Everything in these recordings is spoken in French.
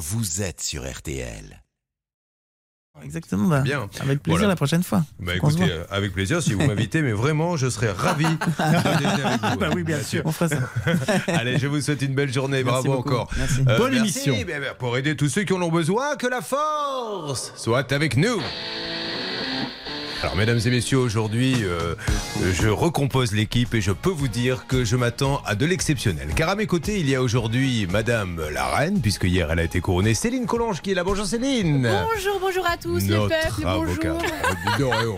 vous êtes sur RTL. Exactement. bah, Bien. Avec plaisir Voilà. la prochaine fois. Bah écoutez, euh, avec plaisir si vous m'invitez, mais vraiment, je serais ravi de déjeuner avec vous. Bah oui, bien sûr. On fera ça. Allez, je vous souhaite une belle journée. Merci Bravo beaucoup. encore. Merci. Euh, Bonne merci, émission. pour aider tous ceux qui en ont besoin, que la force soit avec nous. Alors, mesdames et messieurs, aujourd'hui, euh, je recompose l'équipe et je peux vous dire que je m'attends à de l'exceptionnel. Car à mes côtés, il y a aujourd'hui Madame la Reine, puisque hier elle a été couronnée, Céline Collonge qui est là. Bonjour Céline. Bonjour, bonjour à tous, Notre peuple, avocat. bonjour. Donc, eh oh.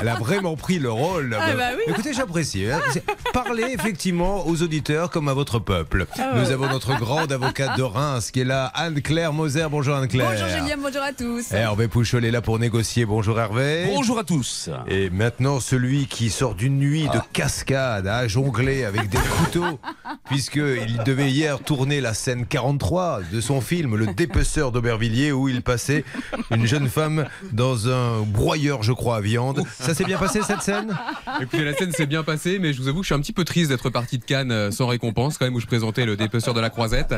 Elle a vraiment pris le rôle. Ah bah oui. Écoutez, j'apprécie. hein. Parlez effectivement aux auditeurs comme à votre peuple. Ah Nous avons notre grande avocate de Reims qui est là, Anne-Claire Moser. Bonjour Anne-Claire. Bonjour Julien, bonjour à tous. Hervé Pouchol est là pour négocier. Bonjour Hervé. Bonjour à tous. Et maintenant, celui qui sort d'une nuit de cascade à jongler avec des couteaux, puisqu'il devait hier tourner la scène 43 de son film Le Dépeceur d'Aubervilliers, où il passait une jeune femme dans un broyeur, je crois, à viande. Ça s'est bien passé cette scène? Écoutez, la scène s'est bien passée, mais je vous avoue que je suis un petit peu triste d'être parti de Cannes euh, sans récompense, quand même, où je présentais le dépeceur de la croisette.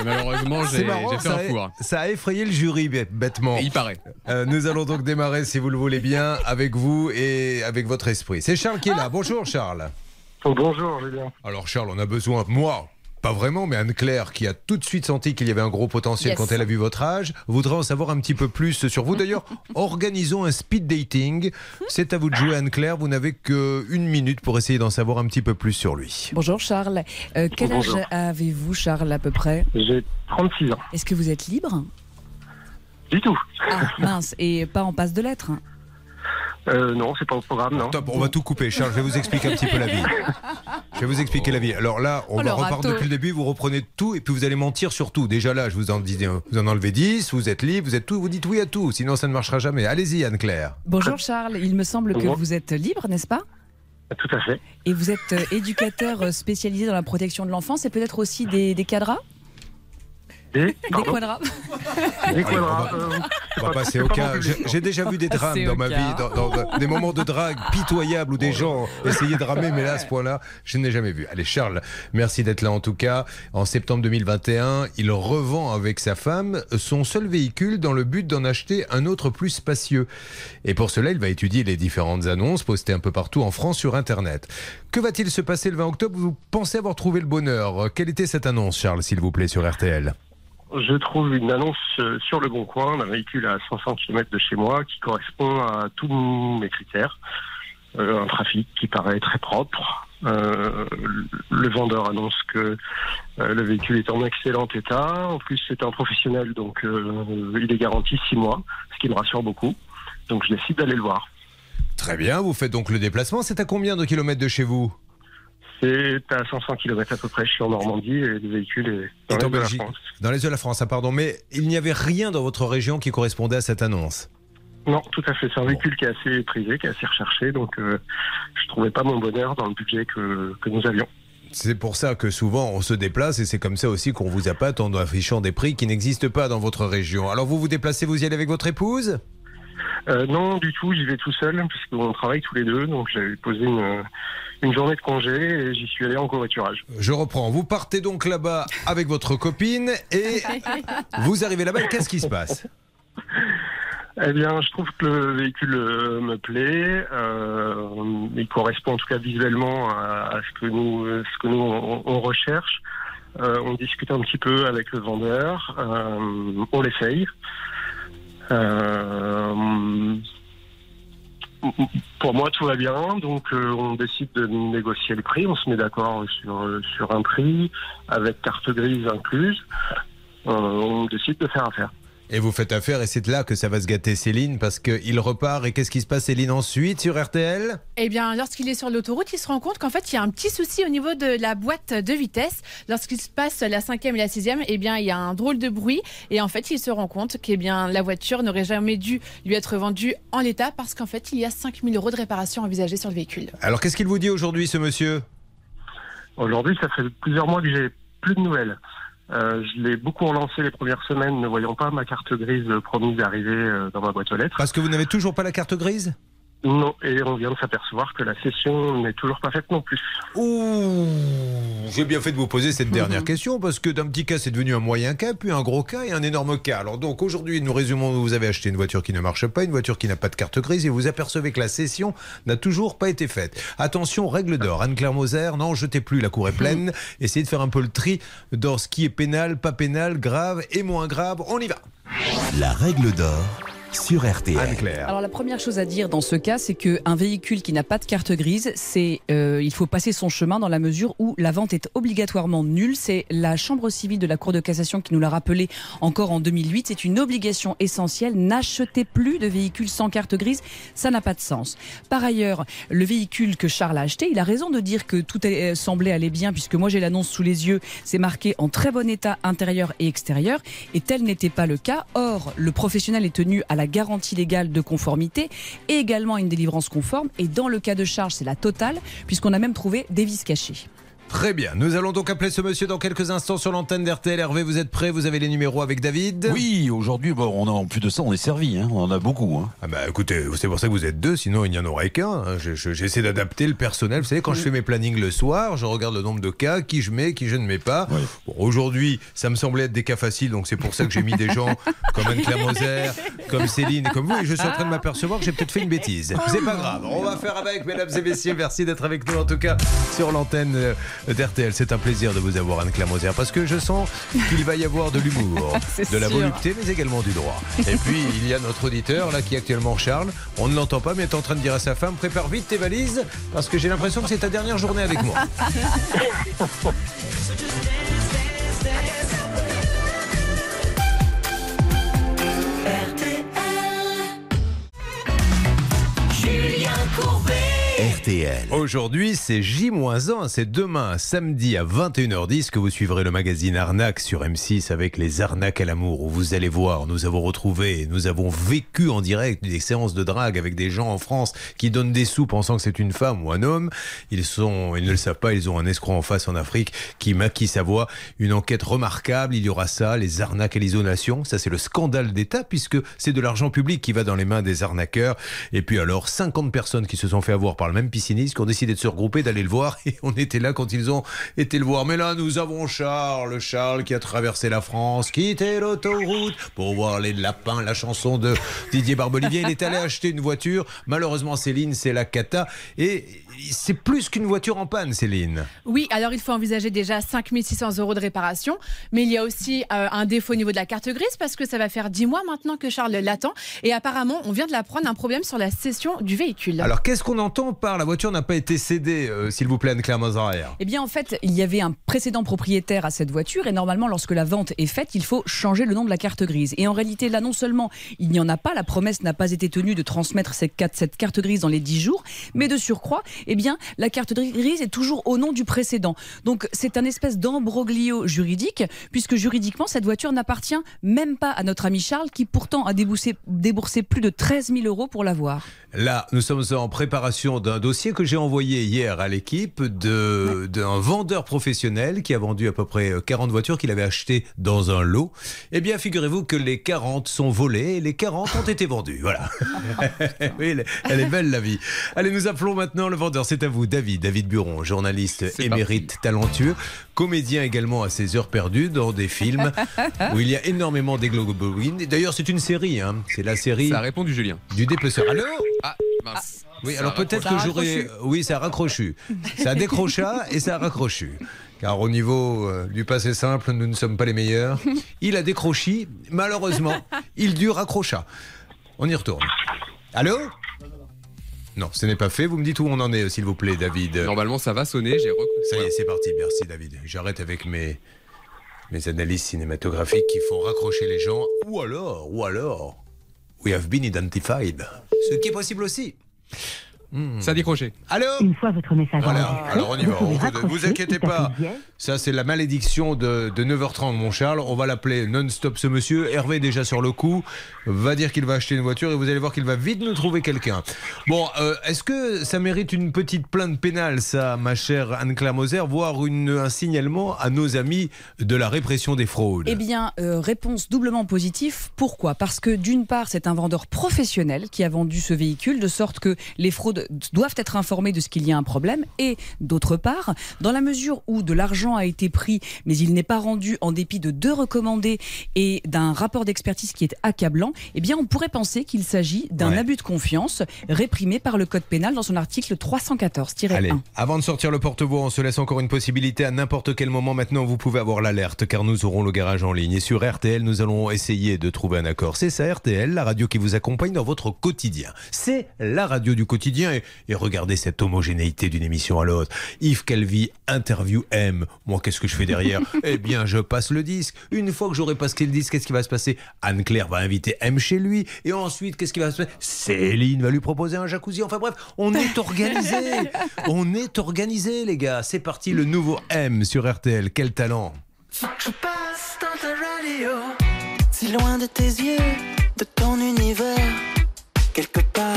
Et malheureusement, j'ai fait ça, un a, four. ça a effrayé le jury, bête- bêtement. Et il paraît. Euh, nous allons donc démarrer, si vous le voulez bien, avec vous et avec votre esprit. C'est Charles qui est là. Bonjour Charles. Bonjour Julien. Alors Charles, on a besoin, moi, pas vraiment, mais Anne-Claire, qui a tout de suite senti qu'il y avait un gros potentiel Yes. quand elle a vu votre âge, voudrait en savoir un petit peu plus sur vous. D'ailleurs, organisons un speed dating. C'est à vous de jouer Anne-Claire, vous n'avez qu'une minute pour essayer d'en savoir un petit peu plus sur lui. Bonjour Charles. Euh, quel Bonjour. âge avez-vous Charles à peu près? J'ai 36 ans. Est-ce que vous êtes libre? Du tout. Ah mince, et pas en passe de lettres hein? Euh, non, c'est pas au programme, non. Top, on va tout couper. Charles, je vais vous expliquer un petit peu la vie. Je vais vous expliquer la vie. Alors là, on Oh, va repartir depuis le début, vous reprenez tout et puis vous allez mentir sur tout. Déjà là, je vous en dis, vous en enlevez 10, vous êtes libre, vous êtes tout, vous dites oui à tout, sinon ça ne marchera jamais. Allez-y Ah. Anne-Claire. Bonjour Charles, il me semble que vous êtes libre, n'est-ce pas? Tout à fait. Et vous êtes euh, éducateur euh, spécialisé dans la protection de l'enfance et peut-être aussi des, des cadras? Des quadras des Allez, quadras. on va- euh, On va pas- passer c'est au pas cas. J'ai déjà vu des drames dans ma cas. vie, dans, dans des moments de drague pitoyables où des gens essayaient de ramer, mais là, à ce point-là, je n'ai jamais vu. Allez, Charles, merci d'être là en tout cas. En septembre 2021, il revend avec sa femme son seul véhicule dans le but d'en acheter un autre plus spacieux. Et pour cela, il va étudier les différentes annonces postées un peu partout en France sur Internet. Que va-t-il se passer le 20 octobre? Vous pensez avoir trouvé le bonheur. Quelle était cette annonce, Charles, s'il vous plaît, sur RTL Je trouve une annonce euh, sur le Bon Coin d'un véhicule à 500 km de chez moi qui correspond à tous mes critères. Euh, un trafic qui paraît très propre. Euh, le vendeur annonce que le véhicule est en excellent état. En plus, c'est un professionnel, donc il est garanti six mois, ce qui me rassure beaucoup. Donc, je décide d'aller le voir. Très bien, vous faites donc le déplacement. C'est à combien de kilomètres de chez vous? C'est à 500 km à peu près. Je suis en Normandie et le véhicule est dans l'est de la. France. Dans les de la France, ah, pardon. Mais il n'y avait rien dans votre région qui correspondait à cette annonce. Non, tout à fait. C'est un véhicule qui est assez prisé, qui est assez recherché. Donc, euh, je trouvais pas mon bonheur dans le budget que, que nous avions. C'est pour ça que souvent on se déplace et c'est comme ça aussi qu'on vous appâte en affichant des prix qui n'existent pas dans votre région. Alors vous vous déplacez, vous y allez avec votre épouse? Euh, non, du tout. J'y vais tout seul puisqu'on travaille tous les deux. Donc, j'avais posé une, une journée de congé et j'y suis allé en covoiturage. Je reprends. Vous partez donc là-bas avec votre copine et vous arrivez là-bas et qu'est-ce qui se passe? Eh bien, je trouve que le véhicule euh, me plaît. Euh, il correspond en tout cas visuellement à, à ce que nous, euh, ce que nous on, on recherche. Euh, on discute un petit peu avec le vendeur. Euh, on l'essaye. Euh, pour moi, tout va bien. Donc, euh, on décide de négocier le prix. On se met d'accord sur, sur un prix avec carte grise incluse. Euh, on décide de faire affaire. Et vous faites affaire et c'est là que ça va se gâter Céline parce qu'il repart et qu'est-ce qui se passe Céline ensuite sur RTL Eh bien, lorsqu'il est sur l'autoroute, il se rend compte qu'en fait, il y a un petit souci au niveau de la boîte de vitesse. Lorsqu'il se passe la cinquième et la sixième, eh bien, il y a un drôle de bruit. Et en fait, il se rend compte que bien, la voiture n'aurait jamais dû lui être vendue en l'état parce qu'en fait, il y a 5000 euros de réparation envisagée sur le véhicule. Alors qu'est-ce qu'il vous dit aujourd'hui ce monsieur? Aujourd'hui, ça fait plusieurs mois que j'ai plus de nouvelles. Euh, je l'ai beaucoup relancé les premières semaines, ne voyant pas ma carte grise promise d'arriver euh, dans ma boîte aux lettres. Parce que vous n'avez toujours pas la carte grise? Non, et on vient de s'apercevoir que la session n'est toujours pas faite non plus. Ouh, j'ai bien fait de vous poser cette dernière question parce que d'un petit cas c'est devenu un moyen cas, puis un gros cas et un énorme cas. Alors donc aujourd'hui nous résumons, vous avez acheté une voiture qui ne marche pas, une voiture qui n'a pas de carte grise et vous apercevez que la session n'a toujours pas été faite. Attention, règle d'or, Anne-Claire Moser, non jetez plus, la cour est pleine, essayez de faire un peu le tri dans ce qui est pénal, pas pénal, grave et moins grave, on y va. La règle d'or sur RTL. Anne-Claire. Alors la première chose à dire dans ce cas, c'est qu'un véhicule qui n'a pas de carte grise, c'est euh, il faut passer son chemin dans la mesure où la vente est obligatoirement nulle. C'est la Chambre civile de la Cour de cassation qui nous l'a rappelé encore en 2008. C'est une obligation essentielle. N'achetez plus de véhicules sans carte grise, ça n'a pas de sens. Par ailleurs, le véhicule que Charles a acheté, il a raison de dire que tout est- semblait aller bien, puisque moi j'ai l'annonce sous les yeux. C'est marqué en très bon état intérieur et extérieur, et tel n'était pas le cas. Or, le professionnel est tenu à la garantie légale de conformité et également une délivrance conforme. Et dans le cas de charge, c'est la totale, puisqu'on a même trouvé des vis cachées. Très bien, nous allons donc appeler ce monsieur dans quelques instants sur l'antenne d'RTL. Hervé, vous êtes prêt? Vous avez les numéros avec David? Oui, aujourd'hui, bon, on a, en plus de ça, on est servi. Hein, on en a beaucoup. Hein. Ah bah écoutez, c'est pour ça que vous êtes deux, sinon il n'y en aurait qu'un. hein. Je- je- J'essaie d'adapter le personnel. Vous savez, quand je fais mes plannings le soir, je regarde le nombre de cas, qui je mets, qui je ne mets pas. Oui. Bon, Aujourd'hui, ça me semblait être des cas faciles, donc c'est pour ça que j'ai mis des gens comme Anne-Claire Moser, comme Céline, comme vous. Et je suis en train de m'apercevoir que j'ai peut-être fait une bêtise. C'est pas grave, on va faire avec, mesdames et messieurs. Merci d'être avec nous, en tout cas, sur l'antenne euh, d'RTL. C'est un plaisir de vous avoir, Anne-Claire Moser, parce que je sens qu'il va y avoir de l'humour, de la volupté, mais également du droit. Et puis, il y a notre auditeur, là, qui est actuellement Charles. On ne l'entend pas, mais est en train de dire à sa femme Prépare vite tes valises, parce que j'ai l'impression que c'est ta dernière journée avec moi. RTL. Aujourd'hui, c'est J-1, c'est demain, samedi à 21h10 que vous suivrez le magazine Arnaque sur M6 avec les arnaques à l'amour où vous allez voir, nous avons retrouvé, nous avons vécu en direct des séances de drague avec des gens en France qui donnent des sous pensant que c'est une femme ou un homme. Ils sont, ils ne le savent pas, ils ont un escroc en face en Afrique qui maquille sa voix. Une enquête remarquable, il y aura ça, les arnaques et l'isolation. Ça, c'est le scandale d'État puisque c'est de l'argent public qui va dans les mains des arnaqueurs. Et puis alors, 50 personnes qui se sont fait avoir par même pisciniste, qui ont décidé de se regrouper, d'aller le voir. Et on était là quand ils ont été le voir. Mais là, nous avons Charles, Charles qui a traversé la France, quitté l'autoroute pour voir les lapins, la chanson de Didier Barbolivier. Il est allé acheter une voiture. Malheureusement, Céline, c'est la cata. Et c'est plus qu'une voiture en panne, Céline. Oui, alors il faut envisager déjà 5600 euros de réparation, mais il y a aussi euh, un défaut au niveau de la carte grise parce que ça va faire 10 mois maintenant que Charles l'attend et apparemment on vient de l'apprendre un problème sur la cession du véhicule. Alors, qu'est-ce qu'on entend par la voiture n'a pas été cédée, euh, s'il vous plaît, Anne-Claire Moser Eh bien, en fait, il y avait un précédent propriétaire à cette voiture et normalement, lorsque la vente est faite, il faut changer le nom de la carte grise. Et en réalité, là, non seulement il n'y en a pas, la promesse n'a pas été tenue de transmettre cette carte, cette carte grise dans les 10 jours, mais de surcroît, eh bien, la carte grise est toujours au nom du précédent. Donc, c'est un espèce d'embroglio juridique, puisque juridiquement, cette voiture n'appartient même pas à notre ami Charles, qui pourtant a déboursé, déboursé plus de 13 000 euros pour l'avoir. Là, nous sommes en préparation d'un dossier que j'ai envoyé hier à l'équipe d'un vendeur professionnel qui a vendu à peu près 40 voitures qu'il avait achetées dans un lot. Eh bien, figurez-vous que les 40 sont volées et les 40 ont été vendues. Voilà. oui, elle est belle la vie. Allez, nous appelons maintenant le vendeur. C'est à vous, David. David Buron, journaliste émérite, talentueux, comédien également à ses heures perdues dans des films où il y a énormément d'hémoglobine. D'ailleurs, c'est une série. hein. C'est la série Ça a répondu, Julien. du dépeceur. Allô Ah, mince. oui, Ça alors peut-être que j'aurais. Oui, ça a raccroché. Ça a décroché et ça a raccroché. Car au niveau euh, du passé simple, nous ne sommes pas les meilleurs. Il a décroché. Malheureusement, il dure raccrocha. On y retourne. Allô Non, ce n'est pas fait. Vous me dites où on en est, s'il vous plaît, David. Normalement, ça va sonner. J'ai rec- Ça y est, c'est parti. Merci, David. J'arrête avec mes, mes analyses cinématographiques qui font raccrocher les gens. Ou alors, ou alors, we have been identified. Ce qui est possible aussi. Ça a décroché. Allô Une fois votre message Voilà, alors on y va. vous Vous, inquiétez pas. Ça, c'est la malédiction de, de 9h30, mon Charles. On va l'appeler non-stop ce monsieur. Hervé est déjà sur le coup. Va dire qu'il va acheter une voiture et vous allez voir qu'il va vite nous trouver quelqu'un. Bon, euh, est-ce que ça mérite une petite plainte pénale, ça, ma chère Anne-Claire Moser, voire une, un signalement à nos amis de la répression des fraudes? Eh bien, euh, réponse doublement positive. Pourquoi? Parce que d'une part, c'est un vendeur professionnel qui a vendu ce véhicule, de sorte que les fraudes doivent être informées de ce qu'il y a un problème. Et d'autre part, dans la mesure où de l'argent a été pris, mais il n'est pas rendu en dépit de deux recommandés et d'un rapport d'expertise qui est accablant, eh bien, on pourrait penser qu'il s'agit d'un Ouais. abus de confiance réprimé par le Code pénal dans son article 314-1. Allez, avant de sortir le porte-voix, on se laisse encore une possibilité à n'importe quel moment. Maintenant, vous pouvez avoir l'alerte car nous aurons le garage en ligne. Et sur RTL, nous allons essayer de trouver un accord. C'est ça, RTL, la radio qui vous accompagne dans votre quotidien. C'est la radio du quotidien. Et, et regardez cette homogénéité d'une émission à l'autre. Yves Calvi, interview M. Moi, qu'est-ce que je fais derrière? Eh bien, je passe le disque. Une fois que j'aurai passé le disque, qu'est-ce qui va se passer? Anne-Claire va inviter M chez lui. Et ensuite, qu'est-ce qui va se passer? Céline va lui proposer un jacuzzi. Enfin bref, on est organisé. On est organisé, les gars. C'est parti, le nouveau M sur RTL. Quel talent Faut que je passe dans ta radio, si loin de tes yeux, de ton univers, quelque part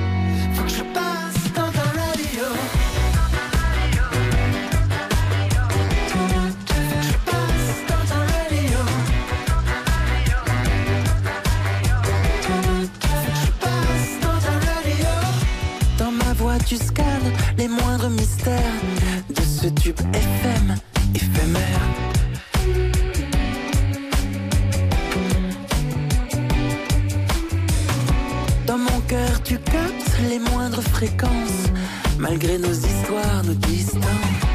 Tu scannes les moindres mystères de ce tube FM éphémère. Dans mon cœur, tu captes les moindres fréquences, malgré nos histoires, nos distances.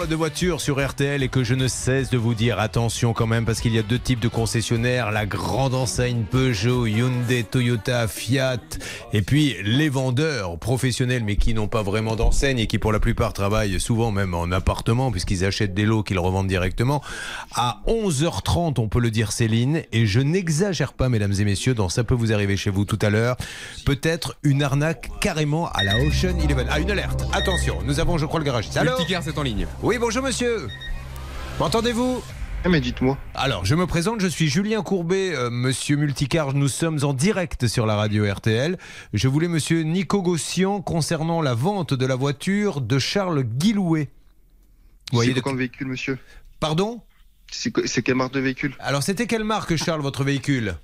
Parle de voitures sur RTL et que je ne cesse de vous dire attention quand même parce qu'il y a deux types de concessionnaires, la grande enseigne Peugeot, Hyundai, Toyota, Fiat et puis les vendeurs professionnels mais qui n'ont pas vraiment d'enseigne et qui pour la plupart travaillent souvent même en appartement puisqu'ils achètent des lots qu'ils revendent directement. À 11h30, on peut le dire Céline et je n'exagère pas mesdames et messieurs, dans ça peut vous arriver chez vous tout à l'heure, peut-être une arnaque carrément à la Ocean Eleven. Ah une alerte, attention, nous avons je crois le garagiste. Allô Multicars, c'est en ligne. oui, bonjour monsieur. M'entendez-vous? Mais dites-moi. Alors, je me présente, je suis Julien Courbet, euh, monsieur Multicar. Nous sommes en direct sur la radio RTL. Je voulais monsieur Nico Gossian concernant la vente de la voiture de Charles Guilouet. Vous voyez de... comme véhicule, monsieur? Pardon? C'est quelle marque de véhicule? Alors, c'était quelle marque, Charles, votre véhicule?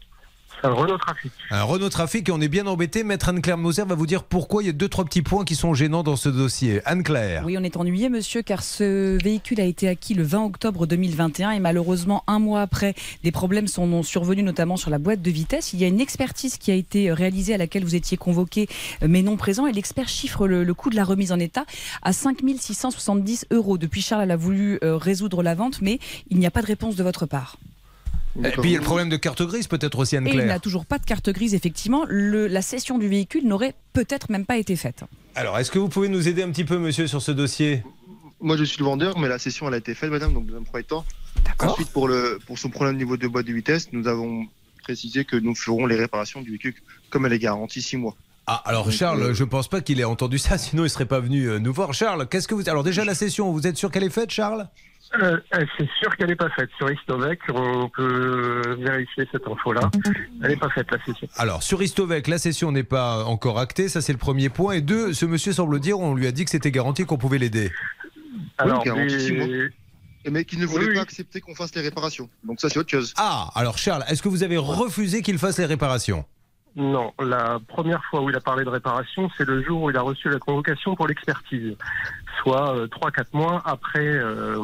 C'est un Renault Trafic. Un Renault Trafic, et on est bien embêté. Maître Anne-Claire Moser va vous dire pourquoi il y a deux, trois petits points qui sont gênants dans ce dossier. Anne-Claire. Oui, on est ennuyé, monsieur, car ce véhicule a été acquis le 20 octobre 2021 et malheureusement, un mois après, des problèmes sont survenus, notamment sur la boîte de vitesse. Il y a une expertise qui a été réalisée à laquelle vous étiez convoqué, euh, mais non présent, et l'expert chiffre le, le coût de la remise en état à 5 670 euros. Depuis, Charles elle a voulu euh, résoudre la vente, mais il n'y a pas de réponse de votre part. Et puis, il y a le problème de carte grise, peut-être aussi, Et il n'a Anne-Claire. toujours pas de carte grise, effectivement. Le- la cession du véhicule n'aurait peut-être même pas été faite. Alors, est-ce que vous pouvez nous aider un petit peu, monsieur, sur ce dossier? Moi, je suis le vendeur, mais la session, elle a été faite, madame, donc dans un premier temps. Ensuite, pour, le, pour son problème au niveau de boîte de vitesse, nous avons précisé que nous ferons les réparations du véhicule comme elle est garantie 6 mois. Ah, alors Charles, je pense pas qu'il ait entendu ça, sinon il serait pas venu euh, nous voir. Charles, qu'est-ce que vous... Alors déjà, la session, vous êtes sûr qu'elle est faite, Charles? Euh, euh, c'est sûr qu'elle n'est pas faite. Sur Istovec, on peut vérifier cette info-là. Elle n'est pas faite, la session. Alors, sur Istovec, la session n'est pas encore actée, ça c'est le premier point. Et deux, ce monsieur semble dire, on lui a dit que c'était garanti qu'on pouvait l'aider. Alors. Mais qui ne voulait Oui, pas accepter qu'on fasse les réparations. Donc ça, c'est autre chose. Ah, alors Charles, est-ce que vous avez refusé qu'il fasse les réparations? Non, la première fois où il a parlé de réparation, c'est le jour où il a reçu la convocation pour l'expertise, soit euh, 3-4 mois après, euh,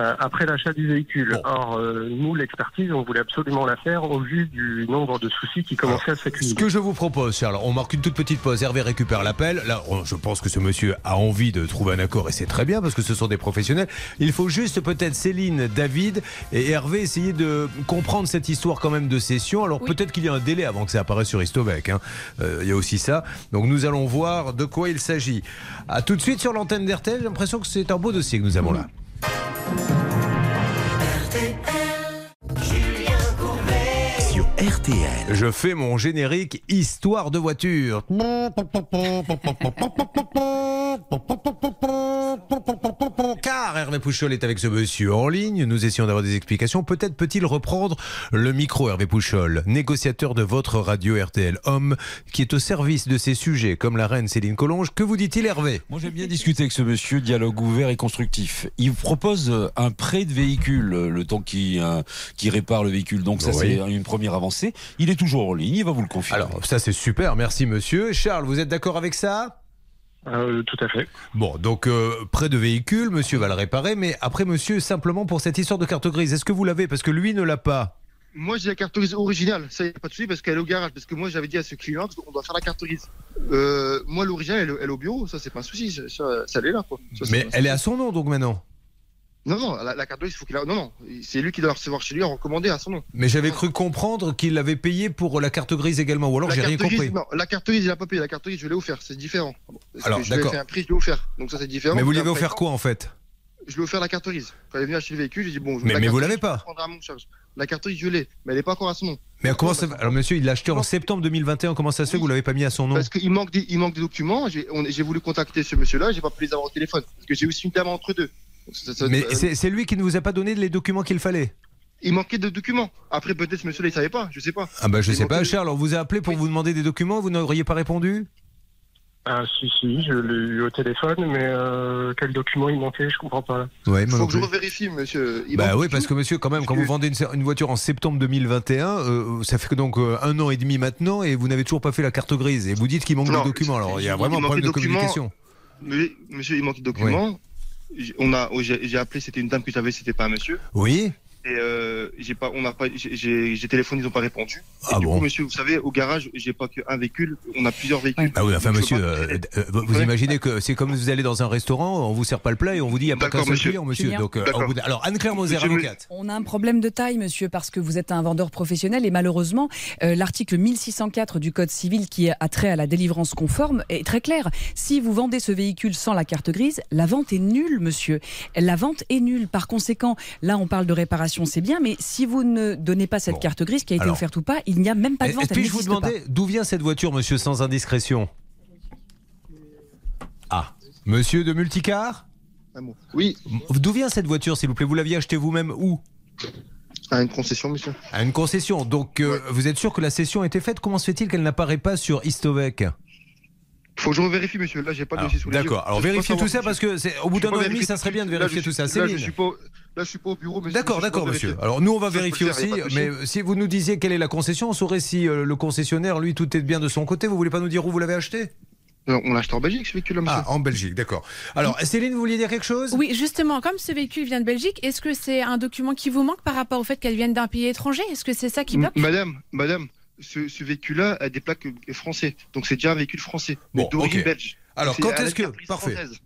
euh, après l'achat du véhicule. Or, euh, nous, l'expertise, on voulait absolument la faire au vu du nombre de soucis qui commençaient à Ce s'accumuler. que je vous propose, Charles, on marque une toute petite pause. Hervé récupère l'appel. Là, on- je pense que ce monsieur a envie de trouver un accord et c'est très bien parce que ce sont des professionnels. Il faut juste peut-être Céline, David et Hervé essayer de comprendre cette histoire quand même de session. Alors Oui. peut-être qu'il y a un délai avant que ça apparaisse sur Istovec. hein. Euh, Il y a aussi ça. Donc nous allons voir de quoi il s'agit. À tout de suite sur l'antenne d'RTL. J'ai l'impression que c'est un beau dossier que nous avons là. Sur RTL. Je fais mon générique histoire de voiture. Car Hervé Pouchol est avec ce monsieur en ligne. Nous essayons d'avoir des explications. Peut-être peut-il reprendre le micro, Hervé Pouchol, négociateur de votre radio RTL, homme qui est au service de ces sujets, comme la reine Céline Collonge. Que vous dit-il, Hervé? Moi, j'aime bien discuter avec ce monsieur, dialogue ouvert et constructif. Il propose un prêt de véhicule, le temps qu'il euh, qu'il répare le véhicule. Donc, ça, Oui. c'est une première avancée. Il est toujours en ligne, il va vous le confirmer. Alors, ça c'est super. Merci, monsieur. Charles, vous êtes d'accord avec ça? Euh, tout à fait. Bon, donc euh, près de véhicule, monsieur va le réparer, mais après, monsieur, simplement pour cette histoire de carte grise, est-ce que vous l'avez? Parce que lui ne l'a pas. Moi, j'ai la carte grise originale. Ça, y a pas de souci parce qu'elle est au garage. Parce que moi, j'avais dit à ce client qu'on doit faire la carte grise. Euh, moi, l'original, elle, elle est au bureau. Ça, c'est pas un souci. Ça, ça, ça, elle est là, quoi. Ça, Mais elle est à son nom, donc maintenant. Non, non, la, la carte grise, il faut qu'il a. Non, non. C'est lui qui doit la recevoir chez lui en recommandé à son nom. Mais j'avais cru comprendre qu'il l'avait payé pour la carte grise également, ou alors j'ai rien grise, compris. non, la carte grise, il a pas payé. La carte grise, je l'ai offert. C'est différent. Alors, je lui ai fait un prix, je l'ai offert. Donc ça, c'est différent. Mais vous lui avez offert quoi en fait? Je lui ai offert la carte grise. Quand il est venu acheter le véhicule, j'ai dit bon. je- Mais- la mais vous l'avez je pas. prendrai à mon charge. La carte grise, je l'ai, mais elle n'est pas encore à son nom. Mais comment ça Alors monsieur, il l'a acheté en septembre 2021, comment ça se fait que vous l'avez pas mis à son nom? Parce qu'il manque des, il manque des documents. J'ai voulu contacter ce monsieur-là, j'ai pas pu les avoir au téléphone. Parce que j'ai aussi une dame entre deux. Donc, ça- ça- Mais euh, c'est lui qui ne vous a pas donné les documents qu'il fallait il manquait de documents. Après, peut-être ce monsieur-là, il savait pas, je sais pas. Ah bah je Il sais pas, Charles, on vous a appelé pour Oui. vous demander des documents, vous n'auriez pas répondu Ah, si, si, je l'ai eu au téléphone, mais euh, quel document il manquait, je comprends pas. Ouais, Il faut que je revérifie, monsieur. Il Bah oui, parce que monsieur, quand même, quand vous vendez une, une voiture en septembre 2021, euh, ça fait donc euh, un an et demi maintenant et vous n'avez toujours pas fait la carte grise et vous dites qu'il manque Non, de documents. Alors il y a vraiment un manque problème de communication. Mais, monsieur, il manque de documents. On a, oh, j'ai j'ai appelé, c'était une dame que j'avais, c'était pas un monsieur. Oui Et euh, j'ai pas, on n'a pas, j'ai- téléphoné, ils ont pas répondu. Et Ah du bon coup, monsieur, vous savez, au garage, j'ai pas qu'un véhicule, on a plusieurs véhicules. Ah oui, enfin monsieur, euh, euh, vous, imaginez que c'est comme vous allez dans un restaurant, on vous sert pas le plat et on vous dit il n'y a pas qu'un seul monsieur. client, monsieur. Donc, euh, de- Alors Anne-Claire Moser, avocate. On a un problème de taille, monsieur, parce que vous êtes un vendeur professionnel et malheureusement, euh, l'article 1604 du Code civil qui a trait à la délivrance conforme est très clair. Si vous vendez ce véhicule sans la carte grise, la vente est nulle, monsieur. La vente est nulle. Par conséquent, là, on parle de réparation, c'est bien, mais si vous ne donnez pas cette Bon. carte grise qui a été Alors. offerte ou pas, il n'y a même pas de vente. elle Puis-je vous n'existe pas. demander d'où vient cette voiture, monsieur, sans indiscrétion Ah, monsieur de Multicar. Oui, D'où vient cette voiture, s'il vous plaît? Vous l'aviez achetée vous-même où? À une concession, monsieur. À une concession. Donc, euh, vous êtes sûr que la cession a été faite? Comment se fait-il qu'elle n'apparaît pas sur Istovec? Faut que je revérifie, monsieur. Là, j'ai pas Alors, dossier sous les yeux. D'accord. Alors vérifiez tout ça parce que c'est au bout d'un an et demi, ça serait de bien de vérifier Là, tout ça. Là, je Céline. suis pas, là, je suis pas au bureau, monsieur. D'accord, d'accord, monsieur. Alors nous, on va vérifier aussi. de Mais si vous nous disiez quelle est la concession, on saurait si euh, le concessionnaire, lui, tout est bien de son côté. Vous voulez pas nous dire où vous l'avez acheté? Euh, On l'a acheté en Belgique, ce véhicule-là, monsieur. Ah, en Belgique, d'accord. Alors, Céline, vous vouliez dire quelque chose? Oui, justement, comme ce véhicule vient de Belgique, est-ce que c'est un document qui vous manque par rapport au fait qu'elle vienne d'un pays étranger? Est-ce que c'est ça qui bloque? Madame, madame, ce, ce véhicule-là a des plaques français. Donc c'est déjà un véhicule français, mais Bon, d'origine belge. Alors, quand est-ce que- parfait. française.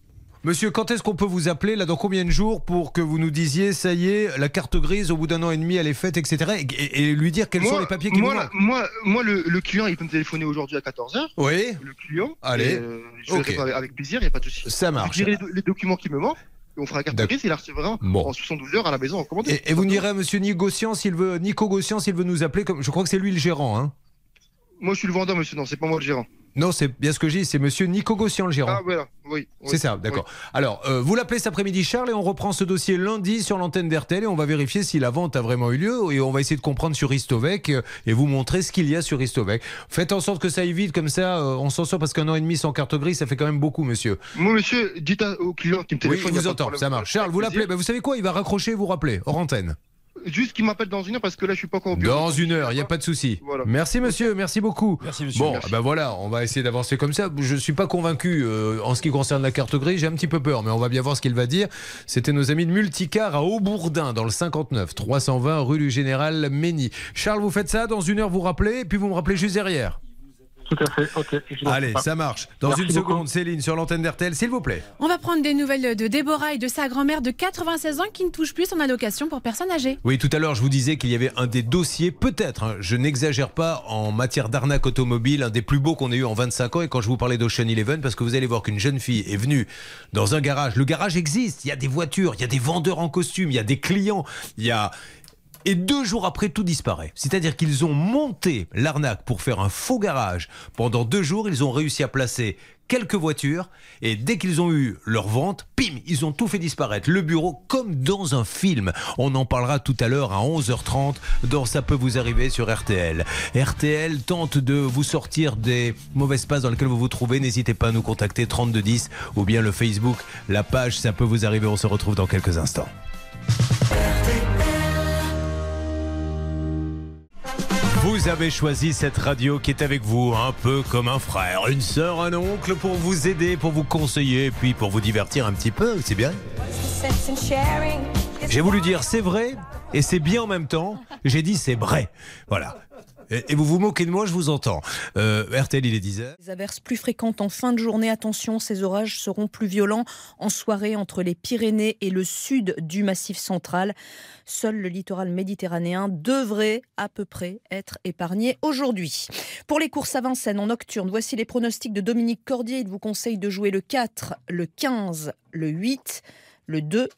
Monsieur, quand est-ce qu'on peut vous appeler là dans combien de jours pour que vous nous disiez ça y est, la carte grise au bout d'un an et demi elle est faite, etc. Et, lui dire quels sont les papiers qui moi, manquent. moi, moi, le, le client, il peut me téléphoner aujourd'hui à 14h. Oui. Le client. Allez. et, euh, je avec, plaisir, il n'y a pas de souci. Ça Je marche. dirai les, les documents qui me manquent. Et on fera carte grise, il la recevra Bon. en 72 heures à la maison en commandé. Et, et vous me direz à Monsieur s'il veut, Nico Gossian s'il veut nous appeler comme, je crois que c'est lui le gérant, hein. Moi, je suis le vendeur, monsieur. Non, c'est pas moi le gérant. Non, c'est bien ce que je dis, c'est Monsieur Nico Gossian le gérant. Ah, voilà. Oui. oui, C'est ça, d'accord. oui. Alors, euh, vous l'appelez cet après-midi, Charles, et on reprend ce dossier lundi sur l'antenne d'RTL et on va vérifier si la vente a vraiment eu lieu et on va essayer de comprendre sur Istovec euh, et vous montrer ce qu'il y a sur Istovec. Faites en sorte que ça aille vite, comme ça, euh, on s'en sort parce qu'un an et demi sans carte grise, ça fait quand même beaucoup, monsieur. Moi, monsieur, dites à- au client qui me Oui, téléphone. il y a vous entend, ça marche. Charles, vous l'appelez. Ben, vous savez quoi Il va raccrocher et vous rappeler, hors antenne. Juste qu'il m'appelle dans une heure parce que là, je suis pas encore au bureau. Dans une heure, il n'y a pas de souci. Voilà. Merci monsieur, merci beaucoup. Merci, monsieur. Bon, Merci. ben voilà, on va essayer d'avancer comme ça. Je ne suis pas convaincu euh, en ce qui concerne la carte grise, j'ai un petit peu peur, mais on va bien voir ce qu'il va dire. C'était nos amis de Multicar à Aubourdin, dans le 59, 320 rue du Général Mény. Charles, vous faites ça, dans une heure vous rappelez, et puis vous me rappelez juste derrière. Tout à fait, ok. Allez, pas. ça marche. Dans Merci une beaucoup. seconde, Céline, sur l'antenne d'RTL, s'il vous plaît. On va prendre des nouvelles de Déborah et de sa grand-mère de 96 ans qui ne touche plus son allocation pour personnes âgées. Oui, tout à l'heure, je vous disais qu'il y avait un des dossiers, peut-être, hein, je n'exagère pas, en matière d'arnaque automobile, un des plus beaux qu'on ait eu en 25 ans. Et quand je vous parlais d'Ocean Eleven, parce que vous allez voir qu'une jeune fille est venue dans un garage. Le garage existe, il y a des voitures, il y a des vendeurs en costume, il y a des clients, il y a. Et deux jours après, tout disparaît. C'est-à-dire qu'ils ont monté l'arnaque pour faire un faux garage. Pendant deux jours, ils ont réussi à placer quelques voitures. Et dès qu'ils ont eu leur vente, pim, ils ont tout fait disparaître. Le bureau, comme dans un film. On en parlera tout à l'heure à 11h30 dans Ça peut vous arriver sur RTL. RTL tente de vous sortir des mauvaises passes dans lesquelles vous vous trouvez. N'hésitez pas à nous contacter 3210 ou bien le Facebook, la page Ça peut vous arriver. On se retrouve dans quelques instants. Vous avez choisi cette radio qui est avec vous un peu comme un frère, une sœur, un oncle pour vous aider, pour vous conseiller, puis pour vous divertir un petit peu, c'est bien. J'ai voulu dire c'est vrai et c'est bien en même temps. J'ai dit c'est vrai. Voilà. Et, vous vous moquez de moi, je vous entends. Euh, RTL, il est 10h. Des averses plus fréquentes en fin de journée. Attention, ces orages seront plus violents en soirée entre les Pyrénées et le sud du Massif central. Seul le littoral méditerranéen devrait à peu près être épargné aujourd'hui. Pour les courses à Vincennes en nocturne, voici les pronostics de Dominique Cordier. Il vous conseille de jouer le 4, le 15, le 8, le 2,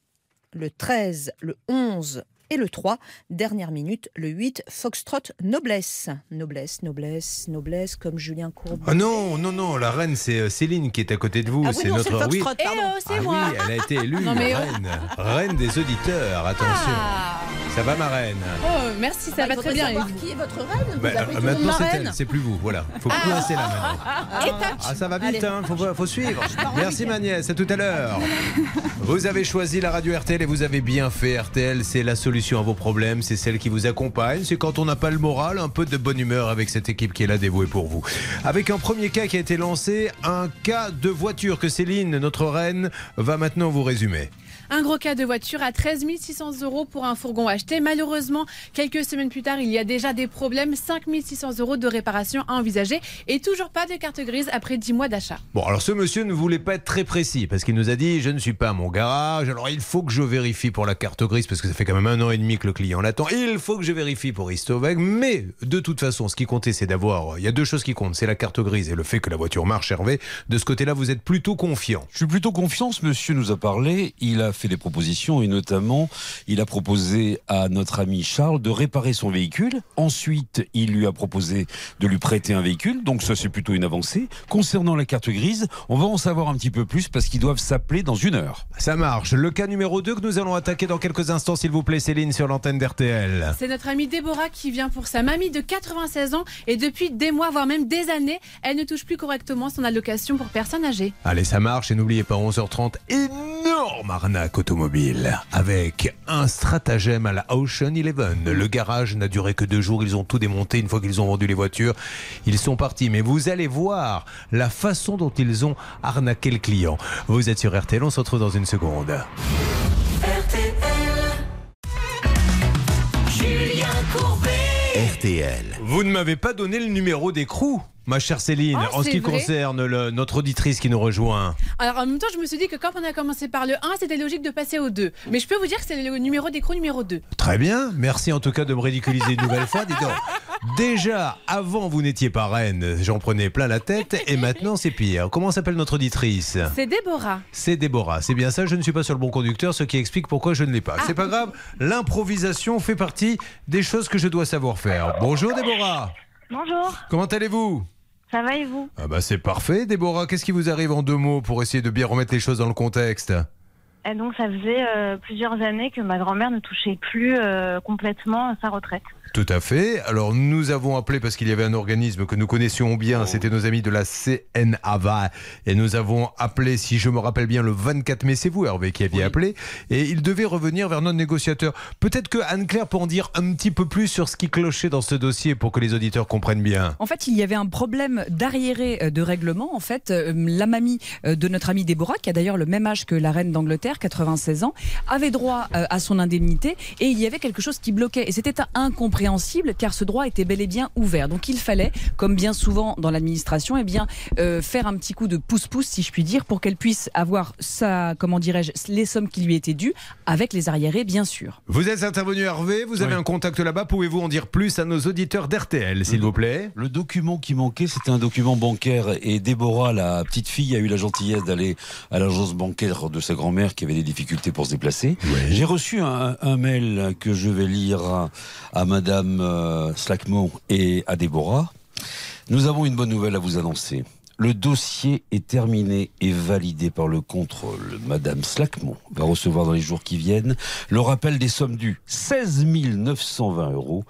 le 13, le 11 et le 3. Dernière minute, le 8, Foxtrot Noblesse. Noblesse, noblesse, noblesse, comme Julien Courbet. Ah non, non, non, la reine, c'est euh, Céline qui est à côté de vous. Ah oui, non, c'est oui. Foxtrot, Eh pardon. oh, c'est Ah moi oui, elle a été élue Non, mais oh. reine, reine des auditeurs. Attention, Ah. ça va ma reine? Oh, merci, ça Ah bah, va très bien. qui est votre reine? Bah, Vous maintenant ma c'est reine elle, c'est plus vous. Voilà, faut plus rester là maintenant. Et tac Ah ça va vite, hein, faut, faut suivre. Merci ma nièce, à tout à l'heure. Vous avez choisi la radio RTL et vous avez bien fait. RTL, c'est la solution à vos problèmes, c'est celle qui vous accompagne. C'est quand on n'a pas le moral, un peu de bonne humeur avec cette équipe qui est là dévouée pour vous. Avec un premier cas qui a été lancé, un cas de voiture que Céline, notre reine, va maintenant vous résumer. Un gros cas de voiture à 13 600 euros pour un fourgon acheté. Malheureusement, quelques semaines plus tard, il y a déjà des problèmes. 5 600 euros de réparation à envisager et toujours pas de carte grise après 10 mois d'achat. Bon, alors ce monsieur ne voulait pas être très précis parce qu'il nous a dit je ne suis pas à mon garage, alors il faut que je vérifie pour la carte grise parce que ça fait quand même un an et demi que le client l'attend. Il faut que je vérifie pour Istovec, mais de toute façon, ce qui comptait, c'est d'avoir. Il y a deux choses qui comptent c'est la carte grise et le fait que la voiture marche, Hervé. De ce côté-là, vous êtes plutôt confiant. Je suis plutôt confiant, ce monsieur nous a parlé. Il a fait des propositions et notamment, il a proposé à notre ami Charles de réparer son véhicule. Ensuite, il lui a proposé de lui prêter un véhicule. Donc ça, c'est plutôt une avancée. Concernant la carte grise, on va en savoir un petit peu plus parce qu'ils doivent s'appeler dans une heure. Ça marche. Le cas numéro 2 que nous allons attaquer dans quelques instants, s'il vous plaît, Céline, sur l'antenne d'RTL. C'est notre amie Déborah qui vient pour sa mamie de 96 ans et depuis des mois, voire même des années, elle ne touche plus correctement son allocation pour personnes âgées. Allez, ça marche. Et n'oubliez pas, 11h30, énorme arnaque automobile. Avec un stratagème à la Ocean Eleven. Le garage n'a duré que deux jours. Ils ont tout démonté. Une fois qu'ils ont vendu les voitures, ils sont partis. Mais vous allez voir la façon dont ils ont arnaqué le client. Vous êtes sur RTL. On se retrouve dans une seconde. Julien Courbet. RTL. Vous ne m'avez pas donné le numéro d'écrou, ma chère Céline, Ah, en ce qui vrai concerne le- notre auditrice qui nous rejoint. Alors en même temps, je me suis dit que quand on a commencé par le 1, c'était logique de passer au 2. Mais je peux vous dire que c'est le numéro d'écrou numéro 2. Très bien, merci en tout cas de me ridiculiser une nouvelle fois. Dis donc, déjà, avant vous n'étiez pas reine, j'en prenais plein la tête, et maintenant c'est pire. Comment s'appelle notre auditrice? C'est Déborah. C'est Déborah, c'est bien ça, je ne suis pas sur le bon conducteur, ce qui explique pourquoi je ne l'ai pas. C'est pas grave, l'improvisation fait partie des choses que je dois savoir faire. Bonjour Déborah, Bonjour, comment allez-vous? Ça va et vous? Ah bah c'est parfait, Déborah. Qu'est-ce qui vous arrive en deux mots pour essayer de bien remettre les choses dans le contexte? Et donc ça faisait euh, plusieurs années que ma grand-mère ne touchait plus euh, complètement sa retraite. Tout à fait. Alors nous avons appelé parce qu'il y avait un organisme que nous connaissions bien, c'était nos amis de la CNAVA, et nous avons appelé, si je me rappelle bien, le 24 mai, c'est vous Hervé qui aviez appelé, et il devait revenir vers notre négociateur. Peut-être que Anne-Claire peut en dire un petit peu plus sur ce qui clochait dans ce dossier pour que les auditeurs comprennent bien. En fait, il y avait un problème d'arriéré euh, de règlement. En fait, euh, la mamie euh, de notre amie Déborah, qui a d'ailleurs le même âge que la reine d'Angleterre, 96 ans, avait droit à son indemnité et il y avait quelque chose qui bloquait. Et c'était incompréhensible car ce droit était bel et bien ouvert. Donc il fallait, comme bien souvent dans l'administration, eh bien euh, faire un petit coup de pouce-pouce, si je puis dire, pour qu'elle puisse avoir sa, comment dirais-je, les sommes qui lui étaient dues avec les arriérés, bien sûr. Vous êtes intervenu Hervé, vous avez un contact là-bas, pouvez-vous en dire plus à nos auditeurs d'RTL, s'il vous plaît? Le document qui manquait, c'était un document bancaire. Et Déborah, la petite fille, a eu la gentillesse d'aller à l'agence bancaire de sa grand-mère qui avait des difficultés pour se déplacer. J'ai reçu un, un mail que je vais lire à, à Madame euh, Slackmore et à. Nous avons une bonne nouvelle à vous annoncer. Le dossier est terminé et validé par le contrôle. Madame Slackmont va recevoir dans les jours qui viennent le rappel des sommes dues 16 920 euros.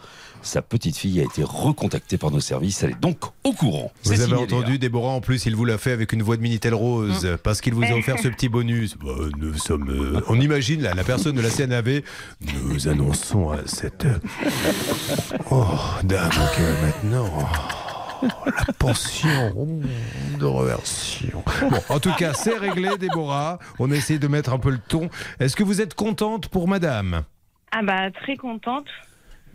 Sa petite fille a été recontactée par nos services. Elle est donc au courant. Vous avez entendu, Déborah, en plus, il vous l'a fait avec une voix de Minitel Rose, parce qu'il vous a offert ce petit bonus. Bah, nous sommes. euh, on imagine, là, la personne de la CNAV. Nous annonçons à cette. Oh, dame, que maintenant. oh, La pension de reversion. Bon, en tout cas, c'est réglé, Déborah. On essaie de mettre un peu le ton. Est-ce que vous êtes contente pour madame? Ah bah très contente.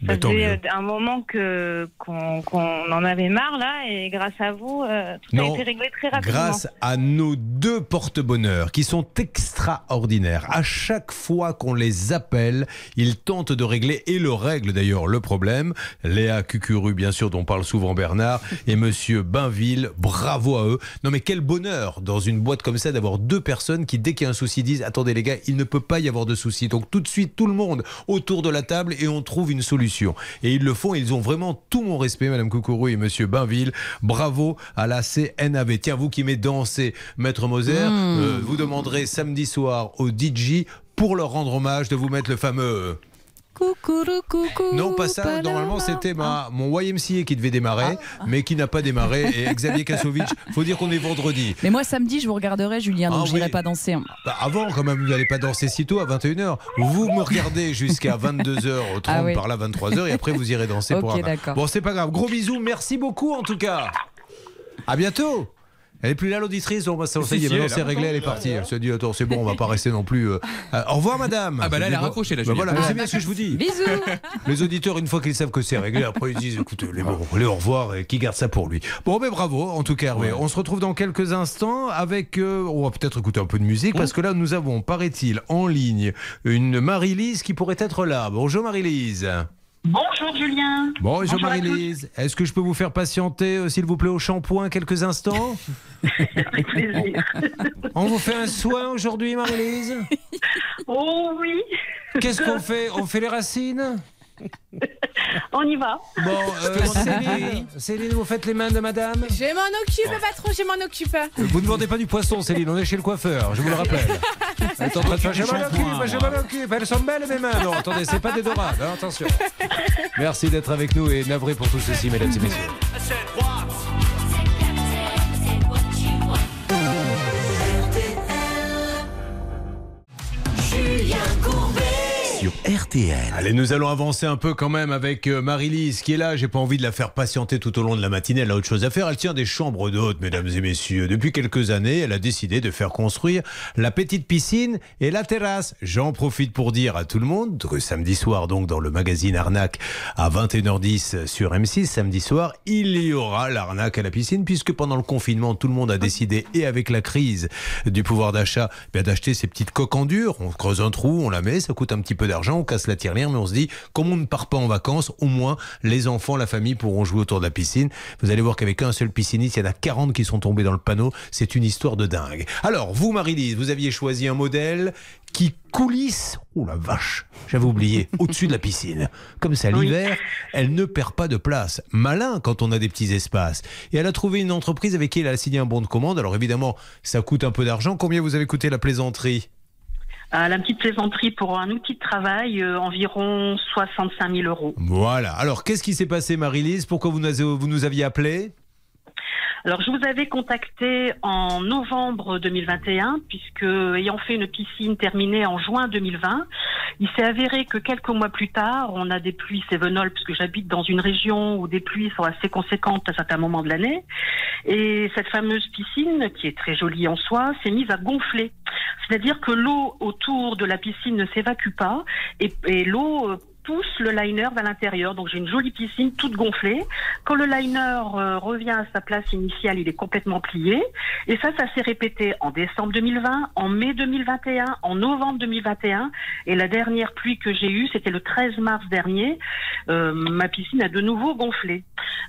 Ça tant faisait euh, un moment que qu'on en avait marre là et grâce à vous, euh, tout Non, a été réglé très rapidement. Grâce à nos deux porte-bonheur qui sont extraordinaires. À chaque fois qu'on les appelle, ils tentent de régler et le règlent d'ailleurs le problème. Léa Cucuru, bien sûr, dont parle souvent Bernard, et Monsieur Bainville, bravo à eux. Non mais quel bonheur dans une boîte comme ça d'avoir deux personnes qui, dès qu'il y a un souci, disent attendez les gars, il ne peut pas y avoir de souci. Donc tout de suite, tout le monde autour de la table et on trouve une solution. Et ils le font, ils ont vraiment tout mon respect, Madame Coucourou et Monsieur Bainville. Bravo à la CNAV. Tiens, vous qui m'avez dansé, Maître Moser, euh, vous demanderez samedi soir au DJ pour leur rendre hommage de vous mettre le fameux. Coucou, coucou. Non, pas ça. Normalement, c'était ma, mon YMCA qui devait démarrer, mais qui n'a pas démarré. Et Xavier Kasovic, faut dire qu'on est vendredi. Mais moi, samedi, je vous regarderai, Julien, donc Ah je n'irai oui. pas danser. hein. Bah, avant, quand même, vous n'allez pas danser si tôt à 21h. Vous me regardez jusqu'à 22h30, Ah oui. par là 23h, et après vous irez danser pour un. Bon, c'est pas grave. Gros bisous. Merci beaucoup, en tout cas. À bientôt. Elle est plus là, l'auditrice. Bon, bah, ça, Si, y est, si, maintenant elle est c'est réglé, elle est partie. Elle se dit, attends, c'est bon, on va pas rester non plus. euh, euh, au revoir, madame. Ah bah là, elle Je a dis, raccroché, là, bah, voilà, c'est bien ce que je vous dis. Bisous. Les auditeurs, une fois qu'ils savent que c'est réglé, après ils disent écoutez, les, bon, les au revoir et qui garde ça pour lui. Bon, mais bravo, en tout cas, Hervé. On se retrouve dans quelques instants avec. euh, on va peut-être écouter un peu de musique parce que là, nous avons, paraît-il, en ligne une Marie-Lise qui pourrait être là. Bonjour Marie-Lise. Bonjour Julien. Bonjour, Marie-Lise. Est-ce que je peux vous faire patienter, euh, s'il vous plaît, au shampoing quelques instants. Avec plaisir. On vous fait un soin aujourd'hui, Marie-Lise? Oh oui. Qu'est-ce qu'on fait? On fait les racines? On y va. Bon, euh, Céline, Céline, vous faites les mains de madame Je m'en occupe, patron, je m'en occupe. Vous ne vendez pas du poisson, Céline, on est chez le coiffeur, je vous le rappelle. Elle est en train de faire, je m'en occupe, je m'en occupe, elles sont belles mes mains. Non, attendez, c'est pas des dorades, hein, attention. Merci d'être avec nous et navré pour tout ceci, mesdames et messieurs. Julien Courbet RTL. Allez, nous allons avancer un peu quand même avec euh, Marie-Lise qui est là. J'ai pas envie de la faire patienter tout au long de la matinée. Elle a autre chose à faire. Elle tient des chambres d'hôtes, mesdames et messieurs. Depuis quelques années, elle a décidé de faire construire la petite piscine et la terrasse. J'en profite pour dire à tout le monde que samedi soir, donc dans le magazine Arnaque à 21h10 sur M6, samedi soir, il y aura l'arnaque à la piscine puisque pendant le confinement, tout le monde a décidé et avec la crise du pouvoir d'achat, bien d'acheter ces petites coques en dur. On creuse un trou, on la met, ça coûte un petit peu d'argent, on casse la tirelire, mais on se dit, comme on ne part pas en vacances, au moins les enfants, la famille pourront jouer autour de la piscine. Vous allez voir qu'avec un seul pisciniste, il y en a 40 qui sont tombés dans le panneau. C'est une histoire de dingue. Alors, vous, Marie-Lise, vous aviez choisi un modèle qui coulisse, oh la vache, j'avais oublié, au-dessus de la piscine. Comme ça, l'hiver, elle ne perd pas de place. Malin quand on a des petits espaces. Et elle a trouvé une entreprise avec qui elle a signé un bon de commande. Alors évidemment, ça coûte un peu d'argent. Combien vous avez coûté la plaisanterie? Euh, la petite plaisanterie pour un outil de travail, euh, environ 65 000 euros. Voilà. Alors, qu'est-ce qui s'est passé, Marie-Lise? Pourquoi vous nous, vous nous aviez appelé? Alors, je vous avais contacté en novembre 2021, puisque ayant fait une piscine terminée en juin 2020, il s'est avéré que quelques mois plus tard, on a des pluies sévenoles, puisque j'habite dans une région où des pluies sont assez conséquentes à certains moments de l'année. Et cette fameuse piscine, qui est très jolie en soi, s'est mise à gonfler. C'est-à-dire que l'eau autour de la piscine ne s'évacue pas et, et l'eau euh, le liner vers l'intérieur. Donc j'ai une jolie piscine toute gonflée. Quand le liner euh, revient à sa place initiale, il est complètement plié. Et ça, ça s'est répété en décembre 2020, en mai 2021, en novembre 2021. Et la dernière pluie que j'ai eue, c'était le 13 mars dernier. Euh, ma piscine a de nouveau gonflé.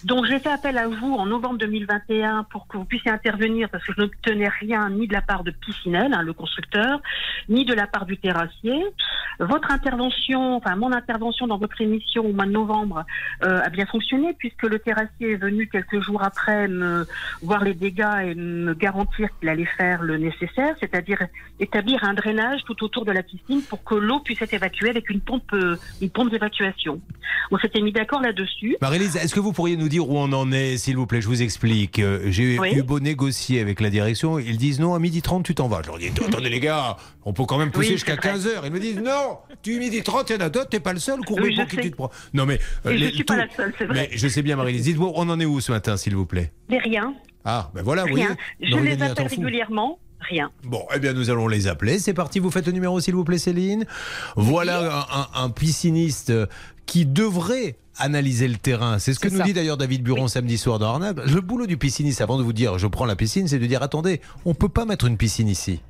Donc j'ai fait appel à vous en novembre 2021 pour que vous puissiez intervenir parce que je n'obtenais rien ni de la part de Piscinel, hein, le constructeur, ni de la part du terrassier. Votre intervention, enfin mon intervention dans votre émission au mois de novembre euh, a bien fonctionné puisque le terrassier est venu quelques jours après me voir les dégâts et me garantir qu'il allait faire le nécessaire, c'est-à-dire établir un drainage tout autour de la piscine pour que l'eau puisse être évacuée avec une pompe, une pompe d'évacuation. On s'était mis d'accord là-dessus. Marie-Lise, est-ce que vous pourriez nous dire où on en est, s'il vous plaît? Je vous explique. Euh, J'ai Oui. eu beau négocier avec la direction. Ils disent non, à 12h30, tu t'en vas. Je leur dis attendez les gars, on peut quand même pousser Oui, jusqu'à c'est vrai. 15h. Ils me disent non, tu 12h30, il y en a d'autres, t'es pas le seul. Courbet, Oui, je pour qui sais. tu te prends? Non, mais. Et je les- suis pas la seule, c'est vrai. Mais je sais bien, Marie-Lise. Dites-moi, on en est où ce matin, s'il vous plaît? Mais rien, Ah, ben voilà, oui. rien. Je les appelle régulièrement, rien. Bon, eh bien, nous allons les appeler. C'est parti, vous faites le numéro, s'il vous plaît, Céline. Voilà un, un- un pisciniste euh, qui devrait analyser le terrain. C'est ce que nous ça. dit d'ailleurs David Buron samedi soir dans Arnaque. Le boulot du pisciniste, avant de vous dire je prends la piscine, c'est de dire attendez, on peut pas mettre une piscine ici.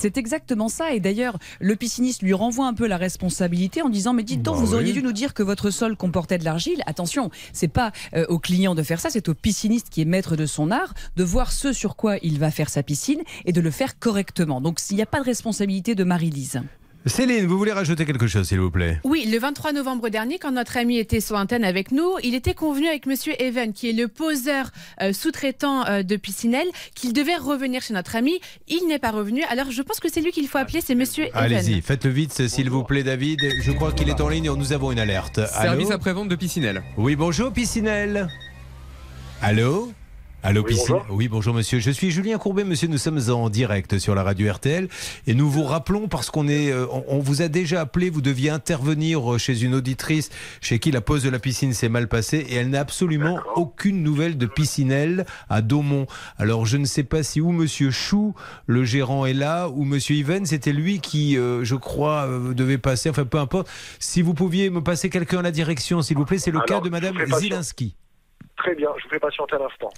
C'est- exactement ça. Et d'ailleurs, le pisciniste lui renvoie un peu la responsabilité en disant Mais dites donc, Bah vous auriez dû nous dire que votre sol comportait de l'argile. Attention, c'est pas euh, au client de faire ça, c'est au pisciniste qui est maître de son art de voir ce sur quoi il va faire sa piscine et de le faire correctement. Donc, s'il n'y a pas de responsabilité de Marie-Lise. Céline, vous voulez rajouter quelque chose, s'il vous plaît? Oui, le 23 novembre dernier, quand notre ami était sur antenne avec nous, il était convenu avec Monsieur Even, qui est le poseur euh, sous-traitant euh, de Piscinel, qu'il devait revenir chez notre ami. Il n'est pas revenu, alors je pense que c'est lui qu'il faut appeler, c'est Monsieur Even. Allez-y, faites-le vite, s'il vous plaît, David. Je crois qu'il est en ligne. Nous avons une alerte. Service après-vente de Piscinel. Oui, bonjour, Piscinel. Allô? Allô, Oui, Piscine. bonjour. Oui, bonjour, monsieur. Je suis Julien Courbet, monsieur. Nous sommes en direct sur la radio RTL et nous vous rappelons parce qu'on est, euh, on, vous a déjà appelé. Vous deviez intervenir euh, chez une auditrice chez qui la pose de la piscine s'est mal passée et elle n'a absolument aucune nouvelle de Piscinelle à Daumont. Alors, je ne sais pas si ou monsieur Chou, le gérant, est là ou monsieur Even, c'était lui qui, euh, je crois, euh, devait passer. Enfin, peu importe. Si vous pouviez me passer quelqu'un à la direction, s'il vous plaît, c'est le Alors, cas de madame. Zilinski. Très bien, je vous fais patienter un instant.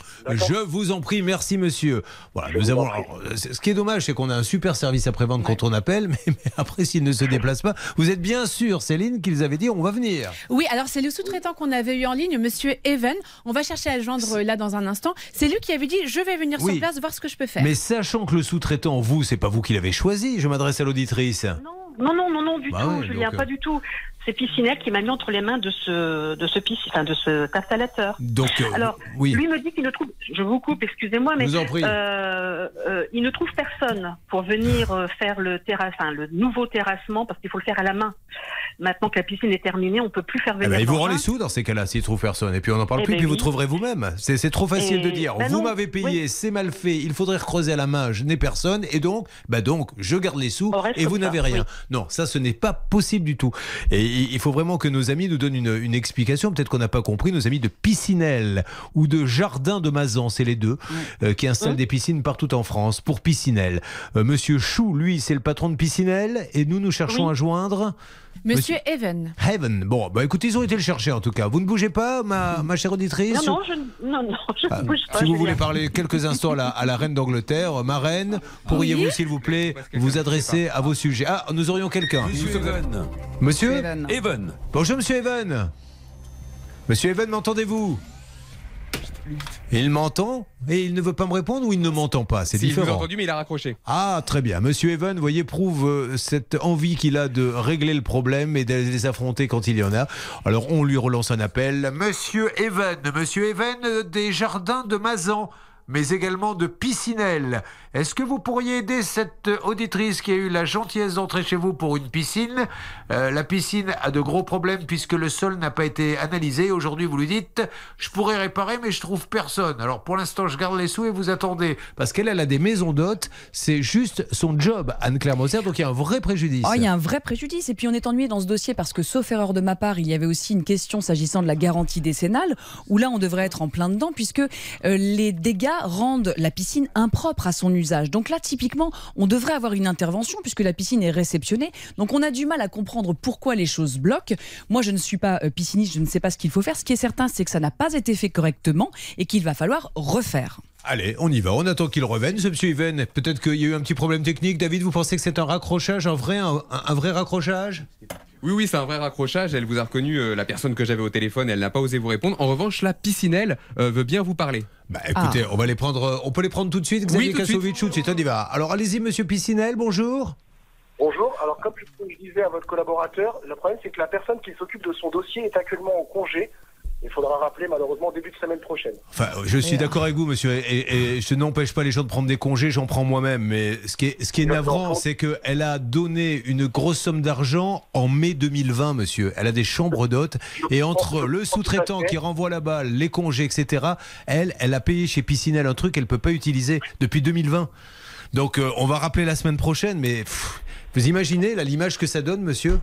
Je vous en prie, merci monsieur. Voilà, nous avons. alors, euh, ce qui est dommage, c'est qu'on a un super service après-vente quand on appelle, mais, mais après, s'ils ne se déplacent pas, vous êtes bien sûr, Céline, qu'ils avaient dit on va venir. Oui, alors c'est le sous-traitant qu'on avait eu en ligne, Monsieur Even. On va chercher à le joindre euh, là dans un instant. C'est lui qui avait dit je vais venir Oui. sur place voir ce que je peux faire. Mais sachant que le sous-traitant, vous, c'est pas vous qui l'avez choisi, je m'adresse à l'auditrice. Non, non, non, non, du Bah tout, ouais, Julien, donc, euh, pas du tout. C'est Piscinelle qui m'a mis entre les mains de ce, de ce, pisci- enfin, de ce installateur. Donc, euh, Alors, oui. lui me dit qu'il ne trouve, je vous coupe, excusez-moi, mais euh, euh, il ne trouve personne pour venir euh, faire le terrasse, enfin, le nouveau terrassement parce qu'il faut le faire à la main. Maintenant que la piscine est terminée, on peut plus faire Eh venir. ben, il vous rend les sous dans ces cas-là, s'il trouve personne. Et puis on n'en parle Eh plus, ben puis vous trouverez vous-même. C'est trop facile Et- de dire. ben vous m'avez payé, oui. c'est mal fait, il faudrait creuser à la main, je n'ai personne. Et donc, bah donc, je garde les sous et vous n'avez rien. Non, ça, ce n'est pas possible du tout. Et il faut vraiment que nos amis nous donnent une, une explication. Peut-être qu'on n'a pas compris. Nos amis de Piscinelle ou de Jardin de Mazan, c'est les deux, euh, qui installent des piscines partout en France pour Piscinelle. Euh, Monsieur Chou, lui, c'est le patron de Piscinelle. Et nous, nous cherchons Oui. à joindre. Monsieur Even. Heaven. Bon, bah écoutez, ils ont été le chercher en tout cas. Vous ne bougez pas, ma, ma chère auditrice Non, non, je, ne- non, non, je Ah, ne bouge pas. si vous voulez parler quelques instants à la, à la reine d'Angleterre, ma reine, pourriez-vous, Oui. s'il vous plaît, vous adresser à vos sujets? Ah, nous aurions quelqu'un. Monsieur Even. Monsieur Even. Bonjour, monsieur Evan. Monsieur Evan, m'entendez-vous? Il m'entend et il ne veut pas me répondre ou il ne m'entend pas C'est Si, il vous a différent. entendu, mais il a raccroché. Ah, très bien. Monsieur Evan, vous voyez, prouve euh, cette envie qu'il a de régler le problème et de les affronter quand il y en a. Alors, on lui relance un appel. Monsieur Evan, Monsieur Evan euh, des Jardins de Mazan, mais également de Piscinelle. Est-ce que vous pourriez aider cette auditrice qui a eu la gentillesse d'entrer chez vous pour une piscine Euh, La piscine a de gros problèmes puisque le sol n'a pas été analysé. Aujourd'hui, vous lui dites, je pourrais réparer, mais je trouve personne. Alors, pour l'instant, je garde les sous et vous attendez. Parce qu'elle, elle a des maisons d'hôtes. C'est juste son job, Anne-Claire Moser. Donc, il y a un vrai préjudice. Oh, il y a un vrai préjudice. Et puis on est ennuyé dans ce dossier parce que, sauf erreur de ma part, il y avait aussi une question s'agissant de la garantie décennale, où là on devrait être en plein dedans, puisque euh, les dégâts rendent la piscine impropre à son usage. Donc là, typiquement, on devrait avoir une intervention, puisque la piscine est réceptionnée. Donc on a du mal à comprendre pourquoi les choses bloquent. Moi, je ne suis pas euh, pisciniste, je ne sais pas ce qu'il faut faire. Ce qui est certain, c'est que ça n'a pas été fait correctement et qu'il va falloir refaire. Allez, on y va. On attend qu'il revienne, ce monsieur Even. Peut-être qu'il y a eu un petit problème technique. David, vous pensez que c'est un raccrochage, un vrai, un vrai raccrochage? Oui, oui, c'est un vrai raccrochage. Elle vous a reconnu euh, la personne que j'avais au téléphone. Elle n'a pas osé vous répondre. En revanche, la piscinelle euh, veut bien vous parler. Bah écoutez, on va les prendre. euh, On peut les prendre tout de suite. Xavier Oui, tout de suite. Kassovitch, tout de suite. On y va. Alors allez-y, monsieur Piscinel. Bonjour. Bonjour, alors comme je je disais à votre collaborateur, le problème c'est que la personne qui s'occupe de son dossier est actuellement en congé. Il faudra rappeler malheureusement début de semaine prochaine. Enfin, je suis d'accord avec vous, monsieur, et, et- et je n'empêche pas les gens de prendre des congés, j'en prends moi-même. Mais ce qui est, ce qui est navrant, c'est qu'elle a donné une grosse somme d'argent en mai 2020, monsieur. Elle a des chambres d'hôtes, et entre le sous-traitant qui renvoie la balle, les congés, etc., elle, elle a payé chez Piscinelle un truc qu'elle peut pas utiliser depuis 2020. Donc, euh, on va rappeler la semaine prochaine, mais pff, vous imaginez l'image que ça donne, monsieur?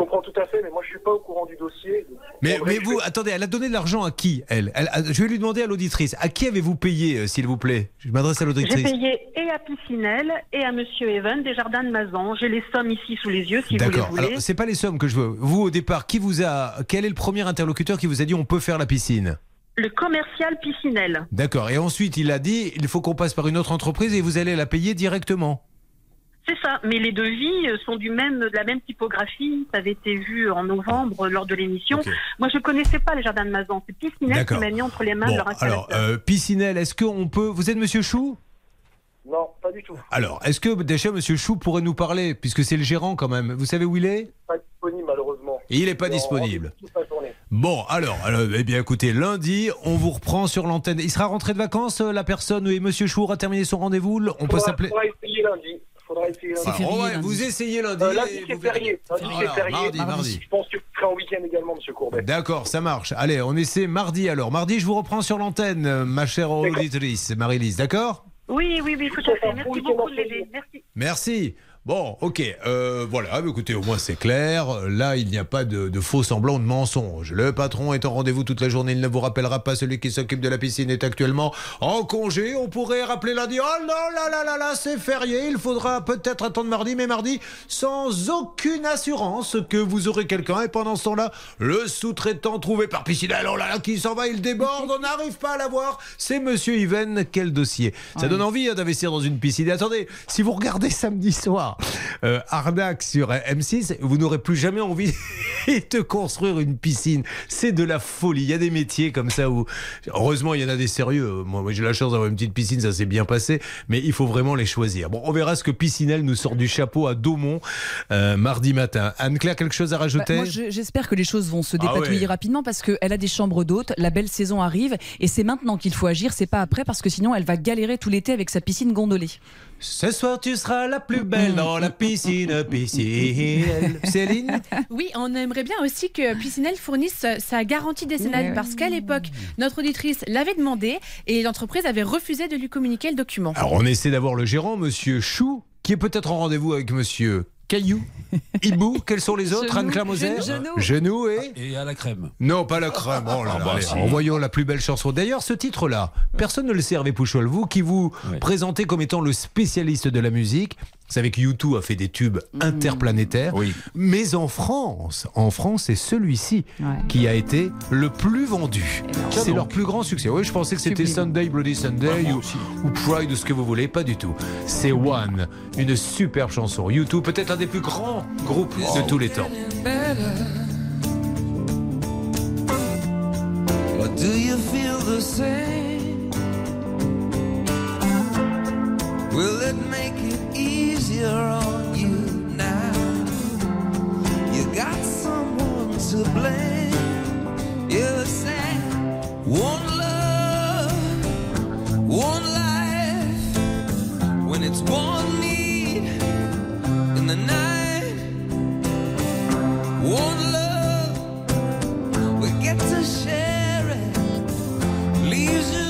Comprends tout à fait, mais moi je suis pas au courant du dossier. mais, je vous, attendez, elle a donné de l'argent à qui, elle, Elle- Je vais lui demander à l'auditrice. À qui avez-vous payé, euh, s'il vous plaît? Je m'adresse à J'ai l'auditrice. payé et à Piscinelle et à Monsieur Even des Jardins de Mazan. J'ai les sommes ici sous les yeux si vous les D'accord. voulez. Alors, c'est pas les sommes que je veux. Vous, au départ, qui vous a. Quel est le premier interlocuteur qui vous a dit on peut faire la piscine? Le commercial Piscinelle. D'accord. Et ensuite, il a dit il faut qu'on passe par une autre entreprise et vous allez la payer directement. C'est ça, mais les devis euh, sont du même, de la même typographie. Ça avait été vu en novembre lors de l'émission. Moi, je connaissais pas les jardins de Mazan. C'est Piscinelle qui D'accord. m'a mis entre les mains Bon, de leur alors, euh, Piscinelle, est-ce qu'on peut. Vous êtes monsieur Chou? Non, pas du tout. Alors, est-ce que déjà monsieur Chou pourrait nous parler Puisque c'est le gérant quand même? Vous savez où il est? Pas disponible malheureusement. Il n'est pas disponible. Bon, alors, alors, eh bien, écoutez, lundi, on vous reprend sur l'antenne. Il sera rentré de vacances, euh, la personne, et Monsieur Chou aura terminé son rendez-vous. Le- On peut s'appeler. Lundi. Faudra essayer lundi. Oh ouais, vous essayez lundi. Euh, lundi c'est férié. Lundi c'est Voilà, férié. mardi, mardi. Je pense que vous serez en week-end également, Monsieur Courbet. D'accord, ça marche. Allez, on essaie mardi alors. Mardi, je vous reprends sur l'antenne, euh, ma chère auditrice, Marie-Lise, d'accord? Oui, oui, oui, tout à fait. Merci beaucoup de l'aider. Merci. Merci. Bon, ok, euh, voilà, bah, écoutez, au moins c'est clair. Là, il n'y a pas de, de faux semblants de mensonges. Le patron est en rendez-vous toute la journée, il ne vous rappellera pas. Celui qui s'occupe de la piscine est actuellement en congé. On pourrait rappeler lundi. Oh non, là, là, là, là, c'est férié. Il faudra peut-être attendre mardi, mais mardi, sans aucune assurance que vous aurez quelqu'un. Et pendant ce temps-là, le sous-traitant trouvé par Piscinelle, oh là là, qui s'en va, il déborde, on n'arrive pas à l'avoir. C'est monsieur Yven, quel dossier. Ça donne envie hein, d'investir dans une piscine. Et attendez, si vous regardez samedi soir, euh, arnaque sur M6, vous n'aurez plus jamais envie de construire une piscine. C'est de la folie. Il y a des métiers comme ça où, heureusement, il y en a des sérieux. Moi, moi, j'ai la chance d'avoir une petite piscine, ça s'est bien passé, mais il faut vraiment les choisir. Bon, on verra ce que Piscinelle nous sort du chapeau à Daumont euh, mardi matin. Anne-Claire, quelque chose à Bah, rajouter j'espère que les choses vont se Ah dépatouiller ouais. rapidement parce qu'elle a des chambres d'hôtes, la belle saison arrive et c'est maintenant qu'il faut agir, c'est pas après parce que sinon elle va galérer tout l'été avec sa piscine gondolée. Ce soir, tu seras la plus belle dans la piscine, piscine. Céline Oui, on aimerait bien aussi que Piscinelle fournisse sa garantie décennale parce qu'à l'époque, notre auditrice l'avait demandé et l'entreprise avait refusé de lui communiquer le document. Alors, on essaie d'avoir le gérant, monsieur Chou, qui est peut-être en rendez-vous avec monsieur Caillou, Hibou. Quels sont les autres? Genou. Anne-Claire Moser Genou. Genou et Et à la crème. Non, pas la crème. Oh là Ah là, bah allez, si. envoyons la plus belle chanson. D'ailleurs, ce titre-là, personne ne le sait, Hervé Pouchol. Vous qui vous présentez comme étant le spécialiste de la musique, vous savez que U2 a fait des tubes interplanétaires. Mais en France, en France, c'est celui-ci qui a été le plus vendu. C'est leur plus grand succès. Oui, je pensais que c'était Sunday, Bloody Sunday ou, ou Pride ou ce que vous voulez. Pas du tout. C'est One, une superbe chanson. U2, peut-être un des plus grands groupes de tous les temps. Or do you feel the same? Will it make it easier on you now? You got someone to blame. You say, one love, one life. When it's one need in the night, one love, we get to share it. Leaves you,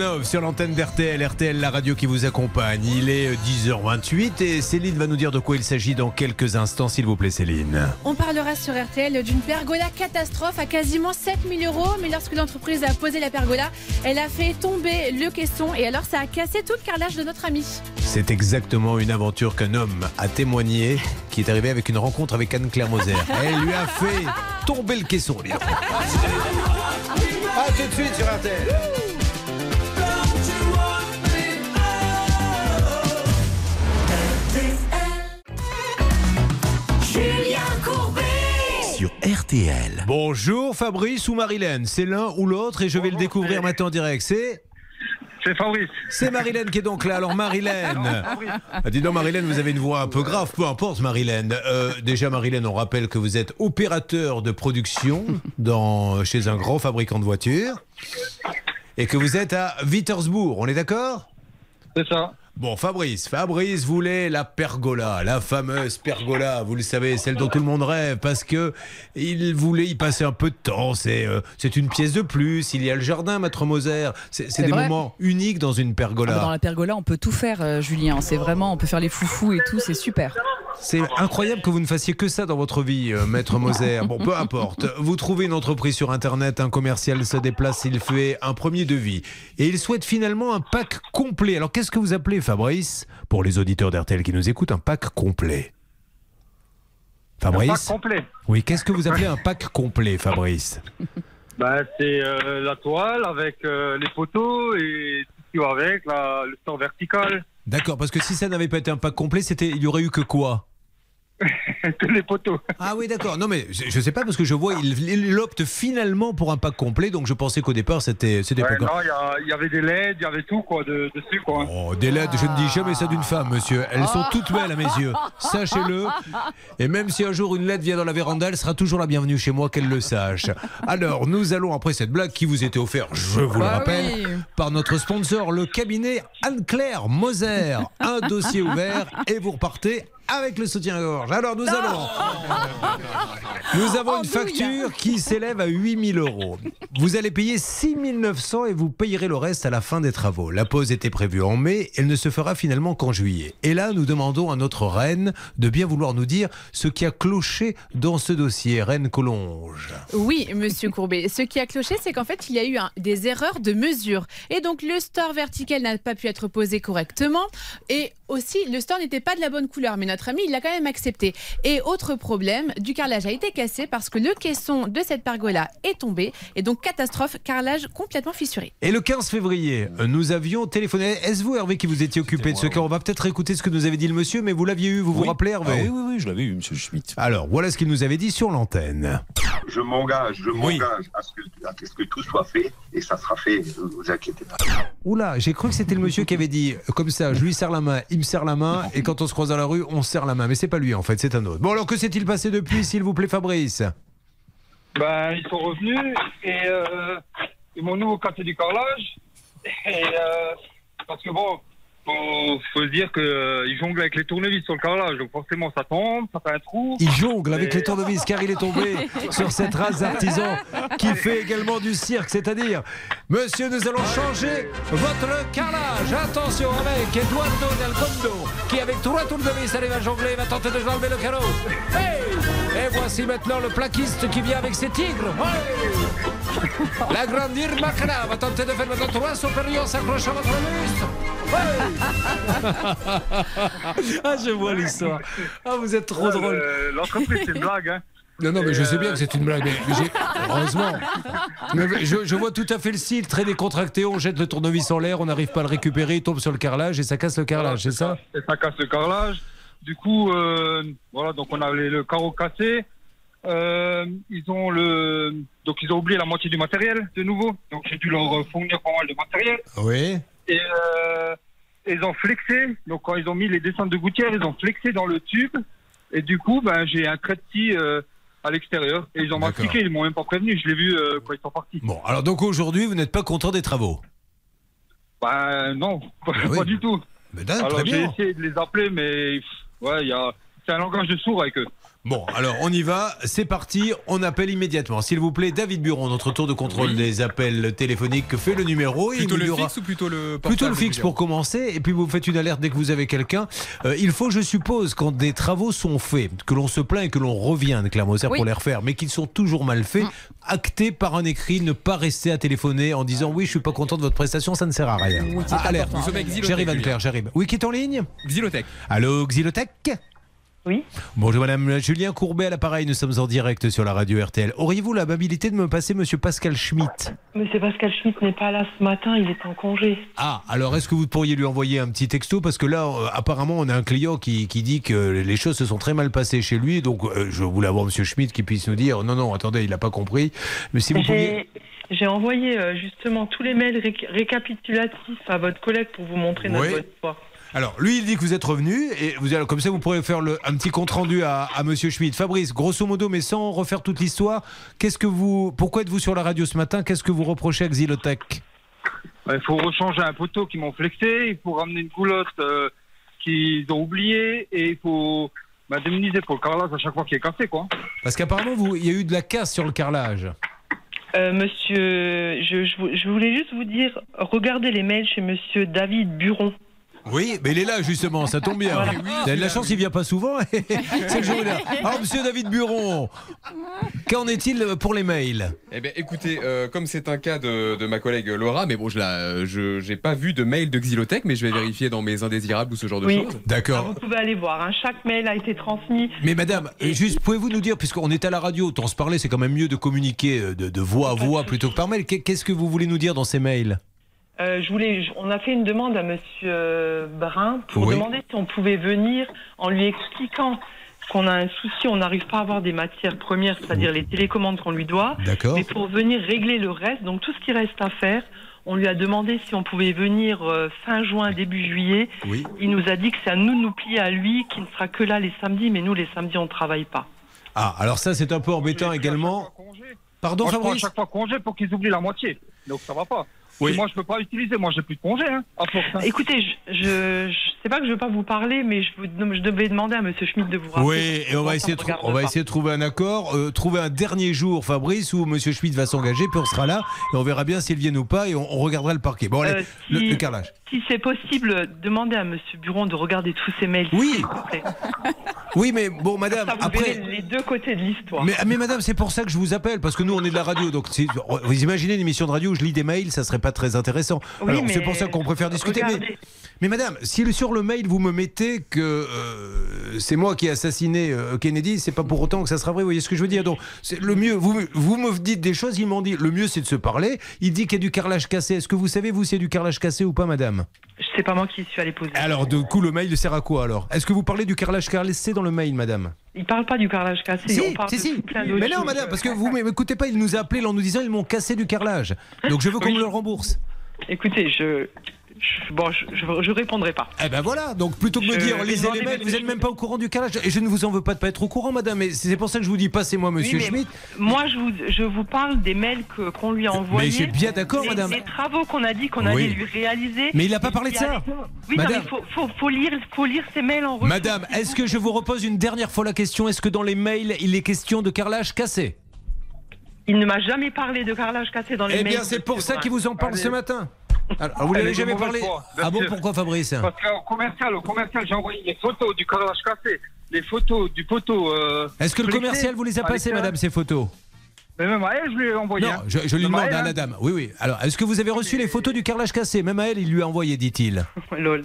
Love sur l'antenne d'RTL, RTL la radio qui vous accompagne. Il est 10h28 et Céline va nous dire de quoi il s'agit dans quelques instants, s'il vous plaît Céline. On parlera sur RTL d'une pergola catastrophe à quasiment 7000 euros, mais lorsque l'entreprise a posé la pergola, elle a fait tomber le caisson et alors ça a cassé tout le carrelage de notre ami. C'est exactement une aventure qu'un homme a témoigné qui est arrivé avec une rencontre avec Anne-Claire Moser. Elle lui a fait tomber le caisson. À tout de suite sur RTL. RTL. Bonjour Fabrice ou Marilène, c'est l'un ou l'autre et je vais le découvrir maintenant en direct. C'est C'est Fabrice. C'est Marilène qui est donc là. Alors Marilène, Ah, dis donc Marilène, vous avez une voix un peu grave, peu importe Marilène. Euh, déjà Marilène, on rappelle que vous êtes opérateur de production dans, chez un grand fabricant de voitures et que vous êtes à Wittersbourg, on est d'accord? C'est ça. Bon, Fabrice, Fabrice voulait la pergola, la fameuse pergola, vous le savez, celle dont tout le monde rêve, parce que il voulait y passer un peu de temps. C'est euh, c'est une pièce de plus. Il y a le jardin, Maître Moser. C'est des vrai. moments uniques dans une pergola. Ah bah, Dans la pergola, on peut tout faire, euh, Julien. C'est vraiment, on peut faire les foufous et tout, c'est super. C'est incroyable que vous ne fassiez que ça dans votre vie, euh, Maître Moser. Bon, peu importe. Vous trouvez une entreprise sur Internet, un commercial se déplace, il fait un premier devis. Et il souhaite finalement un pack complet. Alors, qu'est-ce que vous appelez, Fabrice, pour les auditeurs d'RTL qui nous écoutent, un pack complet? Fabrice Un pack complet. Oui, qu'est-ce que vous appelez un pack complet, Fabrice? Bah, c'est euh, la toile avec euh, les poteaux et tout ce qui va avec, la, le store vertical, D'accord, parce que si ça n'avait pas été un pack complet, c'était, il y aurait eu que quoi? tous les poteaux. Ah oui, d'accord. Non, mais je je sais pas parce que je vois, il, il opte finalement pour un pack complet, donc je pensais qu'au départ c'était, c'était Ouais, pas non, il y, avait des LED, il y avait tout quoi de- dessus quoi. Oh, des LED, je ne dis jamais ça d'une femme, monsieur. Elles sont toutes belles à mes yeux. Sachez-le. Et même si un jour une LED vient dans la véranda, elle sera toujours la bienvenue chez moi, qu'elle le sache. Alors, nous allons, après cette blague qui vous était offerte, je vous le Bah rappelle, oui. par notre sponsor, le cabinet Anne-Claire Moser. Un dossier ouvert et vous repartez avec le soutien-gorge. Alors, nous allons. Nous avons une facture qui s'élève à 8000 euros. Vous allez payer 6900 et vous payerez le reste à la fin des travaux. La pause était prévue en mai, elle ne se fera finalement qu'en juillet. Et là, nous demandons à notre reine de bien vouloir nous dire ce qui a cloché dans ce dossier. Reine Collonge. Oui, monsieur Courbet. Ce qui a cloché, c'est qu'en fait, il y a eu un- des erreurs de mesure. Et donc, le store vertical n'a pas pu être posé correctement. Et aussi, le store n'était pas de la bonne couleur. Mais notre ami, il l'a quand même accepté. Et autre problème, du carrelage a été cassé parce que le caisson de cette pergola est tombé. Et donc, catastrophe, carrelage complètement fissuré. Et le 15 février, nous avions téléphoné. Est-ce vous, Hervé, qui vous étiez occupé de ce cas On va peut-être écouter ce que nous avait dit le monsieur, mais vous l'aviez eu, vous vous rappelez, Hervé Ah oui, oui, oui, je l'avais eu, monsieur Schmitt. Alors, voilà ce qu'il nous avait dit sur l'antenne. Je m'engage, je Oui. m'engage à, ce que, à ce que tout soit fait et ça sera fait, ne vous inquiétez pas. Oula, j'ai cru que c'était le monsieur qui avait dit euh, comme ça, je lui serre la main, il me serre la main, et quand on se croise dans la rue, on se serre la main. Mais c'est pas lui en fait, c'est un autre. Bon alors que s'est-il passé depuis, s'il vous plaît, Fabrice? Ben, ils sont revenus et euh, ils m'ont nous cassé du carrelage. Et, euh, parce que bon, faut, faut se dire qu'ils jonglent avec les tournevis sur le carrelage, donc forcément ça tombe, ça fait un trou. Il jongle avec Et- les tournevis car il est tombé sur cette race d'artisan qui fait également du cirque, c'est-à-dire, monsieur, nous allons changer votre carrelage. Attention avec Eduardo Del Condo qui avec trois tournevis arrive à jongler, va tenter de enlever le carreau. Hey Et voici maintenant le plaquiste qui vient avec ses tigres. La grande Irma Kra va tenter de faire le trois supérieur s'accroche à votre buste. Hey ah, je vois l'histoire. Ah, vous êtes trop Euh, drôle. le- L'entreprise, c'est une blague. Hein. Non, non, mais je sais euh, bien que c'est une blague. mais Heureusement. Mais je, je vois tout à fait le style, très décontracté. On jette le tournevis en l'air, on n'arrive pas à le récupérer, il tombe sur le carrelage et ça casse le carrelage, c'est ça? Et ça casse le carrelage. Du coup, euh, voilà, donc on avait le carreau cassé. Euh, ils ont le, donc ils ont oublié la moitié du matériel de nouveau. Donc j'ai dû leur fournir pas mal de matériel. Oui. Et euh, ils ont flexé. Donc quand ils ont mis les descentes de gouttière, ils ont flexé dans le tube. Et du coup, ben j'ai un scie euh, à l'extérieur. Et ils ont mastiqué. Ils m'ont même pas prévenu. Je l'ai vu quand ils sont partis. Bon, alors donc aujourd'hui, vous n'êtes pas content des travaux? Ben non, pas, oui. pas du tout. Dingue, Alors très j'ai essayé de les appeler, mais ouais, il y a, c'est un langage de sourd avec eux. Bon, alors on y va, c'est parti, on appelle immédiatement. S'il vous plaît, David Buron, notre tour de contrôle des appels téléphoniques, fait le numéro. et Plutôt il y le aura- fixe ou plutôt le portable Plutôt le fixe pour commencer, et puis vous faites une alerte dès que vous avez quelqu'un. Euh, il faut, je suppose, quand des travaux sont faits, que l'on se plaint et que l'on revient de Clermont Oui. pour les refaire, mais qu'ils sont toujours mal faits, acter par un écrit, ne pas rester à téléphoner en disant oui, je suis pas content de votre prestation, ça ne sert à rien. Ah, alerte. J'arrive. Anne-Claire, j'arrive. Oui, qui est en ligne? Xylotech. Allô, Xylotech? Oui. Bonjour madame, Julien Courbet à l'appareil, nous sommes en direct sur la radio RTL. Auriez-vous l'amabilité de me passer monsieur Pascal Schmitt Monsieur Pascal Schmitt n'est pas là ce matin, il est en congé. Ah, alors est-ce que vous pourriez lui envoyer un petit texto? Parce que là, euh, apparemment, on a un client qui, qui dit que les choses se sont très mal passées chez lui. Donc, euh, je voulais avoir monsieur Schmitt qui puisse nous dire non, non, attendez, il n'a pas compris. Mais si vous pouviez. J'ai envoyé euh, justement tous les mails ré- récapitulatifs à votre collègue pour vous montrer notre Oui. bonne foi. Alors, lui, il dit que vous êtes revenu. Et vous, allez- comme ça, vous pourrez faire le, un petit compte rendu à, à monsieur Schmitt. Fabrice, grosso modo, mais sans refaire toute l'histoire, qu'est-ce que vous. Pourquoi êtes-vous sur la radio ce matin? Qu'est-ce que vous reprochez à Xylotech? Il faut rechanger un poteau qui m'ont flexé, il faut ramener une goulotte euh, qu'ils ont oubliée et il faut m'indemniser pour le carrelage à chaque fois qu'il est cassé. quoi. Parce qu'apparemment, vous- il y a eu de la casse sur le carrelage. Euh, monsieur, je, je voulais juste vous dire, regardez les mails chez monsieur David Buron. Oui, mais il est là justement, ça tombe bien. Voilà. De la chance, il vient pas souvent. C'est le jour là. Alors, monsieur David Buron, qu'en est-il pour les mails? Eh bien, écoutez, euh, comme c'est un cas de, de ma collègue Laura, mais bon, je la, euh, je j'ai pas vu de mail de Xylotech, mais je vais vérifier dans mes indésirables ou ce genre de Oui. choses. D'accord. Vous pouvez aller voir, hein, chaque mail a été transmis. Mais madame, euh, juste pouvez-vous nous dire, puisqu'on est à la radio, autant se parler, c'est quand même mieux de communiquer euh, de, de voix à voix plutôt que par mail. Qu'est- Qu'est-ce que vous voulez nous dire dans ces mails? Euh, je voulais, on a fait une demande à Monsieur Brun pour Oui. demander si on pouvait venir en lui expliquant qu'on a un souci, on n'arrive pas à avoir des matières premières, c'est-à-dire les télécommandes qu'on lui doit. D'accord. Mais pour venir régler le reste, donc tout ce qui reste à faire, on lui a demandé si on pouvait venir euh, fin juin, début juillet. Oui. Il nous a dit que c'est à nous de nous plier à lui, qui ne sera que là les samedis, mais nous les samedis on ne travaille pas. Ah, alors ça c'est un peu embêtant également. Pardon Moi, je prends à Fabrice chaque fois congé pour qu'ils oublient la moitié. Donc ça va pas. Oui. Moi, je peux pas utiliser. Moi, j'ai plus de congé. Hein, à force, hein. Écoutez, je, je, je sais pas que je veux pas vous parler, mais je, vous, je devais demander à Monsieur Schmitt de vous rappeler. Oui, et on va, essayer de, trou- regarde on va pas. essayer de trouver un accord, euh, trouver un dernier jour, Fabrice, où Monsieur Schmitt va s'engager, puis on sera là, et on verra bien s'ils viennent ou pas, et on, on regardera le parquet. Bon, allez, Euh, le, si- le carrelage. Si c'est possible, demandez à Monsieur Buron de regarder tous ces mails. Oui. s'il vous plaît. Oui, mais bon, madame, Ça, vous après. les deux côtés de l'histoire. Mais, mais madame, c'est pour ça que je vous appelle, parce que nous, on est de la radio. Donc, vous imaginez une émission de radio où je lis des mails, ça serait pas très intéressant. Oui, Alors, mais c'est pour ça qu'on préfère discuter. Mais, madame, si sur le mail, vous me mettez que euh, c'est moi qui ai assassiné euh, Kennedy, c'est pas pour autant que ça sera vrai. Vous voyez ce que je veux dire Donc, c'est le mieux. Vous, vous me dites des choses, ils m'ont dit le mieux, c'est de se parler. Il dit qu'il y a du carrelage cassé. Est-ce que vous savez, vous, s'il y a du carrelage cassé ou pas, madame? C'est pas moi qui suis allé poser. Alors, de coup, le mail sert à quoi alors? Est-ce que vous parlez du carrelage cassé dans le mail, madame? Il parle pas du carrelage cassé. Si, on parle si, de si. plein Mais non, madame, parce que vous m'écoutez pas, il nous a appelé en nous disant ils m'ont cassé du carrelage. Donc je veux qu'on me le rembourse. Écoutez, je, je- bon, je, je, je répondrai pas. Eh ben voilà, donc plutôt que me Je dire lisez les mails, vous n'êtes même pas au courant du carrelage. Et je ne vous en veux pas de pas être au courant, madame, mais c'est pour ça que je vous dis passez-moi monsieur Oui, mais Schmitt. Moi, je vous, je vous parle des mails que- qu'on lui a envoyés. je suis bien d'accord, madame. Les travaux qu'on a dit qu'on Oui. allait lui réaliser. Mais il n'a pas parlé de ça. Oui, non, Madame. mais il faut, faut, faut lire, faut lire ces mails en retour. Madame, est-ce que je vous repose une dernière fois la question? Est-ce que dans les mails, il est question de carrelage cassé? Il ne m'a jamais parlé de carrelage cassé dans les Eh mails. bien, c'est pour ça qu'il vous en parle ce matin. Alors, vous l'avez jamais parlé Ah bon, pourquoi Fabrice Parce qu'au commercial, au commercial, j'ai envoyé les photos du carrelage cassé, les photos du poteau. euh, Est-ce que le commercial vous les a à passées, madame, ces photos Mais même à elle, je lui ai envoyé. Non, hein. je, je lui Même demande elle, à hein. la dame. Oui, oui. Alors, est-ce que vous avez reçu les photos du carrelage cassé Même à elle, il lui a envoyé, dit-il. Lol.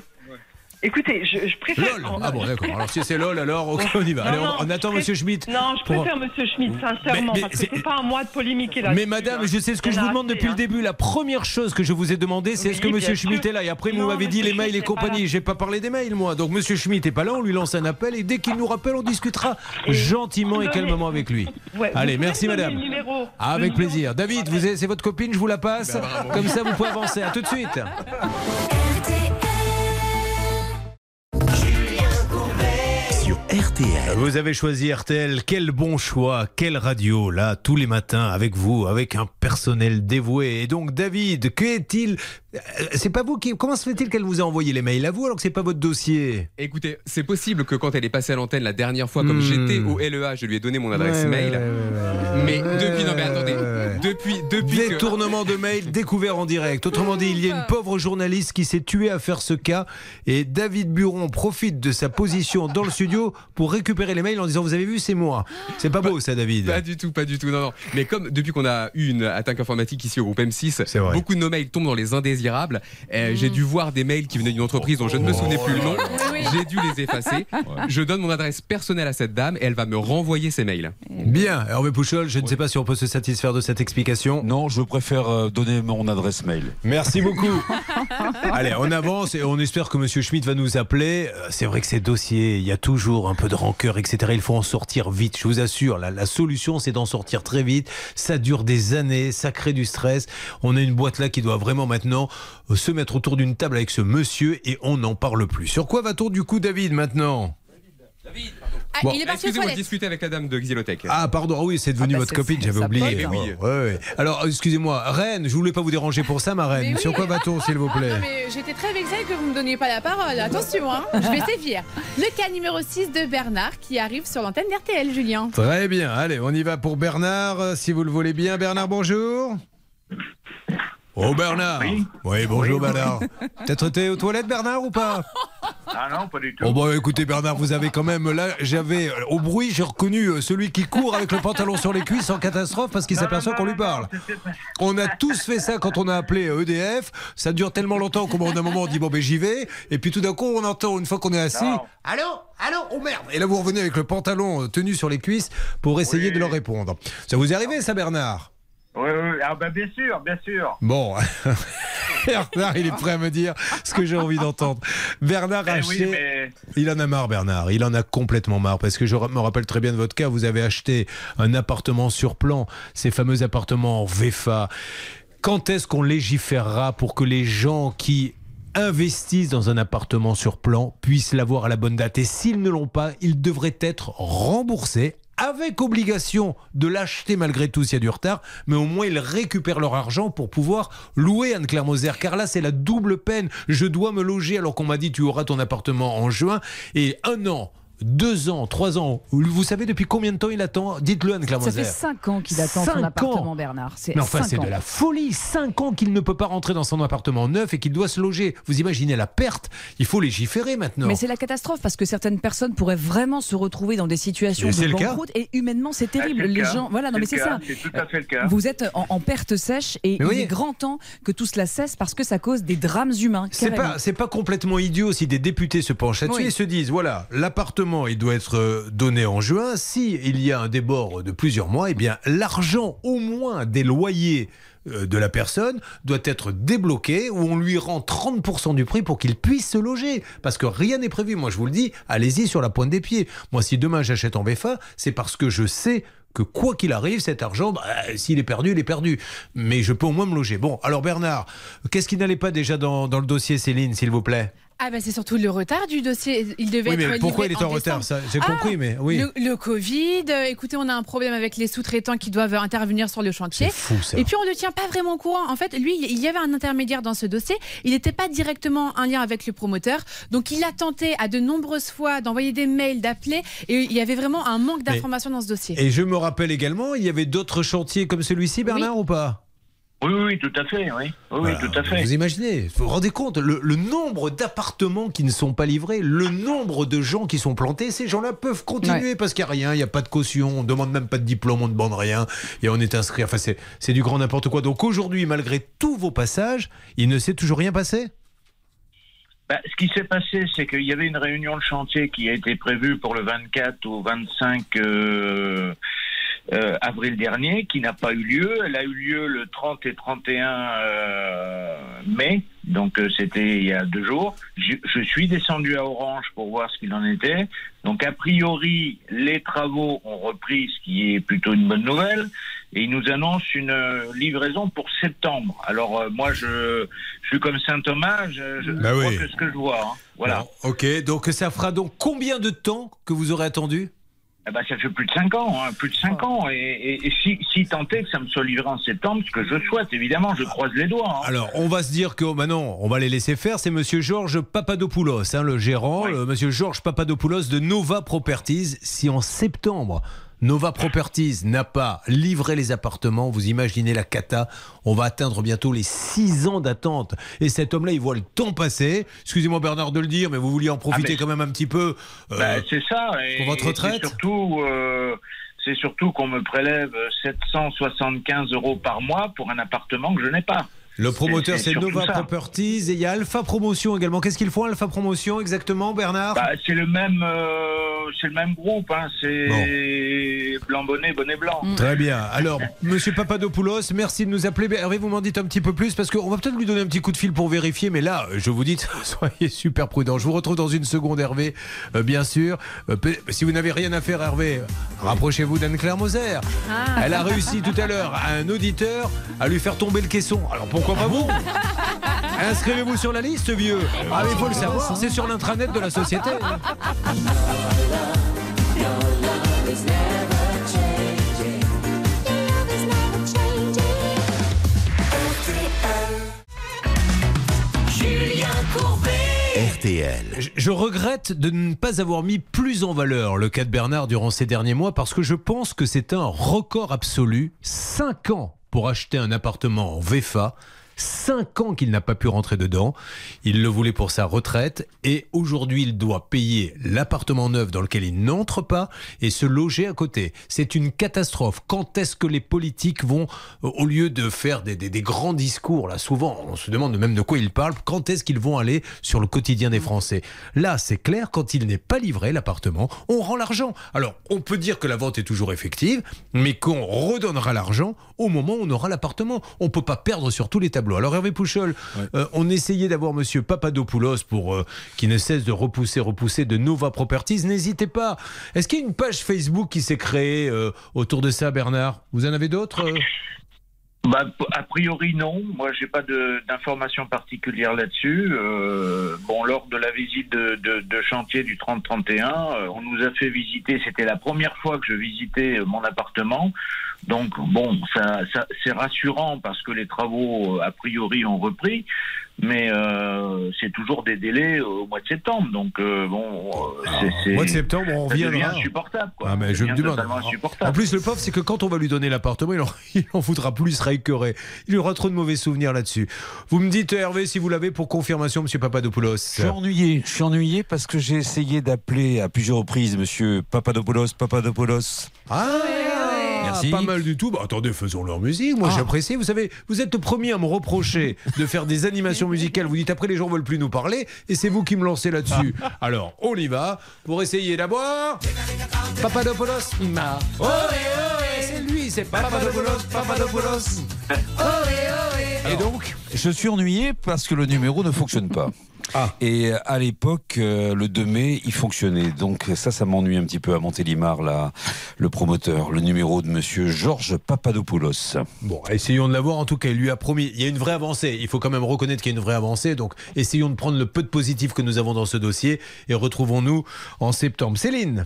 Écoutez, je, je préfère. LOL Ah bon, d'accord. Alors, si c'est LOL, alors, ok, on y va. Non, Allez, on, non, on attend je Monsieur Schmitt. Non, je pour- préfère Monsieur Schmitt, sincèrement, Mais- mais parce que c'est- c'est pas à moi de polémiquer là. Mais madame, je sais ce que je vous demande depuis le début. La première chose que je vous ai demandé, c'est est-ce que Monsieur bien Schmitt est là? Et après, vous Non, m'avez dit Monsieur les mails Schmitt et n'est pas compagnie. là. J'ai pas parlé des mails, moi. Donc Monsieur Schmitt est pas là. On lui lance un appel et dès qu'il nous rappelle, on discutera gentiment et donnez- calmement avec lui. Ouais, vous Allez, pouvez merci donner madame. le numéro. Ah, Le avec numéro. plaisir. David, vous avez- c'est votre copine, je vous la passe. Comme ça, vous pouvez avancer. À tout de suite. RTL. RTL. Vous avez choisi RTL, quel bon choix, quelle radio, là, tous les matins, avec vous, avec un personnel dévoué. Et donc, David, qu'est-il Euh, C'est pas vous qui. Comment se fait-il qu'elle vous a envoyé les mails? À vous alors que c'est pas votre dossier? Écoutez, c'est possible que quand elle est passée à l'antenne la dernière fois, comme Hmm. j'étais au LEA, je lui ai donné mon adresse Ouais, mail. ouais, ouais, mais depuis, non mais attendez, depuis, depuis que- Détournement de mail découvert en direct. Autrement dit, il y a une pauvre journaliste qui s'est tuée à faire ce cas et David Buron profite de sa position dans le studio pour récupérer les mails en disant Vous avez vu, c'est moi. C'est pas beau ça, David. Pas du tout, pas du tout, non, non. Mais comme depuis qu'on a eu une attaque informatique ici au groupe M6, beaucoup de nos mails tombent dans les indésirables. Euh, J'ai dû voir des mails qui venaient d'une entreprise dont je ne me souvenais plus le nom. J'ai dû les effacer. Je donne mon adresse personnelle à cette dame et elle va me renvoyer ses mails. Bien, Hervé Pouchol, je ne sais pas si on peut se satisfaire de cette explication. Non, je préfère euh, donner mon adresse mail. Merci beaucoup. Allez, on avance et on espère que Monsieur Schmitt va nous appeler. Euh, C'est vrai que ces dossiers, il y a toujours un peu de rancœur, etc. Il faut en sortir vite. Je vous assure, la, la solution, c'est d'en sortir très vite. Ça dure des années, ça crée du stress. On a une boîte là qui doit vraiment maintenant euh, se mettre autour d'une table avec ce monsieur et on n'en parle plus. Sur quoi va-t-on du coup, David, maintenant? Ah, Bon. il est parti Excusez-moi discuter avec la dame de Xylotech. Ah pardon, ah oui, c'est devenu Ah bah, votre copine, j'avais oublié. pote. Ouais, ouais. Alors, excusez-moi, Reine, je voulais pas vous déranger pour ça, ma reine. Mais oui. Sur quoi va-t-on, s'il vous plaît Non, mais j'étais très vexée que vous me donniez pas la parole. Attention, hein, je vais sévir. Le cas numéro 6 de Bernard qui arrive sur l'antenne d'RTL, Julien. Très bien, allez, on y va pour Bernard, si vous le voulez bien. Bernard, bonjour. Oh Bernard. Oui, bonjour Bernard. Peut-être été aux toilettes Bernard ou pas Ah non, pas du tout. Oh bah écoutez Bernard, vous avez quand même là, j'avais euh, au bruit, j'ai reconnu euh, celui qui court avec le pantalon sur les cuisses en catastrophe parce qu'il s'aperçoit qu'on lui parle. On a tous fait ça quand on a appelé euh, EDF, ça dure tellement longtemps qu'au bout d'un moment on dit bon ben j'y vais. Et puis tout d'un coup on entend une fois qu'on est assis Non. Allô? Allô? Oh merde! Et là vous revenez avec le pantalon tenu sur les cuisses pour essayer de leur répondre. Ça vous est arrivé ça Bernard? Oui, oui, ah bah bien sûr, bien sûr. Bon, Bernard, il est prêt à me dire ce que j'ai envie d'entendre. Bernard Eh oui, acheté. mais- Il en a marre, Bernard. Il en a complètement marre. Parce que je me rappelle très bien de votre cas. Vous avez acheté un appartement sur plan, ces fameux appartements en VFA. Quand est-ce qu'on légiférera pour que les gens qui investissent dans un appartement sur plan puissent l'avoir à la bonne date? Et s'ils ne l'ont pas, ils devraient être remboursés avec obligation de l'acheter malgré tout s'il y a du retard, mais au moins ils récupèrent leur argent pour pouvoir louer Anne-Claire Moser. Car là, c'est la double peine. Je dois me loger alors qu'on m'a dit tu auras ton appartement en juin et un an. Deux ans, trois ans, vous savez depuis combien de temps il attend Dites-le Anne-Claire Ça Moser. fait 5 ans qu'il attend Cinq son ans. appartement, Bernard. C'est Mais enfin, cinq c'est de la folie. Cinq ans qu'il ne peut pas rentrer dans son appartement neuf et qu'il doit se loger. Vous imaginez la perte Il faut légiférer maintenant. Mais c'est la catastrophe parce que certaines personnes pourraient vraiment se retrouver dans des situations Mais de banqueroute et humainement c'est terrible. Ah, c'est le Les cas. gens, voilà, non mais C'est ça. tout à fait le cas. Vous êtes en, en perte sèche et Mais il oui. est grand temps que tout cela cesse parce que ça cause des drames humains. C'est pas, c'est pas complètement idiot si des députés se penchent là-dessus Oui. et se disent voilà, l'appartement il doit être euh, donné en juin. Si il y a un débord de plusieurs mois, eh bien l'argent au moins des loyers euh, de la personne doit être débloqué ou on lui rend 30% du prix pour qu'il puisse se loger. Parce que rien n'est prévu. Moi, je vous le dis, allez-y sur la pointe des pieds. Moi, si demain j'achète en VFA, c'est parce que je sais que quoi qu'il arrive, cet argent, bah, s'il est perdu, il est perdu. Mais je peux au moins me loger. Bon, alors Bernard, qu'est-ce qui n'allait pas déjà dans le dossier, Céline, s'il vous plaît? Ah bah c'est surtout le retard du dossier. Il devait Oui, être mais pourquoi il est en retard ça, J'ai Ah, compris, mais oui. Le, le Covid, euh, écoutez, on a un problème avec les sous-traitants qui doivent intervenir sur le chantier. C'est fou, ça. Et puis on ne le tient pas vraiment au courant. En fait, lui, il y avait un intermédiaire dans ce dossier. Il n'était pas directement en lien avec le promoteur. Donc il a tenté à de nombreuses fois d'envoyer des mails, d'appeler. Et il y avait vraiment un manque d'informations dans ce dossier. Et je me rappelle également, il y avait d'autres chantiers comme celui-ci, Bernard, ou pas? Oui, oui, tout à fait, oui. Oui, oui, tout à fait. Vous imaginez, vous vous rendez compte, le, le nombre d'appartements qui ne sont pas livrés, le nombre de gens qui sont plantés, ces gens-là peuvent continuer parce qu'il n'y a rien, il n'y a pas de caution, on ne demande même pas de diplôme, on ne demande rien, et on est inscrit. Enfin, c'est c'est du grand n'importe quoi. Donc aujourd'hui, malgré tous vos passages, il ne s'est toujours rien passé? Bah, ce qui s'est passé, c'est qu'il y avait une réunion de chantier qui a été prévue pour le 24 ou 25 euh, euh, avril dernier, qui n'a pas eu lieu. Elle a eu lieu le 30 et 31 euh, mai Donc euh, c'était il y a deux jours. Je, je suis descendu à Orange pour voir ce qu'il en était. Donc a priori, les travaux ont repris, ce qui est plutôt une bonne nouvelle. Et ils nous annoncent une euh, livraison pour septembre. Alors euh, moi, je, je suis comme Saint Thomas, je, je Bah crois que ce que je vois. hein. Voilà. Bon, ok, donc ça fera donc combien de temps que vous aurez attendu? Eh ben, ça fait plus de 5 ans, hein, plus de 5 ans. Et, et- et si, si tant est que ça me soit livré en septembre, ce que je souhaite, évidemment, je croise les doigts. hein. Alors, on va se dire que bah non, on va les laisser faire. C'est Monsieur Georges Papadopoulos, hein, le gérant, le Monsieur Georges Papadopoulos de Nova Properties. Si en septembre Nova Properties n'a pas livré les appartements, vous imaginez la cata. On va atteindre bientôt les 6 ans d'attente. Et cet homme-là, il voit le temps passer. Excusez-moi Bernard de le dire, mais vous vouliez en profiter Ah, quand même un petit peu. euh, Ben, c'est ça. Et, pour votre et retraite C'est surtout, euh, c'est surtout qu'on me prélève 775 euros par mois pour un appartement que je n'ai pas. Le promoteur, c'est Nova. Properties. Et il y a Alpha Promotion également. Qu'est-ce qu'ils font, Alpha Promotion, exactement, Bernard? Bah, c'est le même, euh, c'est le même groupe. Hein, c'est blanc bonnet, bonnet blanc. Très bien. Alors, Monsieur Papadopoulos, merci de nous appeler. Hervé, vous m'en dites un petit peu plus parce qu'on va peut-être lui donner un petit coup de fil pour vérifier. Mais là, je vous dis, soyez super prudent. Je vous retrouve dans une seconde, Hervé, euh, bien sûr. Euh, si vous n'avez rien à faire, Hervé, rapprochez-vous d'Anne-Claire Moser. Ah. Elle a réussi tout à l'heure à un auditeur à lui faire tomber le caisson. Alors pourquoi pas vous Inscrivez-vous sur la liste, vieux. Ah, mais il faut le savoir, c'est sur l'intranet de la société. RTL. Je- Je regrette de ne pas avoir mis plus en valeur le cas de Bernard durant ces derniers mois parce que je pense que c'est un record absolu. 5 ans pour acheter un appartement en VFA. 5 ans qu'il n'a pas pu rentrer dedans. Il le voulait pour sa retraite et aujourd'hui il doit payer l'appartement neuf dans lequel il n'entre pas et se loger à côté. C'est une catastrophe. Quand est-ce que les politiques vont, euh, au lieu de faire des, des- des grands discours, là souvent on se demande même de quoi ils parlent, quand est-ce qu'ils vont aller sur le quotidien des Français? Là c'est clair, quand il n'est pas livré l'appartement, on rend l'argent. Alors on peut dire que la vente est toujours effective, mais qu'on redonnera l'argent au moment où on aura l'appartement. On peut pas perdre sur tous les tableaux. Alors Hervé Pouchol, euh, on essayait d'avoir Monsieur Papadopoulos pour euh, qui ne cesse de repousser, repousser de Nova Properties. N'hésitez pas. Est-ce qu'il y a une page Facebook qui s'est créée euh, autour de ça, Bernard? Vous en avez d'autres Bah, a priori non. Moi, j'ai pas d'informations particulières là-dessus. Euh, bon, lors de la visite de, de- de chantier du 30-31, euh, on nous a fait visiter. C'était la première fois que je visitais mon appartement. Donc, bon, ça, ça- c'est rassurant parce que les travaux, euh, a priori, ont repris. Mais euh, c'est toujours des délais au mois de septembre. Donc, euh, bon, euh, c'est- c'est. Au mois de septembre, on reviendra. insupportable. Quoi. Ah, mais je me demande. En plus, le pauvre, c'est que quand on va lui donner l'appartement, il en, il en foutra plus, il sera écœuré. Il aura trop de mauvais souvenirs là-dessus. Vous me dites, Hervé, si vous l'avez pour confirmation, monsieur Papadopoulos. Je suis ennuyé. Je suis ennuyé parce que j'ai essayé d'appeler à plusieurs reprises Monsieur Papadopoulos, Papadopoulos. Ah, Pas mal du tout. Bah, attendez, faisons leur musique. Moi, Ah. j'apprécie. Vous savez, vous êtes le premier à me reprocher de faire des animations musicales. Vous dites après, les gens veulent plus nous parler, et c'est vous qui me lancez là-dessus. Alors, on y va pour essayer d'abord. Papadopoulos, ma. Oh, c'est lui, c'est Papadopoulos, Papadopoulos. Et donc Je suis ennuyé parce que le numéro ne fonctionne pas. Et à l'époque, euh, le 2 mai, il fonctionnait. Donc ça, ça m'ennuie un petit peu à Montélimar, là, le promoteur, le numéro de monsieur Georges Papadopoulos. Bon, essayons de l'avoir. En tout cas, il lui a promis. Il y a une vraie avancée. Il faut quand même reconnaître qu'il y a une vraie avancée. Donc, essayons de prendre le peu de positif que nous avons dans ce dossier et retrouvons-nous en septembre. Céline.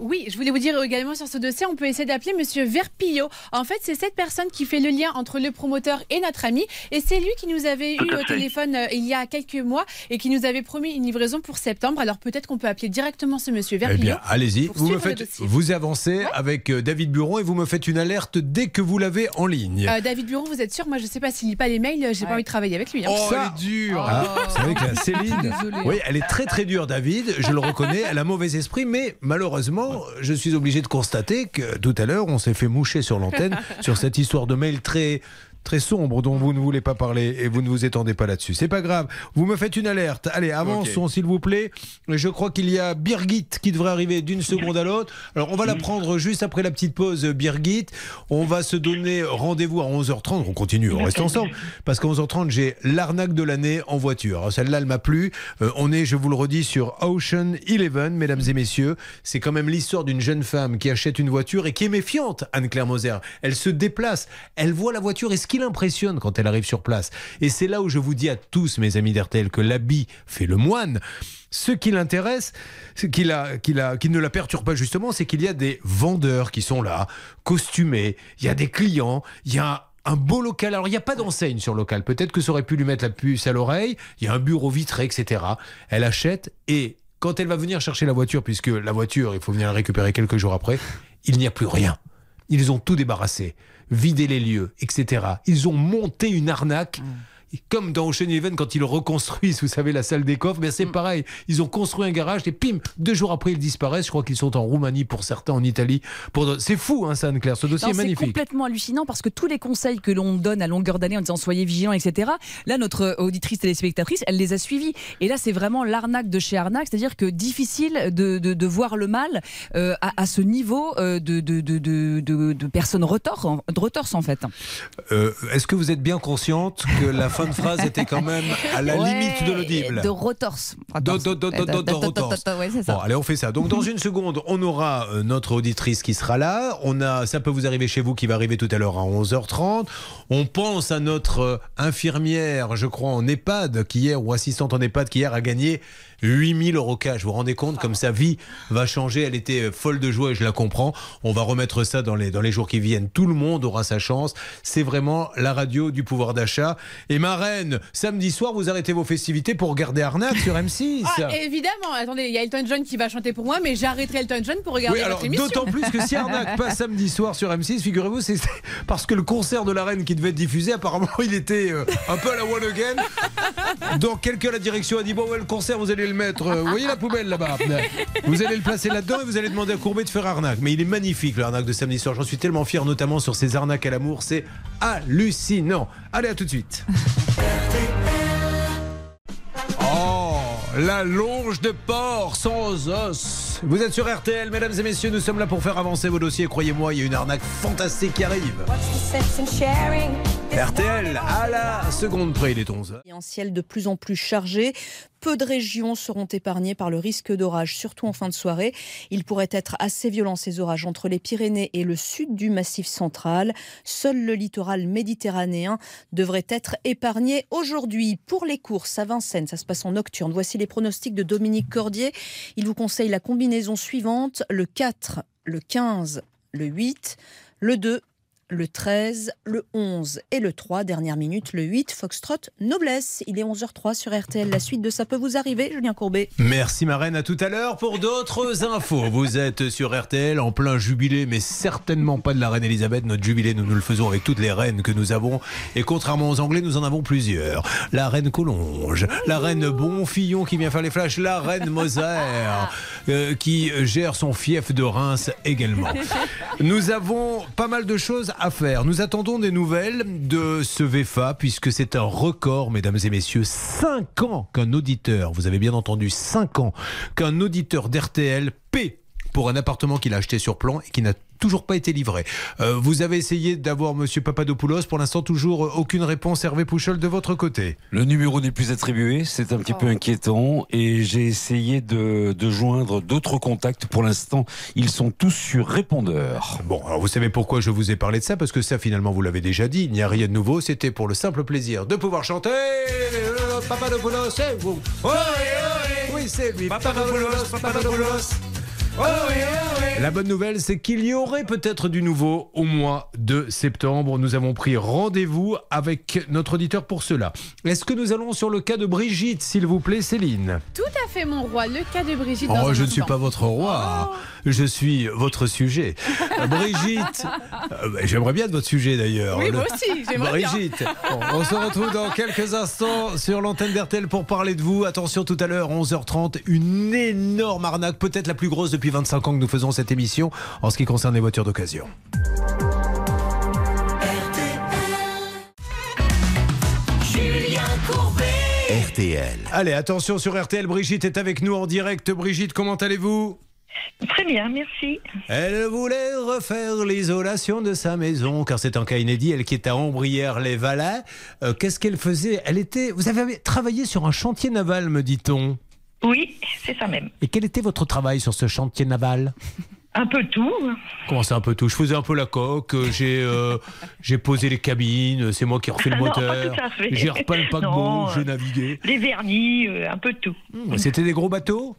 Oui, je voulais vous dire également sur ce dossier, on peut essayer d'appeler Monsieur Verpillot. En fait, c'est cette personne qui fait le lien entre le promoteur et notre ami. Et c'est lui qui nous avait Tout eu au fait. téléphone euh, il y a quelques mois et qui nous avait promis une livraison pour septembre. Alors peut-être qu'on peut appeler directement ce Monsieur Eh Verpillot. bien, allez-y. Vous me faites, vous avancez avec euh, David Buron et vous me faites une alerte dès que vous l'avez en ligne. Euh, David Buron, vous êtes sûr? Moi, je sais pas s'il lit pas les mails. J'ai pas envie de travailler avec lui. hein. Oh, elle est dure. Ah, vous savez que la Céline, Désolée. oui, elle est très très dure, David. Je le reconnais. Elle a mauvais esprit, mais malheureusement, je suis obligé de constater que tout à l'heure, on s'est fait moucher sur l'antenne sur cette histoire de mail très très sombre dont vous ne voulez pas parler et vous ne vous étendez pas là-dessus. C'est pas grave. Vous me faites une alerte. Allez, avançons s'il vous plaît. Je crois qu'il y a Birgit qui devrait arriver d'une seconde à l'autre. Alors on va la prendre juste après la petite pause Birgit. On va se donner rendez-vous à 11h30. On continue, on reste ensemble. Parce qu'à 11h30, j'ai l'arnaque de l'année en voiture. Alors, Celle-là, elle m'a plu. Euh, on est, je vous le redis, sur Ocean Eleven, mesdames et messieurs. C'est quand même l'histoire d'une jeune femme qui achète une voiture et qui est méfiante, Anne-Claire Moser. Elle se déplace, elle voit la voiture et ce qui l'impressionne quand elle arrive sur place. Et c'est là où je vous dis à tous, mes amis d'RTL, que l'habit fait le moine. Ce qui l'intéresse, ce qui, la- qui qui ne la perturbe pas justement, c'est qu'il y a des vendeurs qui sont là, costumés, il y a des clients, il y a un beau local. Alors, il n'y a pas d'enseigne sur le local. Peut-être que ça aurait pu lui mettre la puce à l'oreille. Il y a un bureau vitré, etc. Elle achète et quand elle va venir chercher la voiture, puisque la voiture, il faut venir la récupérer quelques jours après, il n'y a plus rien. Ils ont tout débarrassé, vidé les lieux, etc. Ils ont monté une arnaque. Comme dans Ocean Eleven, quand ils reconstruisent, vous savez, la salle des coffres, ben c'est pareil. Ils ont construit un garage et pim, deux jours après, ils disparaissent. Je crois qu'ils sont en Roumanie pour certains, en Italie. Pour... C'est fou, hein, ça, Anne-Claire. Ce dossier Non, est C'est magnifique. complètement hallucinant parce que tous les conseils que l'on donne à longueur d'année en disant soyez vigilants, etc. Là, notre auditrice téléspectatrice, elle les a suivis. Et là, c'est vraiment l'arnaque de chez arnaque, c'est-à-dire que difficile de, de- de voir le mal euh, à, à ce niveau euh, de, de, de, de, de- de personnes retorses, en- de retorses, en fait. Euh, Est-ce que vous êtes bien consciente que la fin de phrase était quand même à la Ouais, limite de l'audible De retorse. Bon, allez, on fait ça. Donc, dans une seconde, on aura euh, notre auditrice qui sera là. On a, ça peut vous arriver chez vous, qui va arriver tout à l'heure à 11h30. On pense à notre euh, infirmière, je crois, en EHPAD, qui hier, ou assistante en EHPAD, qui hier a gagné 8000 euros cash. Vous vous rendez compte comme sa vie va changer? Elle était euh, folle de joie et je la comprends. On va remettre ça dans les, dans les jours qui viennent. Tout le monde aura sa chance. C'est vraiment la radio du pouvoir d'achat. Et ma reine, samedi soir, vous arrêtez vos festivités pour regarder Arnaque sur M6. Ah, évidemment, attendez, il y a Elton John qui va chanter pour moi, mais j'arrêterai Elton John pour regarder Oui, votre alors émission. d'autant plus que si Arnaque passe samedi soir sur M6, figurez-vous, c'est parce que le concert de la reine qui devait être diffusé, apparemment, il était euh, un peu à la one again. Donc quelqu'un à la direction a dit bon, ouais, le concert, vous allez le mettre. euh, vous voyez la poubelle là-bas. Vous allez le placer là-dedans et vous allez demander à Courbet de faire Arnaque. Mais il est magnifique le Arnaque de samedi soir. J'en suis tellement fier, notamment sur ces arnaques à l'amour. C'est hallucinant. Allez, à tout de suite. Oh, la longe de porc sans os. Vous êtes sur RTL, mesdames et messieurs, nous sommes là pour faire avancer vos dossiers. Croyez-moi, il y a une arnaque fantastique qui arrive. RTL, à la seconde près, il est 11 Et un ciel de plus en plus chargé. Peu de régions seront épargnées par le risque d'orage, surtout en fin de soirée. Il pourrait être assez violent ces orages entre les Pyrénées et le sud du Massif central. Seul le littoral méditerranéen devrait être épargné aujourd'hui. Pour les courses à Vincennes, ça se passe en nocturne. Voici les pronostics de Dominique Cordier. Il vous conseille la combinaison suivante le 4, le 15, le 8, le 2, le 13, le 11 et le 3. Dernière minute, le 8, Foxtrot Noblesse. Il est 11h03 sur RTL. La suite de Ça peut vous arriver, Julien Courbet. Merci Marraine, à tout à l'heure pour d'autres infos. Vous êtes sur RTL en plein jubilé, mais certainement pas de la reine Elisabeth. Notre jubilé, nous nous le faisons avec toutes les reines que nous avons. Et contrairement aux Anglais, nous en avons plusieurs. La reine Collonge, la reine Bonfillon qui vient faire les flashs, la reine Moser euh, qui gère son fief de Reims également. Nous avons pas mal de choses à Nous attendons des nouvelles de ce VFA puisque c'est un record, mesdames et messieurs. 5 ans qu'un auditeur, vous avez bien entendu, 5 ans qu'un auditeur d'RTL paie pour un appartement qu'il a acheté sur plan et qui n'a toujours pas été livré. Euh, vous avez essayé d'avoir Monsieur Papadopoulos. Pour l'instant, toujours euh, aucune réponse. Hervé Pouchol de votre côté. Le numéro n'est plus attribué, c'est un petit peu inquiétant et j'ai essayé de, de joindre d'autres contacts. Pour l'instant, ils sont tous sur répondeur. Bon, alors vous savez pourquoi je vous ai parlé de ça? Parce que ça, finalement, vous l'avez déjà dit. Il n'y a rien de nouveau. C'était pour le simple plaisir de pouvoir chanter. euh, Papadopoulos, c'est vous. Oui, c'est lui. Papadopoulos, Papadopoulos. La bonne nouvelle, c'est qu'il y aurait peut-être du nouveau au mois de septembre. Nous avons pris rendez-vous avec notre auditeur pour cela. Est-ce que nous allons sur le cas de Brigitte, s'il vous plaît, Céline? Tout à fait, mon roi. Le cas de Brigitte. Oh, je ne suis pas votre roi. Je suis votre sujet. Brigitte, euh, bah, j'aimerais bien de votre sujet d'ailleurs. Oui, Le- moi aussi, j'aimerais bien. Brigitte, bon, on se retrouve dans quelques instants sur l'antenne d'RTL pour parler de vous. Attention, tout à l'heure, 11h30, une énorme arnaque, peut-être la plus grosse depuis depuis 25 ans que nous faisons cette émission en ce qui concerne les voitures d'occasion. RTL. Allez, attention sur RTL, Brigitte est avec nous en direct. Brigitte, comment allez-vous? Très bien, merci. Elle voulait refaire l'isolation de sa maison, car c'est un cas inédit. Elle qui est à Ambrières-les-Valais. Euh, qu'est-ce qu'elle faisait? Elle était. Vous avez travaillé sur un chantier naval, me dit-on. Oui, c'est ça même. Et quel était votre travail sur ce chantier naval? Un peu tout. Comment c'est un peu tout? Je faisais un peu la coque, euh, j'ai euh, j'ai posé les cabines, c'est moi qui ai refait le Non, pas moteur, j'ai repeint le paquebot, j'ai navigué. Les vernis, euh, un peu de tout. C'était des gros bateaux?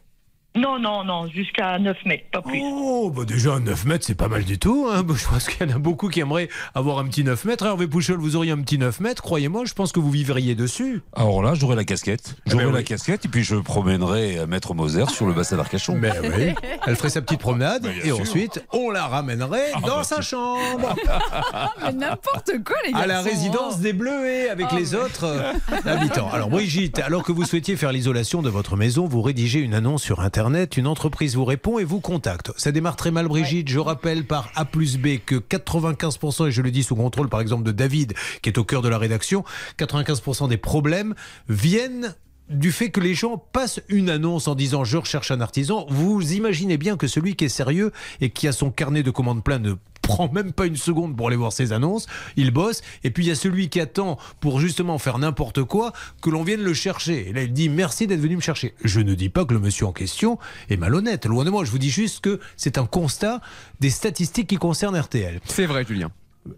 Non, non, non, jusqu'à 9 mètres, pas plus. Oh, bah déjà 9 mètres, c'est pas mal du tout. hein. Je pense qu'il y en a beaucoup qui aimeraient avoir un petit 9 mètres. Hervé Pouchol, vous auriez un petit 9 mètres, croyez-moi, je pense que vous vivriez dessus. Alors là, j'aurai la casquette. J'aurai ben la oui. casquette et puis je promènerai Maître Moser sur le bassin d'Arcachon. Ben oui. Elle ferait sa petite promenade et sûr. ensuite on la ramènerait Ah, dans bah, sa chambre. Mais n'importe quoi, les gars. à la résidence des Bleuets avec Oh, les mais- autres euh, habitants. Alors Brigitte, alors que vous souhaitiez faire l'isolation de votre maison, vous rédigez une annonce sur Internet, une entreprise vous répond et vous contacte. Ça démarre très mal Brigitte, je rappelle par A plus B que 95%, et je le dis sous contrôle par exemple de David, qui est au cœur de la rédaction, 95% des problèmes viennent du fait que les gens passent une annonce en disant je recherche un artisan, vous imaginez bien que celui qui est sérieux et qui a son carnet de commandes plein ne prend même pas une seconde pour aller voir ses annonces, il bosse, et puis il y a celui qui attend pour justement faire n'importe quoi, que l'on vienne le chercher. Et là il dit merci d'être venu me chercher. Je ne dis pas que le monsieur en question est malhonnête, loin de moi, je vous dis juste que c'est un constat des statistiques qui concernent RTL. C'est vrai, Julien.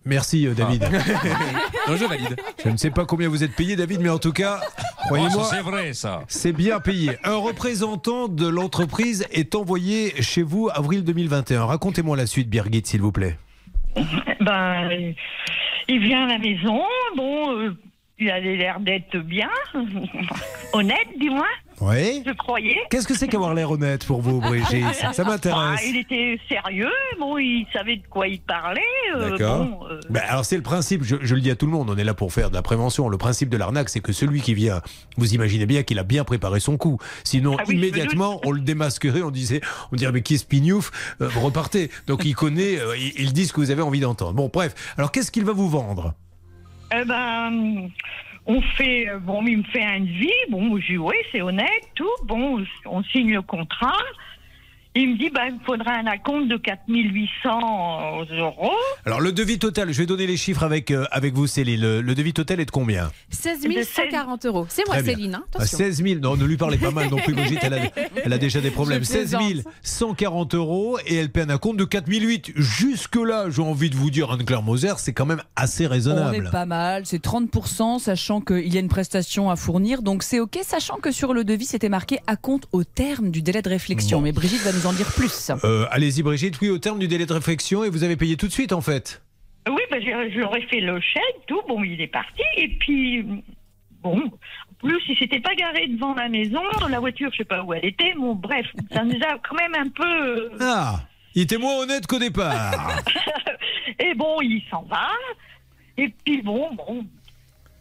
Merci euh, David. Non, je valide. Je ne sais pas combien vous êtes payé, David, mais en tout cas, croyez-moi, Oh, ça, c'est vrai, ça. c'est bien payé. Un représentant de l'entreprise est envoyé chez vous avril 2021. Racontez-moi la suite, Birgit, s'il vous plaît. Ben, euh, il vient à la maison, bon, euh, il a l'air d'être bien, honnête, dis-moi, Oui. je croyais. Qu'est-ce que c'est qu'avoir l'air honnête pour vous, Brigitte? Ça Ah, m'intéresse. il était sérieux, bon, il savait de quoi il parlait. euh, D'accord. bon, euh, Ben, alors c'est le principe, je, je le dis à tout le monde, on est là pour faire de la prévention. Le principe de l'arnaque, c'est que celui qui vient, vous imaginez bien qu'il a bien préparé son coup. Sinon, Ah oui, immédiatement, on le démasquerait, on disait, on dirait mais qui est Spignouf? Euh, repartez. Donc il connaît, euh, il, il dit ce que vous avez envie d'entendre. Bon, bref. Alors qu'est-ce qu'il va vous vendre? Eh ben, on fait, euh, bon, il me fait un devis, bon, je dis oui, c'est honnête, tout, bon, on signe le contrat. Il me dit, ben, il me faudra un acompte de 4800 euros. Alors le devis total, je vais donner les chiffres avec, euh, avec vous, Céline. Le, le devis total est de combien 16 140 euros. C'est moi. Céline. hein, À attention. 16 000, non, ne lui parlez pas mal non plus, Brigitte, elle a, elle a déjà des problèmes. Je 16 plaisante. 140 euros et elle paie un compte de 4 008. Jusque-là, j'ai envie de vous dire, Anne-Claire Moser, c'est quand même assez On raisonnable. est pas mal, c'est 30%, sachant qu'il y a une prestation à fournir. Donc c'est OK, sachant que sur le devis, c'était marqué à compte au terme du délai de réflexion. Bon. Mais Brigitte va nous en dire plus. Euh, Allez-y, Brigitte, oui, au terme du délai de réflexion, et vous avez payé tout de suite, en fait. Oui, ben, je, je leur ai fait le chèque, tout, bon, il est parti, et puis, bon, en plus, il s'était pas garé devant la maison, la voiture, je sais pas où elle était, bon, bref, ça nous a quand même un peu... euh, Ah, il était moins honnête qu'au départ. Et bon, il s'en va. Et puis bon, bon,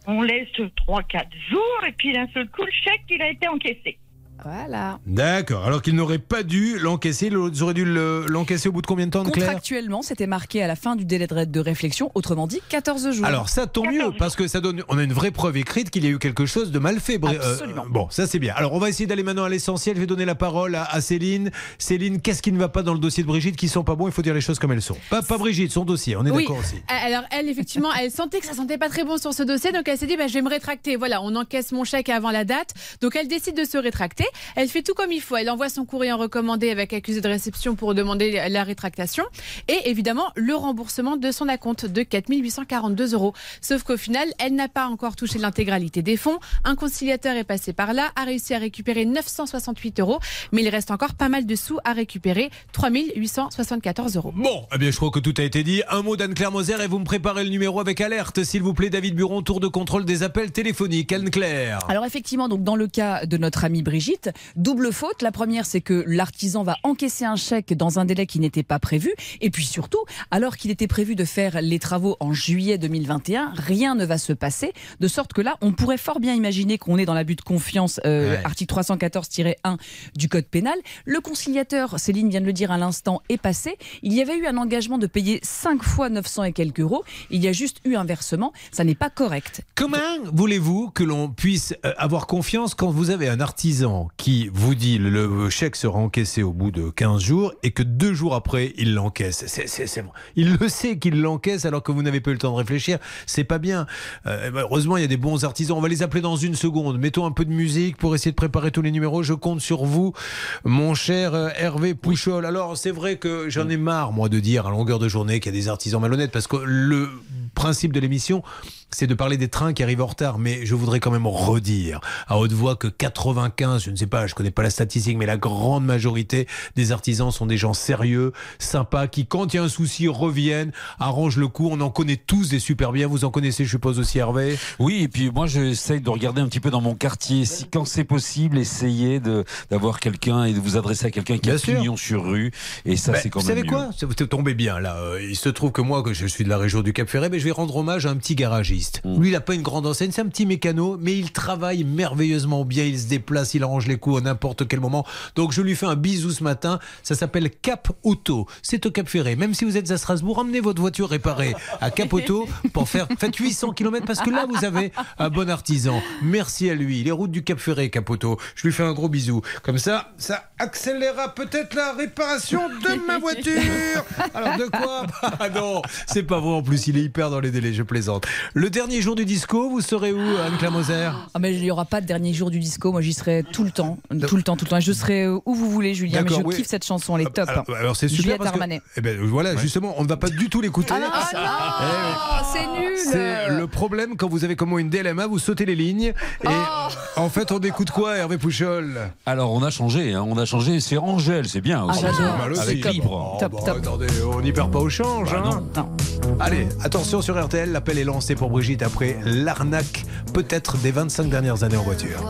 on laisse 3-4 jours. Et puis d'un seul coup, le chèque, il a été encaissé. Voilà. D'accord, alors qu'il n'aurait pas dû l'encaisser, ils auraient dû le- l'encaisser au bout de combien de temps, Claire Contractuellement, c'était marqué à la fin du délai de réflexion, autrement dit 14 jours. Alors ça tant mieux parce que ça donne on a une vraie preuve écrite qu'il y a eu quelque chose de mal fait. Euh, Absolument. bon, ça c'est bien. Alors on va essayer d'aller maintenant à l'essentiel. Je vais donner la parole à, à Céline. Céline, qu'est-ce qui ne va pas dans le dossier de Brigitte qui sont pas bons? Il faut dire les choses comme elles sont. Pas, pas Brigitte, son dossier. On est Oui. d'accord aussi. Alors elle, effectivement, elle sentait que ça sentait pas très bon sur ce dossier, donc elle s'est dit, bah, je vais me rétracter. Voilà, on encaisse mon chèque avant la date, donc elle décide de se rétracter. Elle fait tout comme il faut. Elle envoie son courrier en recommandé avec accusé de réception pour demander la rétractation et évidemment le remboursement de son acompte de 4842 euros. Sauf qu'au final, elle n'a pas encore touché l'intégralité des fonds. Un conciliateur est passé par là, a réussi à récupérer 968 euros, mais il reste encore pas mal de sous à récupérer, 3874 euros. Bon, eh bien je crois que tout a été dit. Un mot d'Anne-Claire Moser et vous me préparez le numéro avec alerte, s'il vous plaît, David Buron, tour de contrôle des appels téléphoniques. Anne-Claire. Alors effectivement, donc dans le cas de notre amie Brigitte, Double faute. La première, c'est que l'artisan va encaisser un chèque dans un délai qui n'était pas prévu. Et puis surtout, alors qu'il était prévu de faire les travaux en juillet 2021, rien ne va se passer. De sorte que là, on pourrait fort bien imaginer qu'on est dans l'abus de confiance, euh, Ouais. article 314-1 du Code pénal. Le conciliateur, Céline vient de le dire à l'instant, est passé. Il y avait eu un engagement de payer 5 fois 900 et quelques euros. Il y a juste eu un versement. Ça n'est pas correct. Comment voulez-vous que l'on puisse euh, avoir confiance quand vous avez un artisan qui vous dit le, chèque sera encaissé au bout de 15 jours et que deux jours après il l'encaisse C'est- c'est- c'est. Il le sait qu'il l'encaisse alors que vous n'avez pas eu le temps de réfléchir. C'est pas bien. Euh, heureusement, il y a des bons artisans. On va les appeler dans une seconde. Mettons un peu de musique pour essayer de préparer tous les numéros. Je compte sur vous, mon cher euh, Hervé Pouchol. Alors, c'est vrai que j'en ai marre, moi, de dire à longueur de journée qu'il y a des artisans malhonnêtes parce que le principe de l'émission, c'est de parler des trains qui arrivent en retard. Mais je voudrais quand même redire à haute voix que 95, je ne sais pas, je connais pas la statistique, mais la grande majorité des artisans sont des gens sérieux, sympas, qui, quand il y a un souci, reviennent, arrangent le coup. On en connaît tous des super bien. Vous en connaissez, je suppose, aussi, Hervé? Oui, et puis moi j'essaye de regarder un petit peu dans mon quartier, si quand c'est possible, essayer de d'avoir quelqu'un et de vous adresser à quelqu'un qui Bien a sûr. pignon sur rue, et ça Ben, c'est quand vous même savez mieux. quoi? Ça vous tombez bien là. Euh, Il se trouve que moi, que je suis de la région du Cap Ferret, mais je vais rendre hommage à un petit garagiste. Mm. Lui, il n'a pas une grande enseigne, c'est un petit mécano, mais il travaille merveilleusement bien. Il se déplace, il arrange les coups à n'importe quel moment. Donc je lui fais un bisou ce matin. Ça s'appelle Cap Auto. C'est au Cap Ferret. Même si vous êtes à Strasbourg, emmenez votre voiture réparée à Cap Auto pour faire faites 800 km parce que là vous avez un bon artisan. Merci à lui. Les routes du Cap Ferret, Cap Auto. Je lui fais un gros bisou. Comme ça, ça accélérera peut-être la réparation de ma voiture. Alors de quoi? Ah non, c'est pas vrai en plus, il est hyper dans les délais, je plaisante. Le dernier jour du disco, vous serez où, Anne Moser? Ah mais il n'y aura pas de dernier jour du disco, moi j'y serai tout le temps, tout le temps, tout le temps. Je serai euh, où vous voulez Julien, mais je oui. kiffe cette chanson, elle est top. Alors, alors c'est super Juliette parce que, Armanet. eh ben, voilà, justement, on ne va pas du tout l'écouter. Ah non, ah non, c'est nul. C'est le problème quand vous avez comme une DLMA, vous sautez les lignes et en fait on écoute quoi Hervé Pouchol? Alors on a changé, hein, on a changé, c'est Angèle, c'est bien aussi. Pas mal aussi. Avec libre. Oh, bah, attendez, on n'y perd pas au change. hein. Allez, attention sur RTL, l'appel est lancé pour Après l'arnaque peut-être des 25 dernières années en voiture.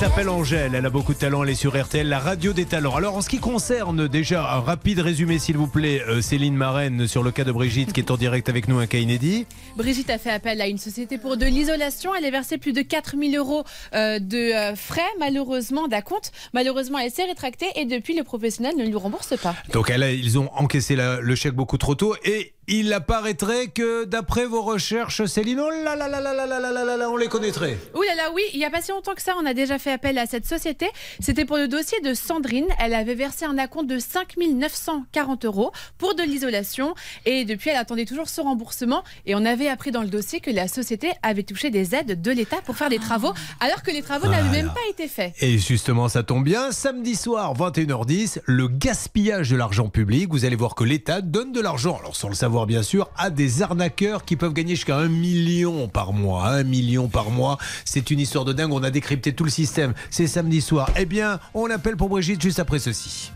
S'appelle Angèle, elle a beaucoup de talent, elle est sur RTL, la radio des talents. Alors en ce qui concerne déjà un rapide résumé s'il vous plaît, euh, Céline Marraine sur le cas de Brigitte qui est en direct avec nous, un cas inédit. Brigitte a fait appel à une société pour de l'isolation. Elle a versé plus de 4000 euros euh, de euh, frais, malheureusement, d'acompte. Malheureusement, elle s'est rétractée et depuis, le professionnel ne lui rembourse pas. Donc elle a- ils ont encaissé la- le chèque beaucoup trop tôt et il apparaîtrait que d'après vos recherches, Céline, oh là là là là là là là là là là, on les connaîtrait. Là là, oui, il n'y a pas si longtemps que ça, on a déjà fait appel à cette société. C'était pour le dossier de Sandrine. Elle avait versé un acompte de 5 940 euros pour de l'isolation. Et depuis, elle attendait toujours ce remboursement. Et on avait appris dans le dossier que la société avait touché des aides de l'État pour faire des travaux, alors que les travaux n'avaient même pas été faits. Et justement, ça tombe bien, samedi soir, 21h10, le gaspillage de l'argent public. Vous allez voir que l'État donne de l'argent, alors sans le savoir bien sûr, à des arnaqueurs qui peuvent gagner jusqu'à un million par mois. Un million par mois, c'est une histoire de dingue. On a décrypté tout le système. C'est samedi soir. Eh bien, on appelle pour Brigitte juste après ceci.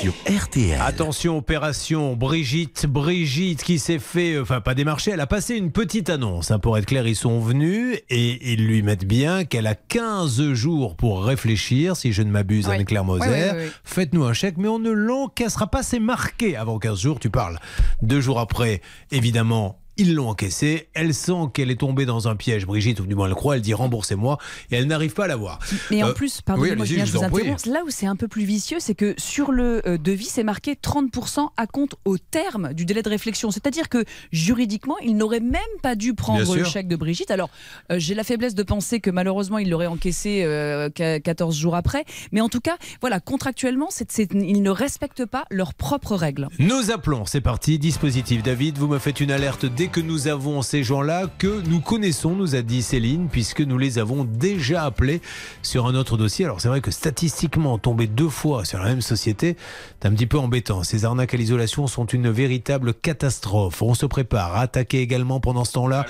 Sur RTL. Attention, opération Brigitte. Brigitte qui s'est fait, euh, enfin pas démarcher, elle a passé une petite annonce. hein. pour être clair, ils sont venus et ils lui mettent bien qu'elle a 15 jours pour réfléchir, si je ne m'abuse, Ouais. Anne-Claire Moser. Faites-nous un chèque, mais on ne l'encaissera pas. C'est marqué avant 15 jours, tu parles. Deux jours après, évidemment. Ils l'ont encaissé. Elle sent qu'elle est tombée dans un piège, Brigitte, ou du moins elle croit. Elle dit remboursez-moi et elle n'arrive pas à l'avoir. Mais en Euh, plus, pardonnez-moi, je je vous interromps. Là où c'est un peu plus vicieux, c'est que sur le euh, devis, c'est marqué 30% à compte au terme du délai de réflexion. C'est-à-dire que juridiquement, il n'aurait même pas dû prendre le chèque de Brigitte. Alors, euh, j'ai la faiblesse de penser que malheureusement, il l'aurait encaissé euh, qu'à 14 jours après. Mais en tout cas, voilà, contractuellement, c'est, c'est- ils ne respectent pas leurs propres règles. Nous appelons, c'est parti, dispositif. David, vous me faites une alerte dès que nous avons ces gens-là que nous connaissons, nous a dit Céline, puisque nous les avons déjà appelés sur un autre dossier. Alors c'est vrai que statistiquement, tomber deux fois sur la même société, c'est un petit peu embêtant. Ces arnaques à l'isolation sont une véritable catastrophe. On se prépare à attaquer également pendant ce temps-là.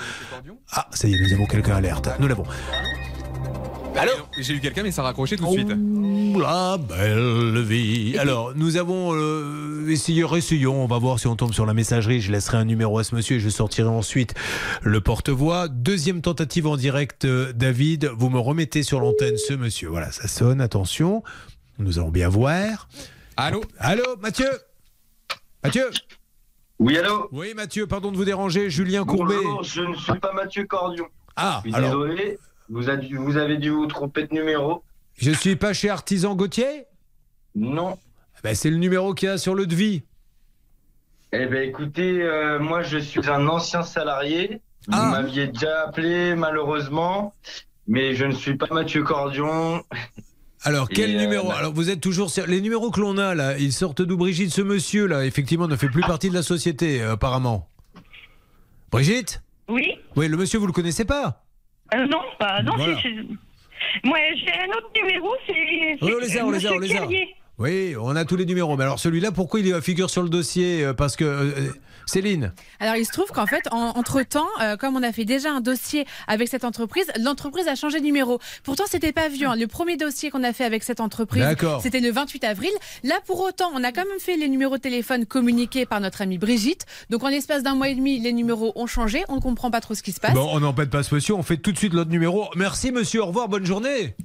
Ah, ça y est, nous avons quelqu'un alerte. Nous l'avons. Allô J'ai eu quelqu'un, mais ça a raccroché tout de suite. La belle vie. Alors, nous avons euh, essayé, essayons, on va voir si on tombe sur la messagerie. Je laisserai un numéro à ce monsieur et je sortirai ensuite le porte-voix. Deuxième tentative en direct, euh, David. Vous me remettez sur l'antenne ce monsieur. Voilà, ça sonne, attention. Nous allons bien voir. Allô Allô, Mathieu Mathieu Oui, allô Oui, Mathieu, pardon de vous déranger. Julien Courbet. Bonjour, je ne suis pas Mathieu Cordion. Ah, Je suis alors. désolé, vous, a dû- vous avez dû vous tromper de numéro. Je suis pas chez Artisan Gauthier? Non. Ben, c'est le numéro qu'il y a sur le devis. Eh bien, écoutez, euh, moi, je suis un ancien salarié. Vous Ah. m'aviez déjà appelé, malheureusement, mais je ne suis pas Mathieu Cordion. Alors, quel Et, euh, numéro? bah- Alors, vous êtes toujours. Les numéros que l'on a, là, ils sortent d'où Brigitte? Ce monsieur, là, effectivement, ne fait plus partie de la société, euh, apparemment. Brigitte? Oui Oui, le monsieur, vous le connaissez pas? Euh, Non, bah, non, Voilà. c'est- c'est- Moi, j'ai un autre numéro, c'est. Oui, on les a, on les a, on les a. Oui, on a tous les numéros. Mais alors, celui-là, pourquoi il figure sur le dossier Euh, Parce que. euh, euh, Céline Alors, il se trouve qu'en fait, en- entre-temps, euh, comme on a fait déjà un dossier avec cette entreprise, l'entreprise a changé de numéro. Pourtant, c'était pas vieux. hein. Le premier dossier qu'on a fait avec cette entreprise, c'était le 28 avril. Là, pour autant, on a quand même fait les numéros de téléphone communiqués par notre amie Brigitte. Donc, en l'espace d'un mois et demi, les numéros ont changé. On ne comprend pas trop ce qui se passe. Bon, on n'empêche pas ce monsieur, on fait tout de suite l'autre numéro. Merci, monsieur, au revoir, bonne journée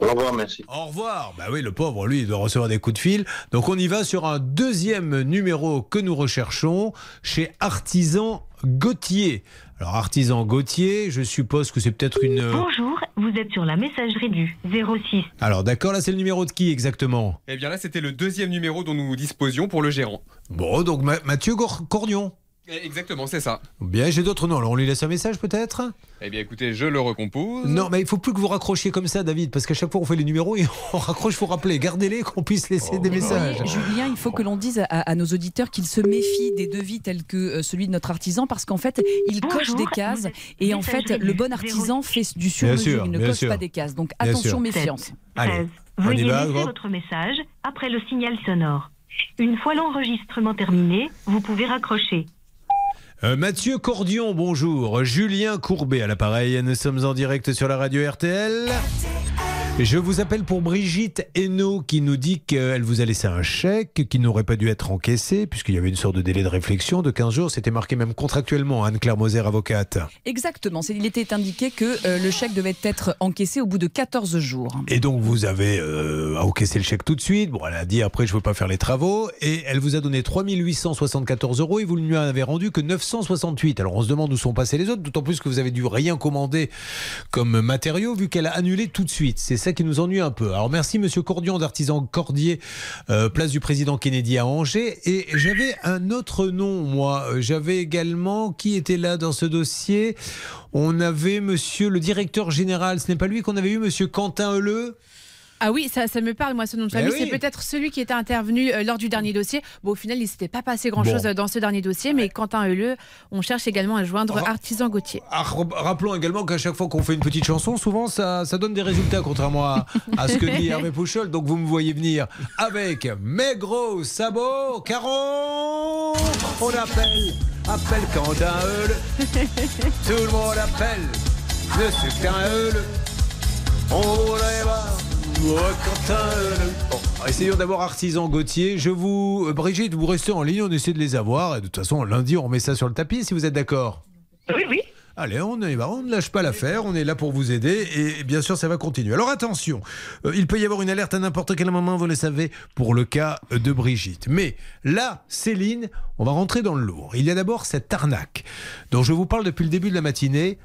Au revoir, merci. Au revoir. Bah oui, le pauvre, lui, il doit recevoir des coups de fil. Donc on y va sur un deuxième numéro que nous recherchons chez Artisan Gauthier. Alors Artisan Gauthier, je suppose que c'est peut-être une... euh, Bonjour, vous êtes sur la messagerie du 06. Alors d'accord, là c'est le numéro de qui exactement? Eh bien là, c'était le deuxième numéro dont nous disposions pour le gérant. Bon, donc Ma- Mathieu Cornion. Eh, Exactement, c'est ça. Bien, j'ai d'autres noms. Alors on lui laisse un message peut-être? Eh bien écoutez, je le recompose. Non, mais il faut plus que vous raccrochiez comme ça, David, parce qu'à chaque fois on fait les numéros et on raccroche, faut rappeler. Gardez-les qu'on puisse laisser des messages. Oui, Julien, il faut que l'on dise à, à nos auditeurs qu'ils se méfient des devis tels que euh, celui de notre artisan parce qu'en fait, il Bonjour, coche des cases et en fait, le bon artisan fait du sûr, sur-mesure, il ne coche sûr. pas des cases. Donc Bien attention, sûr. méfiance. Allez, on y Veuillez va. laisser hop. votre message après le signal sonore. Une fois l'enregistrement terminé, vous pouvez raccrocher. Euh, Mathieu Cordion, bonjour. Julien Courbet à l'appareil. Nous sommes en direct sur la radio RTL. Je vous appelle pour Brigitte Hainaut qui nous dit qu'elle vous a laissé un chèque qui n'aurait pas dû être encaissé puisqu'il y avait une sorte de délai de réflexion de 15 jours. C'était marqué même contractuellement, Anne-Claire Moser, avocate. Exactement. Il était indiqué que euh, le chèque devait être encaissé au bout de 14 jours. Et donc vous avez euh, encaissé le chèque tout de suite. Bon, elle a dit après je ne veux pas faire les travaux. Et elle vous a donné 3874 euros et vous ne lui en avez rendu que 968. Alors on se demande où sont passés les autres, d'autant plus que vous avez dû rien commander comme matériaux vu qu'elle a annulé tout de suite. C'est ça qui nous ennuie un peu. Alors merci Monsieur Cordion d'Artisan Cordier, euh, place du président Kennedy à Angers. Et j'avais un autre nom, moi. Euh, J'avais également, qui était là dans ce dossier? On avait Monsieur le directeur général. Ce n'est pas lui qu'on avait eu, Monsieur Quentin Heuleux? Ah oui, ça, ça me parle, moi, ce nom de Mais famille. oui. C'est peut-être celui qui était intervenu euh, lors du dernier dossier. Bon, au final, il ne s'était pas passé grand-chose Bon. euh, dans ce dernier dossier, mais Quentin Heuleux, on cherche également à joindre Artisan Gauthier. Ah, ra- rappelons également qu'à chaque fois qu'on fait une petite chanson, souvent ça, ça donne des résultats, contrairement à, à ce que dit Hervé Pouchol. Donc vous me voyez venir avec mes gros sabots, Caron On appelle, appelle Quentin Heule. Tout le monde appelle Monsieur Quentin Heule. On les va. Bon, essayons d'abord Artisan Gauthier. Je vous. euh, Brigitte, vous restez en ligne, on essaie de les avoir. Et de toute façon, lundi, on remet ça sur le tapis si vous êtes d'accord. Oui, oui. Allez, on va, on ne lâche pas l'affaire, on est là pour vous aider et bien sûr ça va continuer. Alors attention, euh, il peut y avoir une alerte à n'importe quel moment, vous le savez, pour le cas de Brigitte. Mais là, Céline, on va rentrer dans le lourd. Il y a d'abord cette arnaque dont je vous parle depuis le début de la matinée,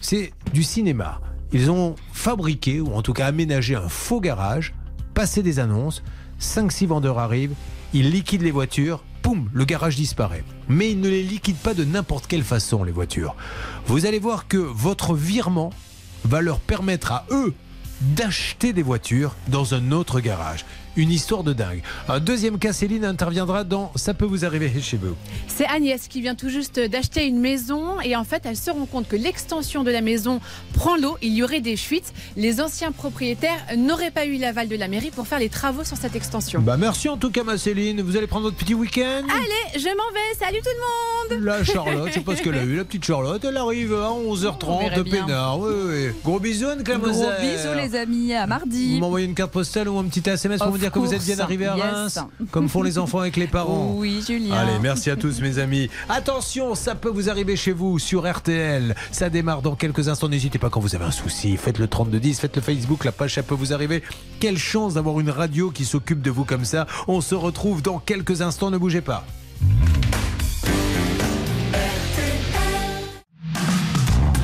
c'est du cinéma. Ils ont fabriqué, ou en tout cas aménagé un faux garage, passé des annonces, 5-6 vendeurs arrivent, ils liquident les voitures, poum, le garage disparaît. Mais ils ne les liquident pas de n'importe quelle façon, les voitures. Vous allez voir que votre virement va leur permettre à eux d'acheter des voitures dans un autre garage. Une histoire de dingue. Un deuxième cas, Céline interviendra dans Ça peut vous arriver chez vous. C'est Agnès qui vient tout juste d'acheter une maison et en fait elle se rend compte que l'extension de la maison prend l'eau, il y aurait des fuites. Les anciens propriétaires n'auraient pas eu l'aval de la mairie pour faire les travaux sur cette extension. Bah merci en tout cas ma Céline. Vous allez prendre votre petit week-end? Allez, je m'en vais, salut tout le monde La Charlotte, je sais pas ce qu'elle a eu, la petite Charlotte, elle arrive à On 11h30 verrait bien. peinard. Oui, oui. Gros bisous Anne-Claire Gros bisous les amis, à Vous mardi. m'envoyez une carte postale ou un petit SMS pour me dire que vous êtes bien arrivé à yes. Reims, comme font les enfants avec les parents. Oui, Julien. Allez, merci à tous mes amis. Attention, ça peut vous arriver chez vous sur RTL. Ça démarre dans quelques instants. N'hésitez pas quand vous avez un souci. Faites le 3210, faites le Facebook, la page ça peut vous arriver. Quelle chance d'avoir une radio qui s'occupe de vous comme ça. On se retrouve dans quelques instants, ne bougez pas.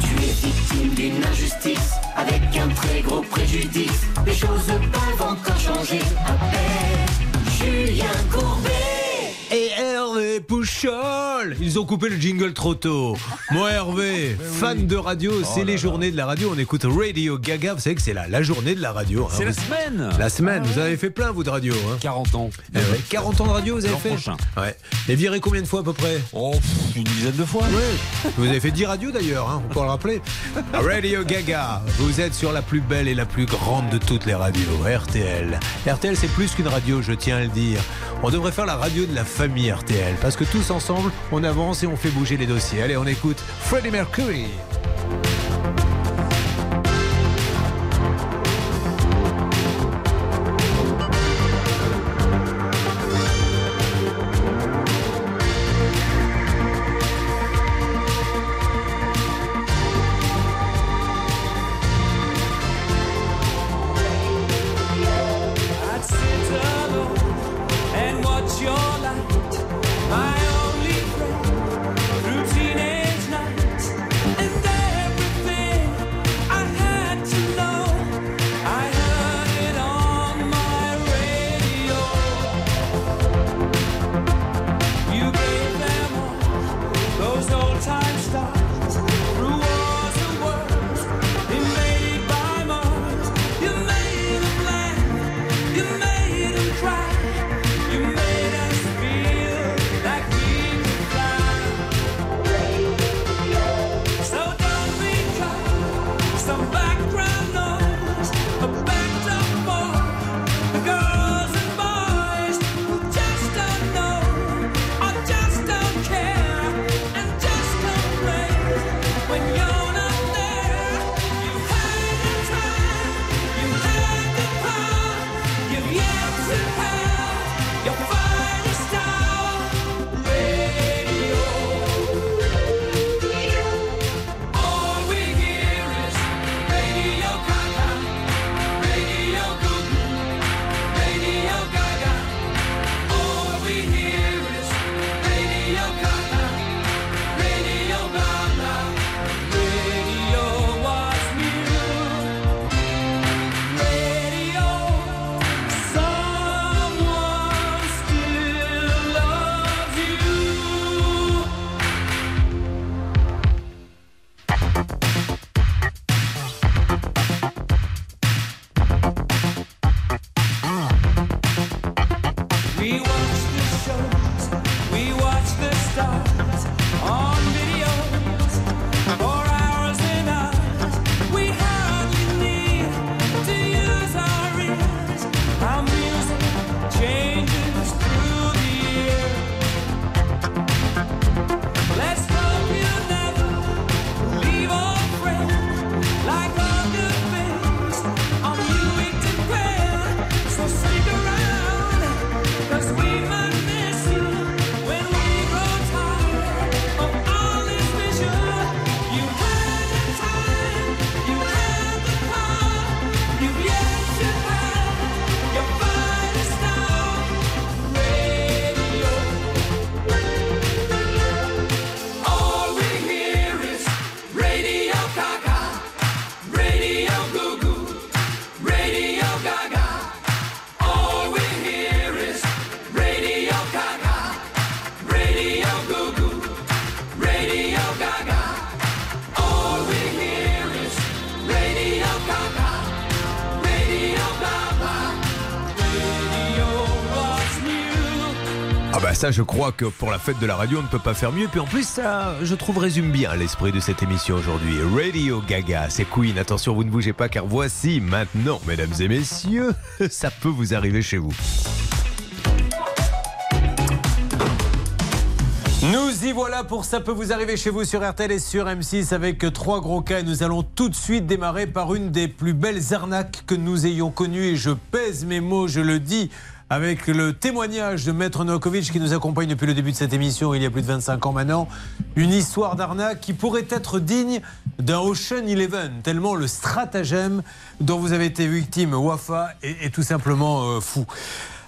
Tu es victime d'une injustice avec un très gros préjudice. Les choses peuvent encore Ils ont coupé le jingle trop tôt. Moi, Hervé, fan de radio, c'est les journées de la radio. On écoute Radio Gaga. Vous savez que c'est la, la journée de la radio. hein. C'est la semaine. La semaine. Vous avez fait plein, vous, de radio. hein. 40 ans. Eh ouais, 40 ans de radio, vous avez fait prochain. Ouais. Et viré combien de fois à peu près Oh, pff, une dizaine de fois. Vous avez fait 10 radios d'ailleurs, hein, on peut le rappeler. Radio Gaga, vous êtes sur la plus belle et la plus grande de toutes les radios, RTL. RTL, c'est plus qu'une radio, je tiens à le dire. On devrait faire la radio de la famille RTL, parce que tous ensemble, on avance et on fait bouger les dossiers. Allez, on écoute Freddie Mercury. Je crois que pour la fête de la radio, on ne peut pas faire mieux. Puis en plus, ça, je trouve, résume bien l'esprit de cette émission aujourd'hui. Radio Gaga, c'est Queen. Attention, vous ne bougez pas, car voici maintenant, mesdames et messieurs, ça peut vous arriver chez vous. Nous y voilà pour ça peut vous arriver chez vous sur RTL et sur M6 avec trois gros cas. Nous allons tout de suite démarrer par une des plus belles arnaques que nous ayons connues. Et je pèse mes mots, je le dis avec le témoignage de Maître Novakovic qui nous accompagne depuis le début de cette émission, il y a plus de 25 ans maintenant. Une histoire d'arnaque qui pourrait être digne d'un Ocean Eleven, tellement le stratagème dont vous avez été victime, Wafa, est, est tout simplement euh, fou.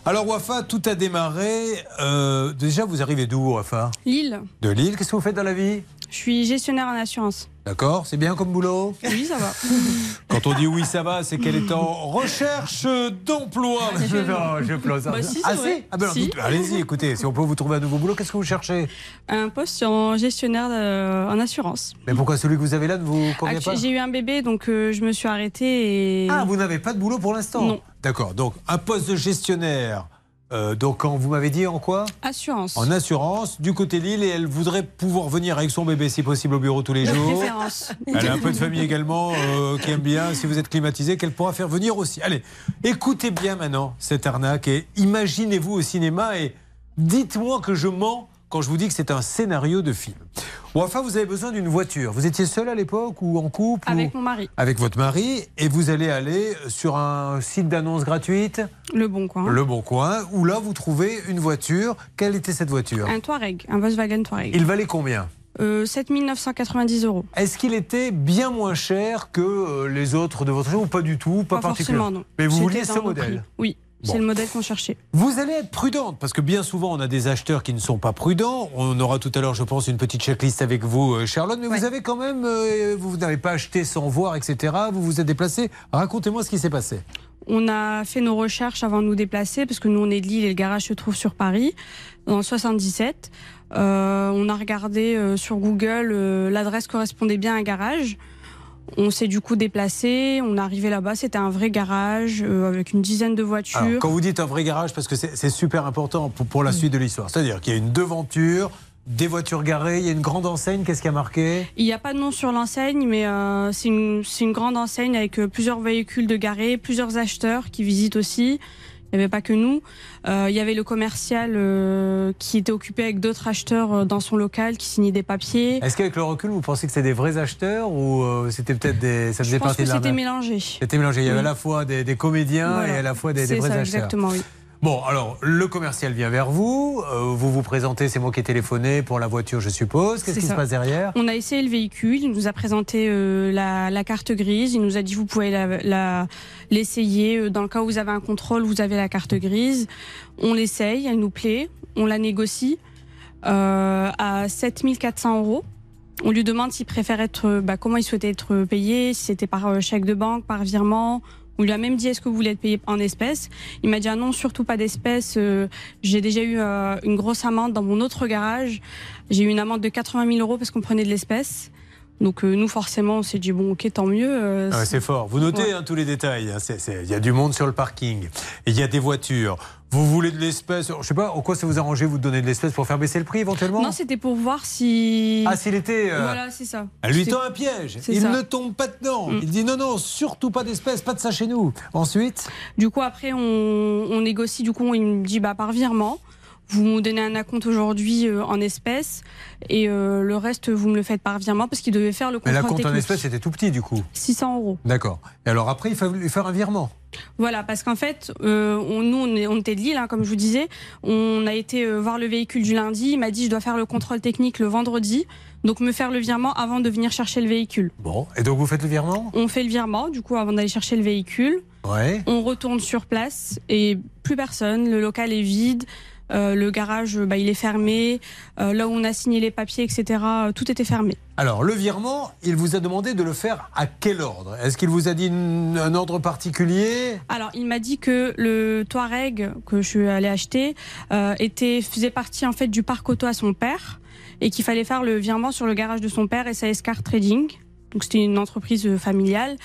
Alors Wafa, tout a démarré. Euh, déjà, vous arrivez d'où, Wafa? Lille. De Lille. Qu'est-ce que vous faites dans la vie? Je suis gestionnaire en assurance. D'accord, c'est bien comme boulot Oui, ça va. Quand on dit oui, ça va, c'est qu'elle est en recherche d'emploi. Je, non, je plaisante. Bah, si, ah, si Ah, ben, Si. Allez-y, écoutez, si on peut vous trouver un nouveau boulot, qu'est-ce que vous cherchez? Un poste en gestionnaire en assurance. Mais pourquoi celui que vous avez là ne vous convient Actu- pas? J'ai eu un bébé, donc euh, je me suis arrêtée et. Ah, vous n'avez pas de boulot pour l'instant? Non. D'accord, donc un poste de gestionnaire. Euh, donc, quand vous m'avez dit en quoi? Assurance. En assurance, du côté Lille, et elle voudrait pouvoir venir avec son bébé, si possible, au bureau tous les jours. Elle a un peu de famille également euh, qui aime bien, si vous êtes climatisé, qu'elle pourra faire venir aussi. Allez, écoutez bien maintenant cette arnaque et imaginez-vous au cinéma et dites-moi que je mens quand je vous dis que c'est un scénario de film. Ou enfin, vous avez besoin d'une voiture. Vous étiez seul à l'époque ou en couple ou- Avec mon mari. Avec votre mari et vous allez aller sur un site d'annonce gratuite, Le Bon Coin. Le Bon Coin, où là vous trouvez une voiture. Quelle était cette voiture Un Touareg, un Volkswagen Touareg. Il valait combien Euh, 7 990 euros. Est-ce qu'il était bien moins cher que euh, les autres de votre genre ou pas du tout Pas, Pas particulièrement. non. Mais vous vouliez ce modèle prix. Oui, Bon. c'est le modèle qu'on cherchait. Vous allez être prudente parce que bien souvent on a des acheteurs qui ne sont pas prudents. On aura tout à l'heure, je pense, une petite checklist avec vous, euh, Charlotte. Mais vous avez quand même, euh, vous n'avez pas acheté sans voir, etc. Vous vous êtes déplacé. Racontez-moi ce qui s'est passé. On a fait nos recherches avant de nous déplacer parce que nous on est de Lille et le garage se trouve sur Paris, dans le 77. Euh, on a regardé euh, sur Google, l'adresse correspondait bien à un garage. On s'est du coup déplacé, on est arrivé là-bas, c'était un vrai garage euh, avec une dizaine de voitures. Alors, quand vous dites un vrai garage, parce que c'est super important pour, pour la suite de l'histoire. C'est-à-dire qu'il y a une devanture, des voitures garées, il y a une grande enseigne. Qu'est-ce qui a marqué? Il n'y a pas de nom sur l'enseigne, mais euh, c'est une, c'est une grande enseigne avec euh, plusieurs véhicules de garés, plusieurs acheteurs qui visitent aussi. Il n'y avait pas que nous. Euh, il y avait le commercial euh, qui était occupé avec d'autres acheteurs euh, dans son local qui signaient des papiers. Est-ce qu'avec le recul, vous pensez que c'est des vrais acheteurs ou euh, c'était peut-être des. Ça faisait Je pense partie que c'était mélangé. C'était mélangé. Il y avait à Oui. la fois des, des comédiens Voilà. et à la fois des, des vrais ça, acheteurs. exactement, oui. Bon, alors, le commercial vient vers vous, euh, vous vous présentez, c'est moi qui ai téléphoné pour la voiture, je suppose. Qu'est-ce qui se ça. passe derrière? On a essayé le véhicule, il nous a présenté euh, la, la carte grise, il nous a dit vous pouvez la- la- l'essayer, Euh, dans le cas où vous avez un contrôle, vous avez la carte grise. On l'essaye, elle nous plaît, on la négocie euh, à 7400 euros. On lui demande s'il préfère être, euh, bah, comment il souhaitait être payé, si c'était par euh, chèque de banque, par virement. On lui a même dit est-ce que vous voulez être payé en espèces? Il m'a dit ah non surtout pas d'espèces. euh, J'ai déjà eu euh, une grosse amende dans mon autre garage. J'ai eu une amende de 80 000 euros parce qu'on prenait de l'espèce. Donc euh, nous forcément on s'est dit bon ok tant mieux. euh, Ah ouais, c'est fort. Vous notez Ouais. hein, tous les détails. hein. Il y a du monde sur le parking. Il y a des voitures. Vous voulez de l'espèce Je sais pas, en quoi ça vous arrangeait vous de donner de l'espèce pour faire baisser le prix éventuellement? Non c'était pour voir si. Ah, s'il était. euh, Voilà c'est ça. Elle lui tend un piège. Il ça. ne tombe pas dedans. Mm. Il dit non, non, surtout pas d'espèces, pas de ça chez nous. Ensuite? Du coup après on, on négocie du coup il me dit bah par virement. Vous me donnez un acompte aujourd'hui euh, en espèces et euh, le reste vous me le faites par virement parce qu'il devait faire le Mais contrôle la compte en espèces était tout petit du coup. 600 euros. D'accord. Et alors après, il fallait faire un virement. Voilà, parce qu'en fait, euh, on, nous, on, est- on était de Lille, hein, comme je vous disais. On a été euh, voir le véhicule du lundi. Il m'a dit, je dois faire le contrôle technique le vendredi. Donc, me faire le virement avant de venir chercher le véhicule. Bon. Et donc vous faites le virement? On fait le virement, du coup, avant d'aller chercher le véhicule. Ouais. On retourne sur place et plus personne. Le local est vide. Euh, le garage, bah, il est fermé. Euh, là où on a signé les papiers, etc., euh, tout était fermé. Alors, le virement, il vous a demandé de le faire à quel ordre? Est-ce qu'il vous a dit une- un ordre particulier? Alors, il m'a dit que le Touareg que je suis allée acheter était faisait partie en fait du parc auto à son père et qu'il fallait faire le virement sur le garage de son père et sa Car Trading. Donc c'était une entreprise familiale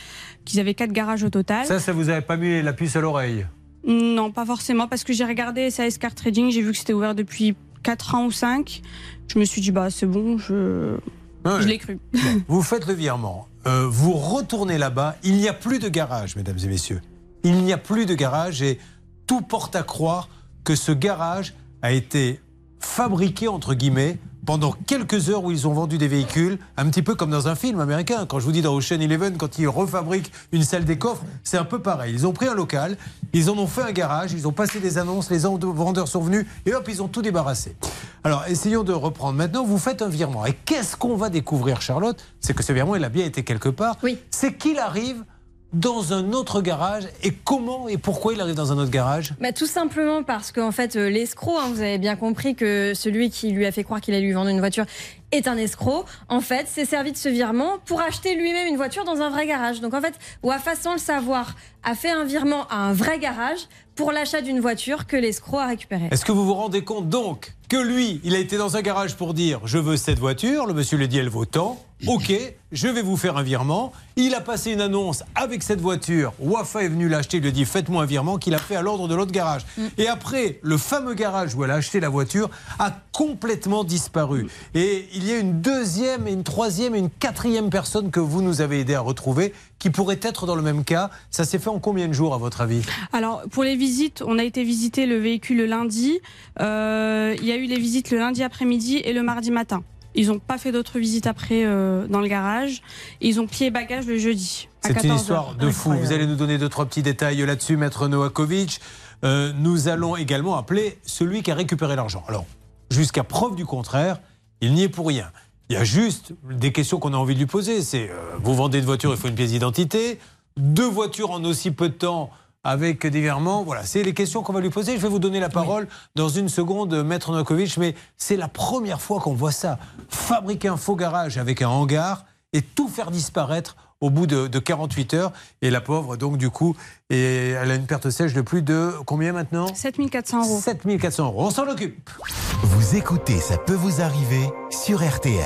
qu'ils avaient quatre garages au total. Ça, ça vous avait pas mis la puce à l'oreille? Non, pas forcément parce que j'ai regardé SAS Car Trading, j'ai vu que c'était ouvert depuis 4 ans ou 5. Je me suis dit, bah c'est bon, je, Ouais. je l'ai cru. Vous faites le virement, euh, vous retournez là-bas, il n'y a plus de garage, mesdames et messieurs. Il n'y a plus de garage et tout porte à croire que ce garage a été fabriqué, entre guillemets, pendant quelques heures où ils ont vendu des véhicules, un petit peu comme dans un film américain. Quand je vous dis dans Ocean Eleven, quand ils refabriquent une salle des coffres, c'est un peu pareil. Ils ont pris un local, ils en ont fait un garage, ils ont passé des annonces, les vendeurs sont venus et hop, ils ont tout débarrassé. Alors, essayons de reprendre. Maintenant, vous faites un virement. Et qu'est-ce qu'on va découvrir, Charlotte? C'est que ce virement, il a bien été quelque part. Oui. C'est qu'il arrive dans un autre garage. Et comment et pourquoi il arrive dans un autre garage? Bah, tout simplement parce qu'en fait, euh, l'escroc, hein, vous avez bien compris que celui qui lui a fait croire qu'il allait lui vendre une voiture est un escroc. En fait, s'est servi de ce virement pour acheter lui-même une voiture dans un vrai garage. Donc en fait, Wafa, sans le savoir, a fait un virement à un vrai garage pour l'achat d'une voiture que l'escroc a récupérée. Est-ce que vous vous rendez compte donc que lui, il a été dans un garage pour dire je veux cette voiture, le monsieur lui dit elle vaut tant, ok, je vais vous faire un virement. Il a passé une annonce avec cette voiture, Wafa est venu l'acheter, il lui a dit faites-moi un virement qu'il a fait à l'ordre de l'autre garage. Et après, le fameux garage où elle a acheté la voiture a complètement disparu. Et il y a une deuxième, une troisième et une quatrième personne que vous nous avez aidé à retrouver qui pourrait être dans le même cas. Ça s'est fait en combien de jours à votre avis? Alors, pour les visites, on a été visiter le véhicule le lundi. Euh, Il y a eu les visites le lundi après-midi et le mardi matin. Ils n'ont pas fait d'autres visites après euh, dans le garage. Ils ont plié bagages le jeudi. à C'est une 14 histoire heures. de fou. Vous allez nous donner deux, trois petits détails là-dessus, Maître Novakovic. Euh, nous allons également appeler celui qui a récupéré l'argent. Alors, jusqu'à preuve du contraire, il n'y est pour rien. Il y a juste des questions qu'on a envie de lui poser. C'est, euh, vous vendez une voiture, il faut une pièce d'identité. Deux voitures en aussi peu de temps avec des virements. Voilà, c'est les questions qu'on va lui poser. Je vais vous donner la parole dans une seconde, Maître Novakovic, mais c'est la première fois qu'on voit ça. Fabriquer un faux garage avec un hangar et tout faire disparaître au bout de, de 48 heures. Et la pauvre, donc, du coup, et elle a une perte sèche de plus de combien maintenant? 7400 euros. 7400 euros. On s'en occupe. Vous écoutez Ça peut vous arriver sur RTL.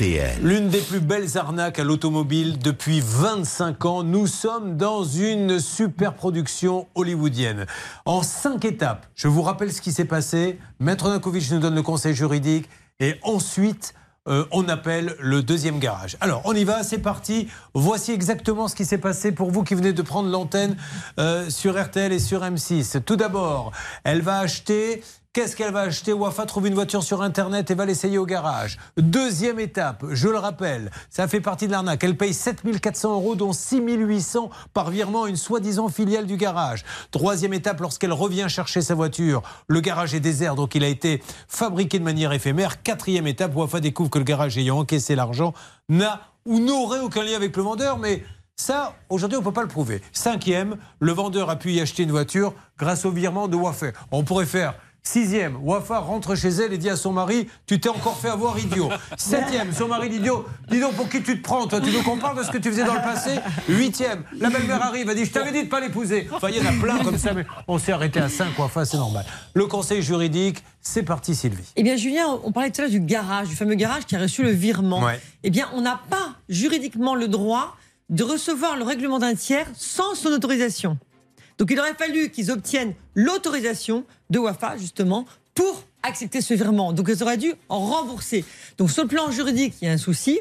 L'une des plus belles arnaques à l'automobile depuis 25 ans. Nous sommes dans une super production hollywoodienne. En cinq étapes, je vous rappelle ce qui s'est passé. Maître Nakovic nous donne le conseil juridique. Et ensuite, euh, on appelle le deuxième garage. Alors, on y va, c'est parti. Voici exactement ce qui s'est passé pour vous qui venez de prendre l'antenne euh, sur RTL et sur M6. Tout d'abord, elle va acheter. Qu'est-ce qu'elle va acheter? Wafa trouve une voiture sur Internet et va l'essayer au garage. Deuxième étape, je le rappelle, ça fait partie de l'arnaque. Elle paye 7400 euros, dont 6800 par virement à une soi-disant filiale du garage. Troisième étape, lorsqu'elle revient chercher sa voiture, le garage est désert, donc il a été fabriqué de manière éphémère. Quatrième étape, Wafa découvre que le garage ayant encaissé l'argent n'a ou n'aurait aucun lien avec le vendeur, mais ça, aujourd'hui, on ne peut pas le prouver. Cinquième, le vendeur a pu y acheter une voiture grâce au virement de Wafa. On pourrait faire Sixième, Wafa rentre chez elle et dit à son mari Tu t'es encore fait avoir idiot. Septième, son mari dit Idiot, dis donc pour qui tu te prends Toi, tu veux qu'on parle de ce que tu faisais dans le passé? Huitième, la belle-mère arrive, elle dit Je t'avais dit de pas l'épouser. Enfin, il y en a plein comme ça, mais on s'est arrêté à cinq, Wafa, c'est normal. Le conseil juridique, c'est parti, Sylvie. Eh bien, Julien, on parlait tout à l'heure du garage, du fameux garage qui a reçu le virement. Ouais. Eh bien, on n'a pas juridiquement le droit de recevoir le règlement d'un tiers sans son autorisation. Donc, il aurait fallu qu'ils obtiennent l'autorisation de Wafa, justement, pour accepter ce virement. Donc, ils auraient dû en rembourser. Donc, sur le plan juridique, il y a un souci.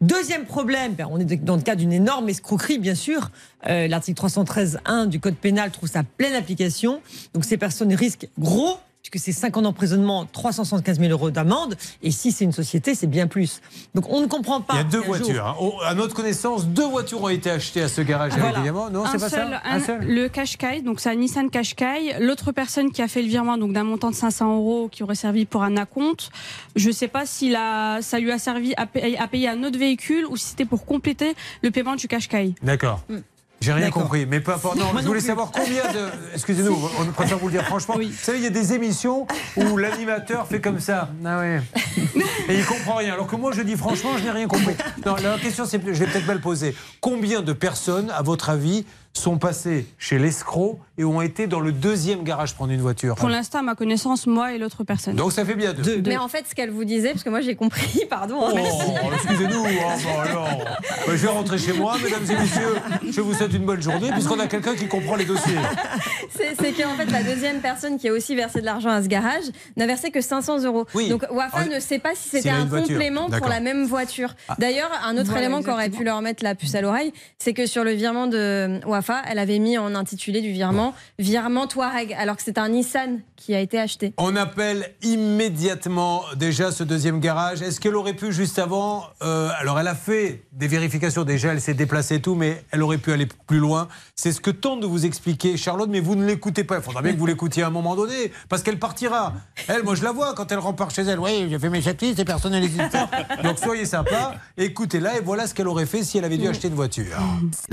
Deuxième problème, ben, on est dans le cas d'une énorme escroquerie, bien sûr. Euh, L'article 313.1 du Code pénal trouve sa pleine application. Donc, ces personnes risquent gros puisque c'est 5 ans d'emprisonnement, 375 000 euros d'amende, et si c'est une société, c'est bien plus. Donc on ne comprend pas. Il y a deux voitures. hein. Oh, à notre connaissance, deux voitures ont été achetées à ce garage, Voilà. évidemment. Non, un c'est pas seul, ça un- Le Qashqai, donc c'est un Nissan Qashqai. L'autre personne qui a fait le virement donc d'un montant de 500 euros qui aurait servi pour un acompte, je ne sais pas si la- ça lui a servi à payer, à payer un autre véhicule ou si c'était pour compléter le paiement du Qashqai. D'accord. J'ai rien compris, mais peu importe. Non, je voulais savoir combien de. Excusez-nous, on préfère vous le dire franchement. Vous savez, il y a des émissions où l'animateur fait comme ça. Ah ouais. Et il comprend rien. Alors que moi, je dis franchement, je n'ai rien compris. Non, la question, c'est, je vais peut-être mal poser. Combien de personnes, à votre avis, sont passés chez l'escroc et ont été dans le deuxième garage prendre une voiture. Pour l'instant, à ma connaissance, moi et l'autre personne. Donc ça fait bien deux. Mais en fait, ce qu'elle vous disait, parce que moi j'ai compris, pardon. hein, Oh, excusez-nous. oh, je vais rentrer chez moi, mesdames et messieurs. Je vous souhaite une bonne journée, puisqu'on a quelqu'un qui comprend les dossiers. C'est c'est qu'en fait, la deuxième personne qui a aussi versé de l'argent à ce garage n'a versé que 500 euros. Oui. Donc Wafa Ah, ne sait pas si c'était a un complément pour la même voiture. Ah. D'ailleurs, un autre Voilà, élément qui aurait pu leur mettre la puce à l'oreille, c'est que sur le virement de Wafa, elle avait mis en intitulé du virement virement Touareg, alors que c'est un Nissan qui a été acheté. On appelle immédiatement déjà ce deuxième garage. Est-ce qu'elle aurait pu juste avant euh, Alors elle a fait des vérifications déjà, elle s'est déplacée et tout, mais elle aurait pu aller plus loin. C'est ce que tente de vous expliquer Charlotte, mais vous ne l'écoutez pas. Il faudra bien que vous l'écoutiez à un moment donné, parce qu'elle partira. Elle, moi je la vois quand elle repart chez elle. Oui, j'ai fait mes chapitres et personne ne les fait. Donc soyez sympa, écoutez-la et voilà ce qu'elle aurait fait si elle avait dû acheter une voiture.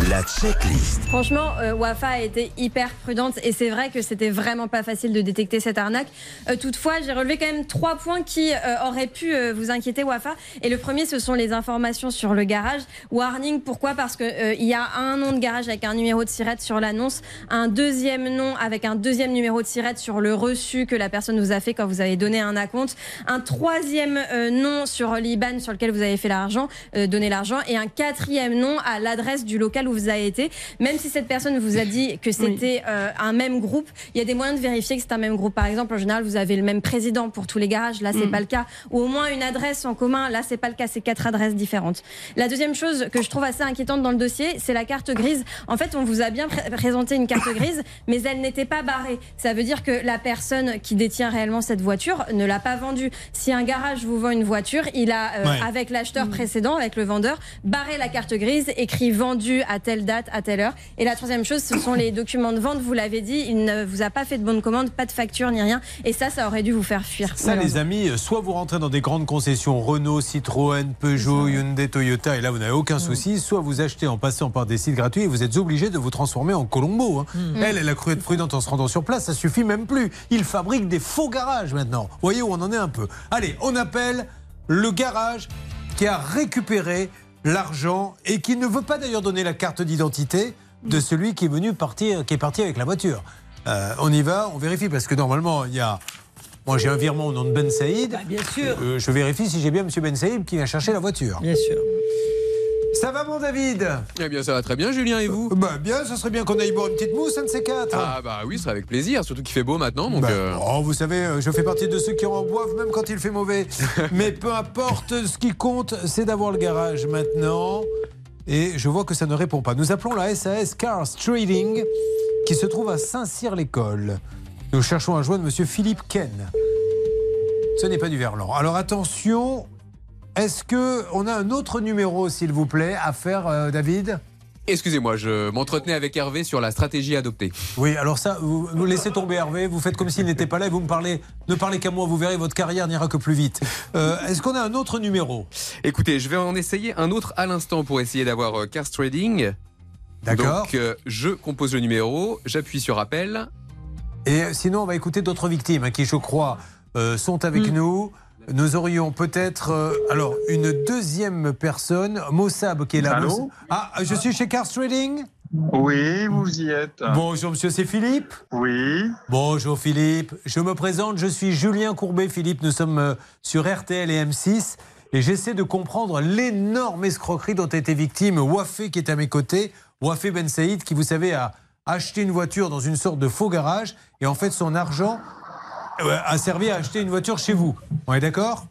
La checklist. Franchement, euh, Wafa a été hyper prudente et c'est vrai que c'était vraiment pas facile de détecter cette arnaque. Euh, toutefois, j'ai relevé quand même trois points qui euh, auraient pu euh, vous inquiéter, Wafa. Et le premier, ce sont les informations sur le garage. Warning, pourquoi? Parce que euh, il y a un nom de garage avec un numéro de sirette sur l'annonce, un deuxième nom avec un deuxième numéro de sirette sur le reçu que la personne vous a fait quand vous avez donné un acompte, un troisième euh, nom sur l'IBAN sur lequel vous avez fait l'argent, donné l'argent, et un quatrième nom à l'adresse du local où vous avez été. Même si cette personne vous a dit que c'était euh, un même groupe, il y a des moyens de vérifier que c'est un même groupe. Par exemple, en général, vous avez le même président pour tous les garages. Là, c'est Mm. pas le cas. Ou au moins une adresse en commun. Là, c'est pas le cas. C'est quatre adresses différentes. La deuxième chose que je trouve assez inquiétante dans le dossier, c'est la carte grise. En fait, on vous a bien pré- présenté une carte grise, mais elle n'était pas barrée. Ça veut dire que la personne qui détient réellement cette voiture ne l'a pas vendue. Si un garage vous vend une voiture, il a, euh, Ouais. avec l'acheteur précédent, avec le vendeur, barré la carte grise, écrit vendu à telle date, à telle heure. Et la troisième chose, ce sont les documents de vente. Vous l'avez dit, il ne vous a pas fait de bonne commande, pas de facture ni rien. Et ça, ça aurait dû vous faire fuir. Ça, les amis, euh, soit vous rentrez dans des grandes concessions Renault, Citroën, Peugeot, Hyundai, Toyota, et là vous n'avez aucun souci, soit vous achetez en passant par des sites gratuits et vous êtes obligé de vous transformer en Colombo. hein. Mm. Elle, elle a cru être prudente en se rendant sur place, ça suffit même plus. Ils fabriquent des faux garages maintenant. Vous voyez où on en est un peu. Allez, on appelle le garage qui a récupéré l'argent et qui ne veut pas d'ailleurs donner la carte d'identité de celui qui est venu partir, qui est parti avec la voiture. Euh, on y va, on vérifie parce que normalement il y a. Moi j'ai un virement au nom de Ben Saïd. Bah, bien sûr. Euh, je vérifie si j'ai bien Monsieur Ben Saïd qui vient chercher la voiture. Bien sûr. Ça va mon David? Eh bien, ça va très bien, Julien, et vous? Bah bien, ça serait bien qu'on aille boire une petite mousse, un de ces quatre. Ah bah oui, ce serait avec plaisir, surtout qu'il fait beau maintenant, donc... Bah, euh, oh, vous savez, euh, je fais partie de ceux qui en boivent même quand il fait mauvais. Mais peu importe, ce qui compte, c'est d'avoir le garage maintenant. Et je vois que ça ne répond pas. Nous appelons la SAS Cars Trading qui se trouve à Saint-Cyr-l'École. Nous cherchons à joindre Monsieur Philippe Ken. Ce n'est pas du Verlan. Alors attention, est-ce que on a un autre numéro, s'il vous plaît, à faire, euh, David? Excusez-moi, je m'entretenais avec Hervé sur la stratégie adoptée. Oui, alors ça, vous, vous laissez tomber Hervé, vous faites comme s'il n'était pas là et vous me parlez, ne parlez qu'à moi, vous verrez, votre carrière n'ira que plus vite. Euh, Est-ce qu'on a un autre numéro? Écoutez, je vais en essayer un autre à l'instant pour essayer d'avoir euh, Cars Trading. D'accord. Donc, euh, je compose le numéro, j'appuie sur appel. Et sinon, on va écouter d'autres victimes hein, qui, je crois, euh, sont avec nous. Nous aurions peut-être euh, alors une deuxième personne, Mossab, qui est là. Allô Ah, je suis chez Cars Trading Oui, vous y êtes. Bonjour, monsieur, c'est Philippe Oui. Bonjour Philippe, je me présente, je suis Julien Courbet. Philippe, nous sommes euh, sur RTL et M6 et j'essaie de comprendre l'énorme escroquerie dont a été victime Wafé qui est à mes côtés. Wafé Ben Saïd qui, vous savez, a acheté une voiture dans une sorte de faux garage et en fait son argent a servi à acheter une voiture chez vous. On est d'accord?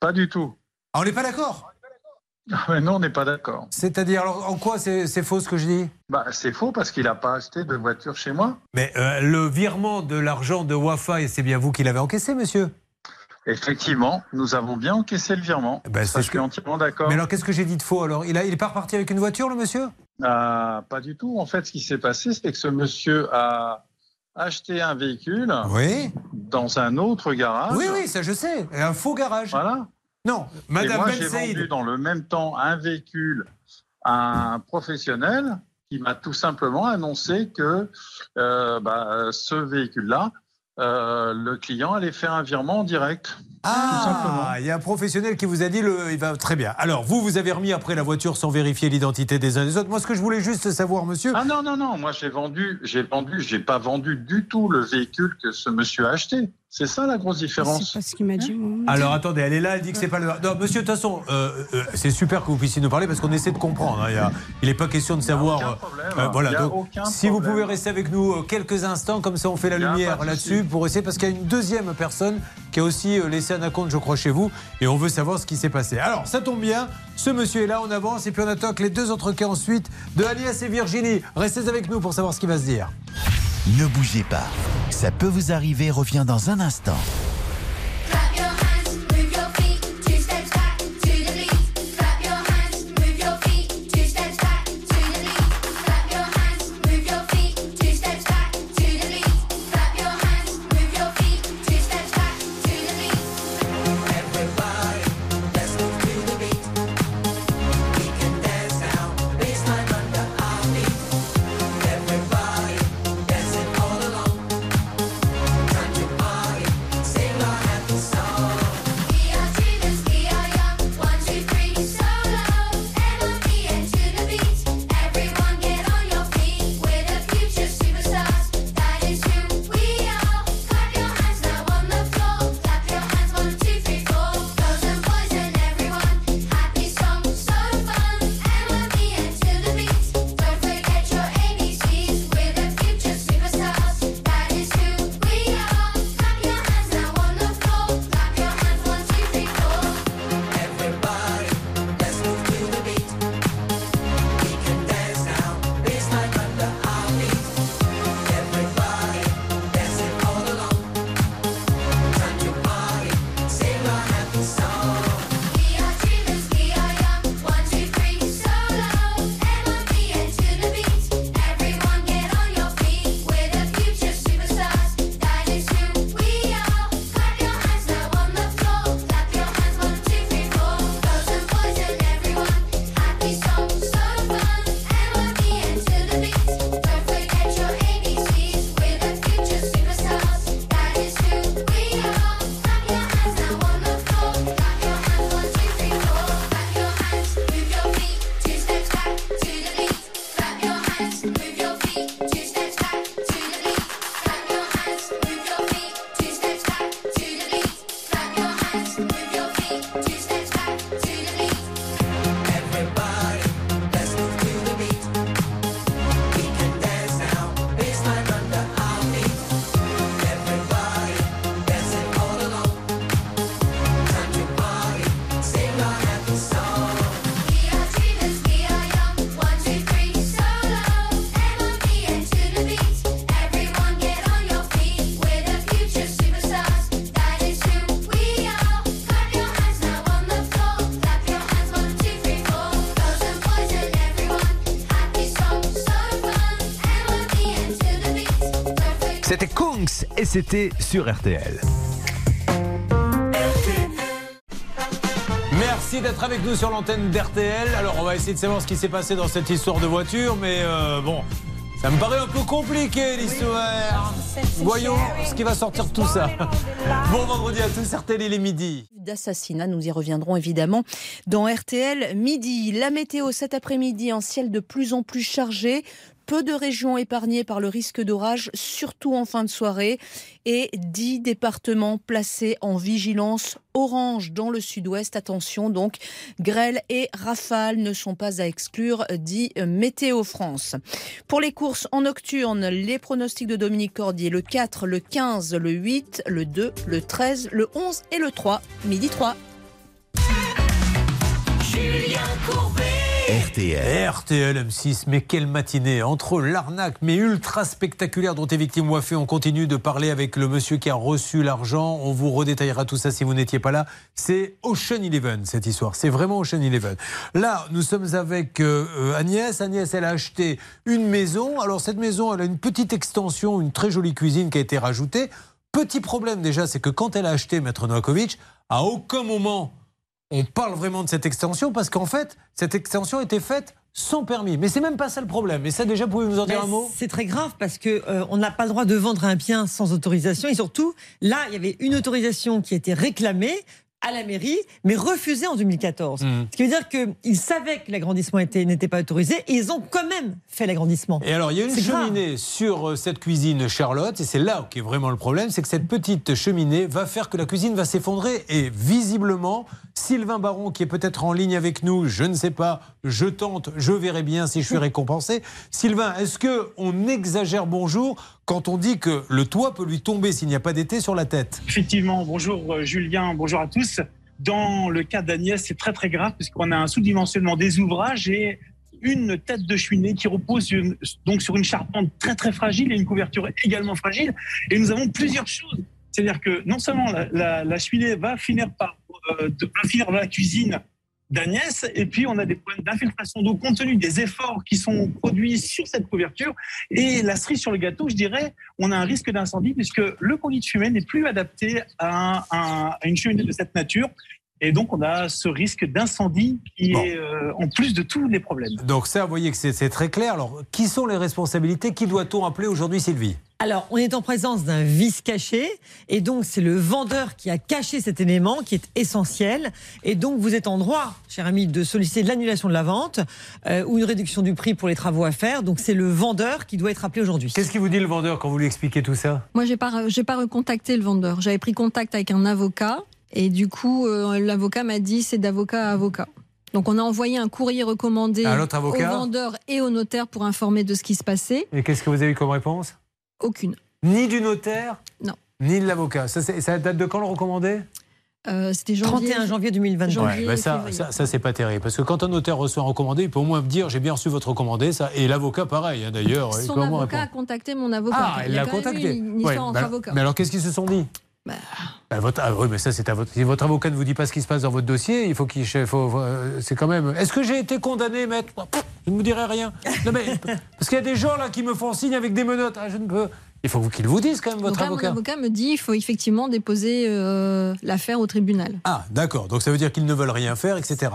Pas du tout. Ah, on n'est pas d'accord? Ah non, on n'est pas d'accord. C'est-à-dire, alors en quoi c'est faux ce que je dis? Bah, c'est faux parce qu'il n'a pas acheté de voiture chez moi. Mais euh, le virement de l'argent de Wafa, et c'est bien vous qui l'avez encaissé, monsieur? Effectivement, nous avons bien encaissé le virement. Ben, Ça, c'est je suis que- entièrement d'accord. Mais alors qu'est-ce que j'ai dit de faux alors? Il n'est il est pas reparti avec une voiture, le monsieur? Ah, pas du tout. En fait, ce qui s'est passé, c'est que ce monsieur a acheté un véhicule Oui. dans un autre garage. Oui, oui, ça je sais. Un faux garage. Voilà. Non, Madame moi, j'ai vendu dans le même temps un véhicule à un professionnel qui m'a tout simplement annoncé que euh, bah, ce véhicule-là, euh, le client allait faire un virement en direct. Ah, il y a un professionnel qui vous a dit le, il va très bien. Alors, vous, vous avez remis après la voiture sans vérifier l'identité des uns et des autres. Moi, ce que je voulais juste savoir, monsieur. Ah non, non, non, moi j'ai vendu, j'ai vendu, j'ai pas vendu du tout le véhicule que ce monsieur a acheté. C'est ça la grosse différence. C'est pas ce qu'il m'a dit. moi. Alors attendez, elle est là, elle dit que c'est pas le. Non, monsieur, de toute façon, euh, euh, c'est super que vous puissiez nous parler parce qu'on essaie de comprendre. hein. Il y a- il n'est pas question de savoir. aucun problème. euh, voilà, Il y a donc aucun si vous pouvez rester avec nous euh, quelques instants, comme ça on fait la lumière là-dessus pour essayer, parce qu'il y a une deuxième personne qui a aussi laissé un acompte, je crois, chez vous, et on veut savoir ce qui s'est passé. Alors, ça tombe bien, ce monsieur est là, on avance, et puis on attaque les deux autres cas ensuite de Agnès et Virginie. Restez avec nous pour savoir ce qui va se dire. Ne bougez pas. Ça peut vous arriver, revient dans un instant. Et c'était sur RTL. Merci d'être avec nous sur l'antenne d'RTL. Alors, on va essayer de savoir ce qui s'est passé dans cette histoire de voiture, mais euh, bon, ça me paraît un peu compliqué l'histoire. Voyons ce qui va sortir de tout ça. Bon vendredi à tous, RTL, il est midi. d'assassinat. Nous y reviendrons évidemment dans RTL midi. La météo cet après-midi, un ciel de plus en plus chargé. Peu de régions épargnées par le risque d'orage, surtout en fin de soirée. Et 10 départements placés en vigilance orange dans le sud-ouest. Attention donc, grêle et rafales ne sont pas à exclure, dit Météo France. Pour les courses en nocturne, les pronostics de Dominique Cordier, le 4, le 15, le 8, le 2, le 13, le 11 et le 3, midi 3. Julien Courbet. RTL. RTL M6, mais quelle matinée Entre l'arnaque, mais ultra spectaculaire dont est victime Wafé, on continue de parler avec le monsieur qui a reçu l'argent. On vous redétaillera tout ça si vous n'étiez pas là. C'est Ocean Eleven, cette histoire. C'est vraiment Ocean Eleven. Là, nous sommes avec euh, euh, Agnès. Agnès, elle a acheté une maison. Alors, cette maison, elle a une petite extension, une très jolie cuisine qui a été rajoutée. Petit problème déjà, c'est que quand elle a acheté Maître Novakovic, à aucun moment on parle vraiment de cette extension parce qu'en fait, cette extension était faite sans permis. Mais c'est même pas ça le problème. Et ça, déjà, pouvez-vous nous en dire Mais un mot? C'est très grave parce que euh, on n'a pas le droit de vendre un bien sans autorisation et surtout là il y avait une autorisation qui a été réclamée à la mairie, mais refusée en 2014. Mhm. Ce qui veut dire qu'ils savaient que l'agrandissement était- n'était pas autorisé et ils ont quand même fait l'agrandissement. Et alors, il y a une grave. cheminée sur euh, cette cuisine Charlotte, et c'est là qui est vraiment le problème, c'est que cette petite cheminée va faire que la cuisine va s'effondrer. Et visiblement, Sylvain Baron, qui est peut-être en ligne avec nous, je ne sais pas, je tente, je verrai bien si je suis récompensé. Sylvain, est-ce que on exagère bonjour quand on dit que le toit peut lui tomber s'il n'y a pas d'été sur la tête Effectivement, bonjour euh, Julien, bonjour à tous. Dans le cas d'Agnès, c'est très très grave puisqu'on a un sous-dimensionnement des ouvrages et une tête de cheminée qui repose une- donc sur une charpente très très fragile et une couverture également fragile. Et nous avons plusieurs choses. C'est-à-dire que non seulement la, la- cheminée va finir par euh, va finir dans la cuisine d'Agnès, et puis on a des problèmes d'infiltration d'eau compte tenu des efforts qui sont produits sur cette couverture. Et la cerise sur le gâteau, je dirais, on a un risque d'incendie puisque le conduit de fumée n'est plus adapté à, un- à une cheminée de cette nature. Et donc, on a ce risque d'incendie qui est euh, en plus de tous les problèmes. Donc ça, vous voyez que c'est c'est très clair. Alors, qui sont les responsabilités? Qui doit-on appeler aujourd'hui, Sylvie? Alors, on est en présence d'un vice caché, et donc c'est le vendeur qui a caché cet élément qui est essentiel. Et donc, vous êtes en droit, cher ami, de solliciter l'annulation de la vente euh, ou une réduction du prix pour les travaux à faire. Donc, c'est le vendeur qui doit être appelé aujourd'hui. Qu'est-ce qu'il vous dit le vendeur quand vous lui expliquez tout ça? Moi, j'ai pas, j'ai pas recontacté le vendeur. J'avais pris contact avec un avocat et du coup, euh, l'avocat m'a dit c'est d'avocat à avocat. Donc, on a envoyé un courrier recommandé À l'autre au avocat vendeur et au notaire pour informer de ce qui se passait. Et qu'est-ce que vous avez eu comme réponse? Aucune. Ni du notaire Non. Ni de l'avocat. Ça, ça date de quand le recommandé? Euh, C'était janvier. 31 janvier 2022. Ouais, bah ça, ça, ça, c'est pas terrible. Parce que quand un notaire reçoit un recommandé, il peut au moins me dire j'ai bien reçu votre recommandé. Ça. Et l'avocat, pareil, hein, d'ailleurs. il Son peut avocat a contacté mon avocat. Ah, il l'a contacté. eu Une, une Ouais, mais alors, qu'est-ce qu'ils se sont dit? Bah, votre, ah, oui, mais ça, c'est à votre. Si votre avocat ne vous dit pas ce qui se passe dans votre dossier, il faut qu'il. euh, c'est quand même. Est-ce que j'ai été condamné, maître? Je ne vous dirai rien. Non, mais, parce qu'il y a des gens là qui me font signe avec des menottes. Ah, je ne peux. Il faut qu'ils vous disent quand même, votre Donc là, avocat. mon avocat me dit il faut effectivement déposer euh, l'affaire au tribunal. Ah, d'accord. Donc ça veut dire qu'ils ne veulent rien faire, etc.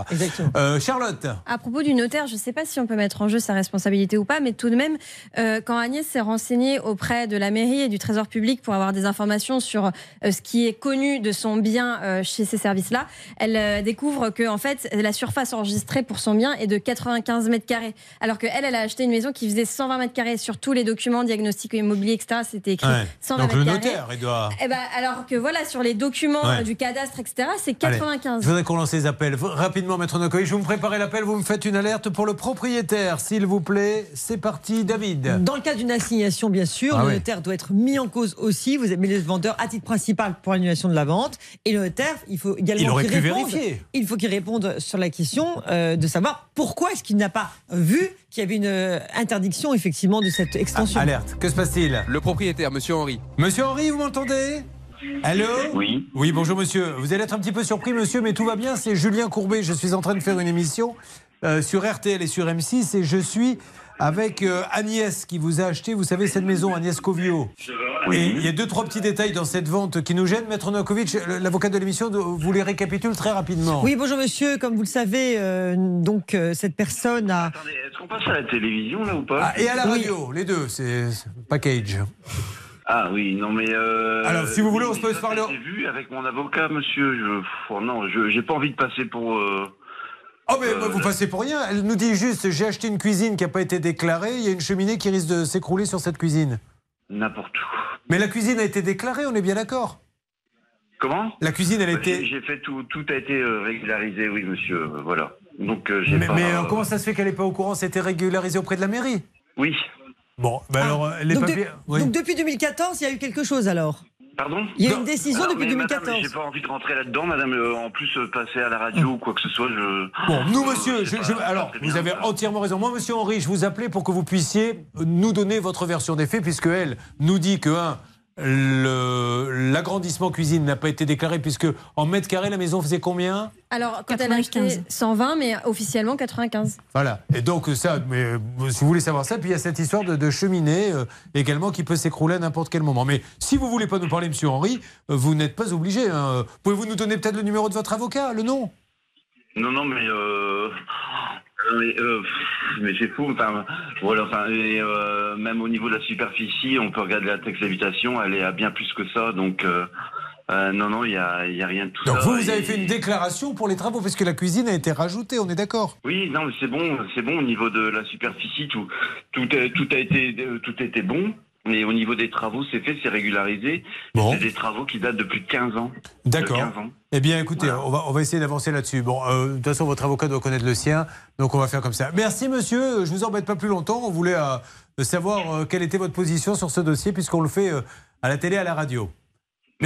Euh, Charlotte À propos du notaire, je ne sais pas si on peut mettre en jeu sa responsabilité ou pas, mais tout de même, euh, quand Agnès s'est renseignée auprès de la mairie et du Trésor public pour avoir des informations sur euh, ce qui est connu de son bien euh, chez ces services-là, elle euh, découvre que en fait la surface enregistrée pour son bien est de 95 mètres carrés, alors que elle, elle a acheté une maison qui faisait 120 mètres carrés sur tous les documents diagnostic immobilier, etc. C'était écrit Ouais. 120 Donc le mètres carrés. notaire, il doit. Eh ben, alors que voilà, sur les documents Ouais. euh, du cadastre, etc., c'est Allez, 95. je voudrais qu'on lance les appels. Rapidement, Maître Nocoy, je vais me préparer l'appel. Vous me faites une alerte pour le propriétaire, s'il vous plaît. C'est parti, David. Dans le cas d'une assignation, bien sûr, Ah le oui. notaire doit être mis en cause aussi. Vous avez le vendeur à titre principal pour l'annulation de la vente. Et le notaire, il faut également Il aurait qu'il pu réponde. vérifier. Il faut qu'il réponde sur la question euh, de savoir pourquoi est-ce qu'il n'a pas vu qu'il y avait une euh, interdiction, effectivement, de cette extension. Alerte. Que se passe-t-il? Le propriétaire, monsieur Henri. Monsieur Henri, vous m'entendez? Allô? Oui. Oui, bonjour monsieur. Vous allez être un petit peu surpris, monsieur, mais tout va bien. C'est Julien Courbet. Je suis en train de faire une émission euh, sur RTL et sur M6 et je suis avec euh, Agnès qui vous a acheté, vous savez, cette maison, Agnès Covio. Et il y a deux, trois petits détails dans cette vente qui nous gênent. Maître Novakovic, l'avocat de l'émission, vous les récapitule très rapidement. Oui, bonjour monsieur. Comme vous le savez, euh, donc euh, cette personne a. Est-ce qu'on passe à la télévision là ou pas Ah, et à la radio, les deux, c'est c'est package. Ah oui, non mais. euh, Alors, si vous voulez, on se peut se parler. J'ai vu avec mon avocat, monsieur. Je, oh, non, je j'ai pas envie de passer pour. euh, Oh, mais bah, vous passez pour rien. Elle nous dit juste j'ai acheté une cuisine qui n'a pas été déclarée. Il y a une cheminée qui risque de s'écrouler sur cette cuisine. N'importe où. Mais la cuisine a été déclarée, on est bien d'accord Comment? La cuisine, elle Bah, était. J'ai fait tout, tout a été euh, régularisé, oui, monsieur. euh, Voilà. Donc euh, j'ai Mais, pas. mais, euh, comment ça se fait qu'elle n'est pas au courant? C'était régularisé auprès de la mairie? Oui. Bon, bah alors, euh, les donc, de- papiers. oui. donc depuis 2014, il y a eu quelque chose alors? Pardon Il y a une décision Alors, depuis mais madame, 2014. J'ai pas envie de rentrer là-dedans, madame. euh, en plus, euh, passer à la radio ou quoi que ce soit, je. Bon, nous, monsieur, je- pas- je- pas alors, vous bien, avez ça. entièrement raison. Moi, monsieur Henri, je vous appelais pour que vous puissiez nous donner votre version des faits, puisque elle nous dit que, un, l'agrandissement cuisine n'a pas été déclaré, puisque en mètre carré, la maison faisait combien? Alors, quand elle a acheté 120, mais officiellement 95. Voilà. Et donc, ça, mais euh, si vous voulez savoir ça, puis il y a cette histoire de, de cheminée euh, également qui peut s'écrouler à n'importe quel moment. Mais si vous voulez pas nous parler, monsieur Henri, euh, vous n'êtes pas obligé. hein. Pouvez-vous nous donner peut-être le numéro de votre avocat, le nom? Non, non, mais. Euh... Mais, euh, mais c'est fou. Enfin, voilà. Enfin, et, euh, même au niveau de la superficie, on peut regarder la taxe d'habitation. Elle est à bien plus que ça. Donc, euh, euh, non, non, il y a, y a rien de tout Donc ça. vous, vous Et- avez fait une déclaration pour les travaux parce que la cuisine a été rajoutée, on est d'accord? Oui, non, mais c'est bon, c'est bon au niveau de la superficie, tout, tout, a, tout a été, euh, tout était bon. Mais au niveau des travaux, c'est fait, c'est régularisé. C'est des travaux qui datent de plus de 15 ans. D'accord. 15 ans. Eh bien, écoutez, on, va, on va essayer d'avancer là-dessus. Bon, euh, de toute façon, votre avocat doit connaître le sien, donc on va faire comme ça. Merci, monsieur. Je vous embête pas plus longtemps. On voulait euh, savoir euh, quelle était votre position sur ce dossier, puisqu'on le fait à la télé, à la radio.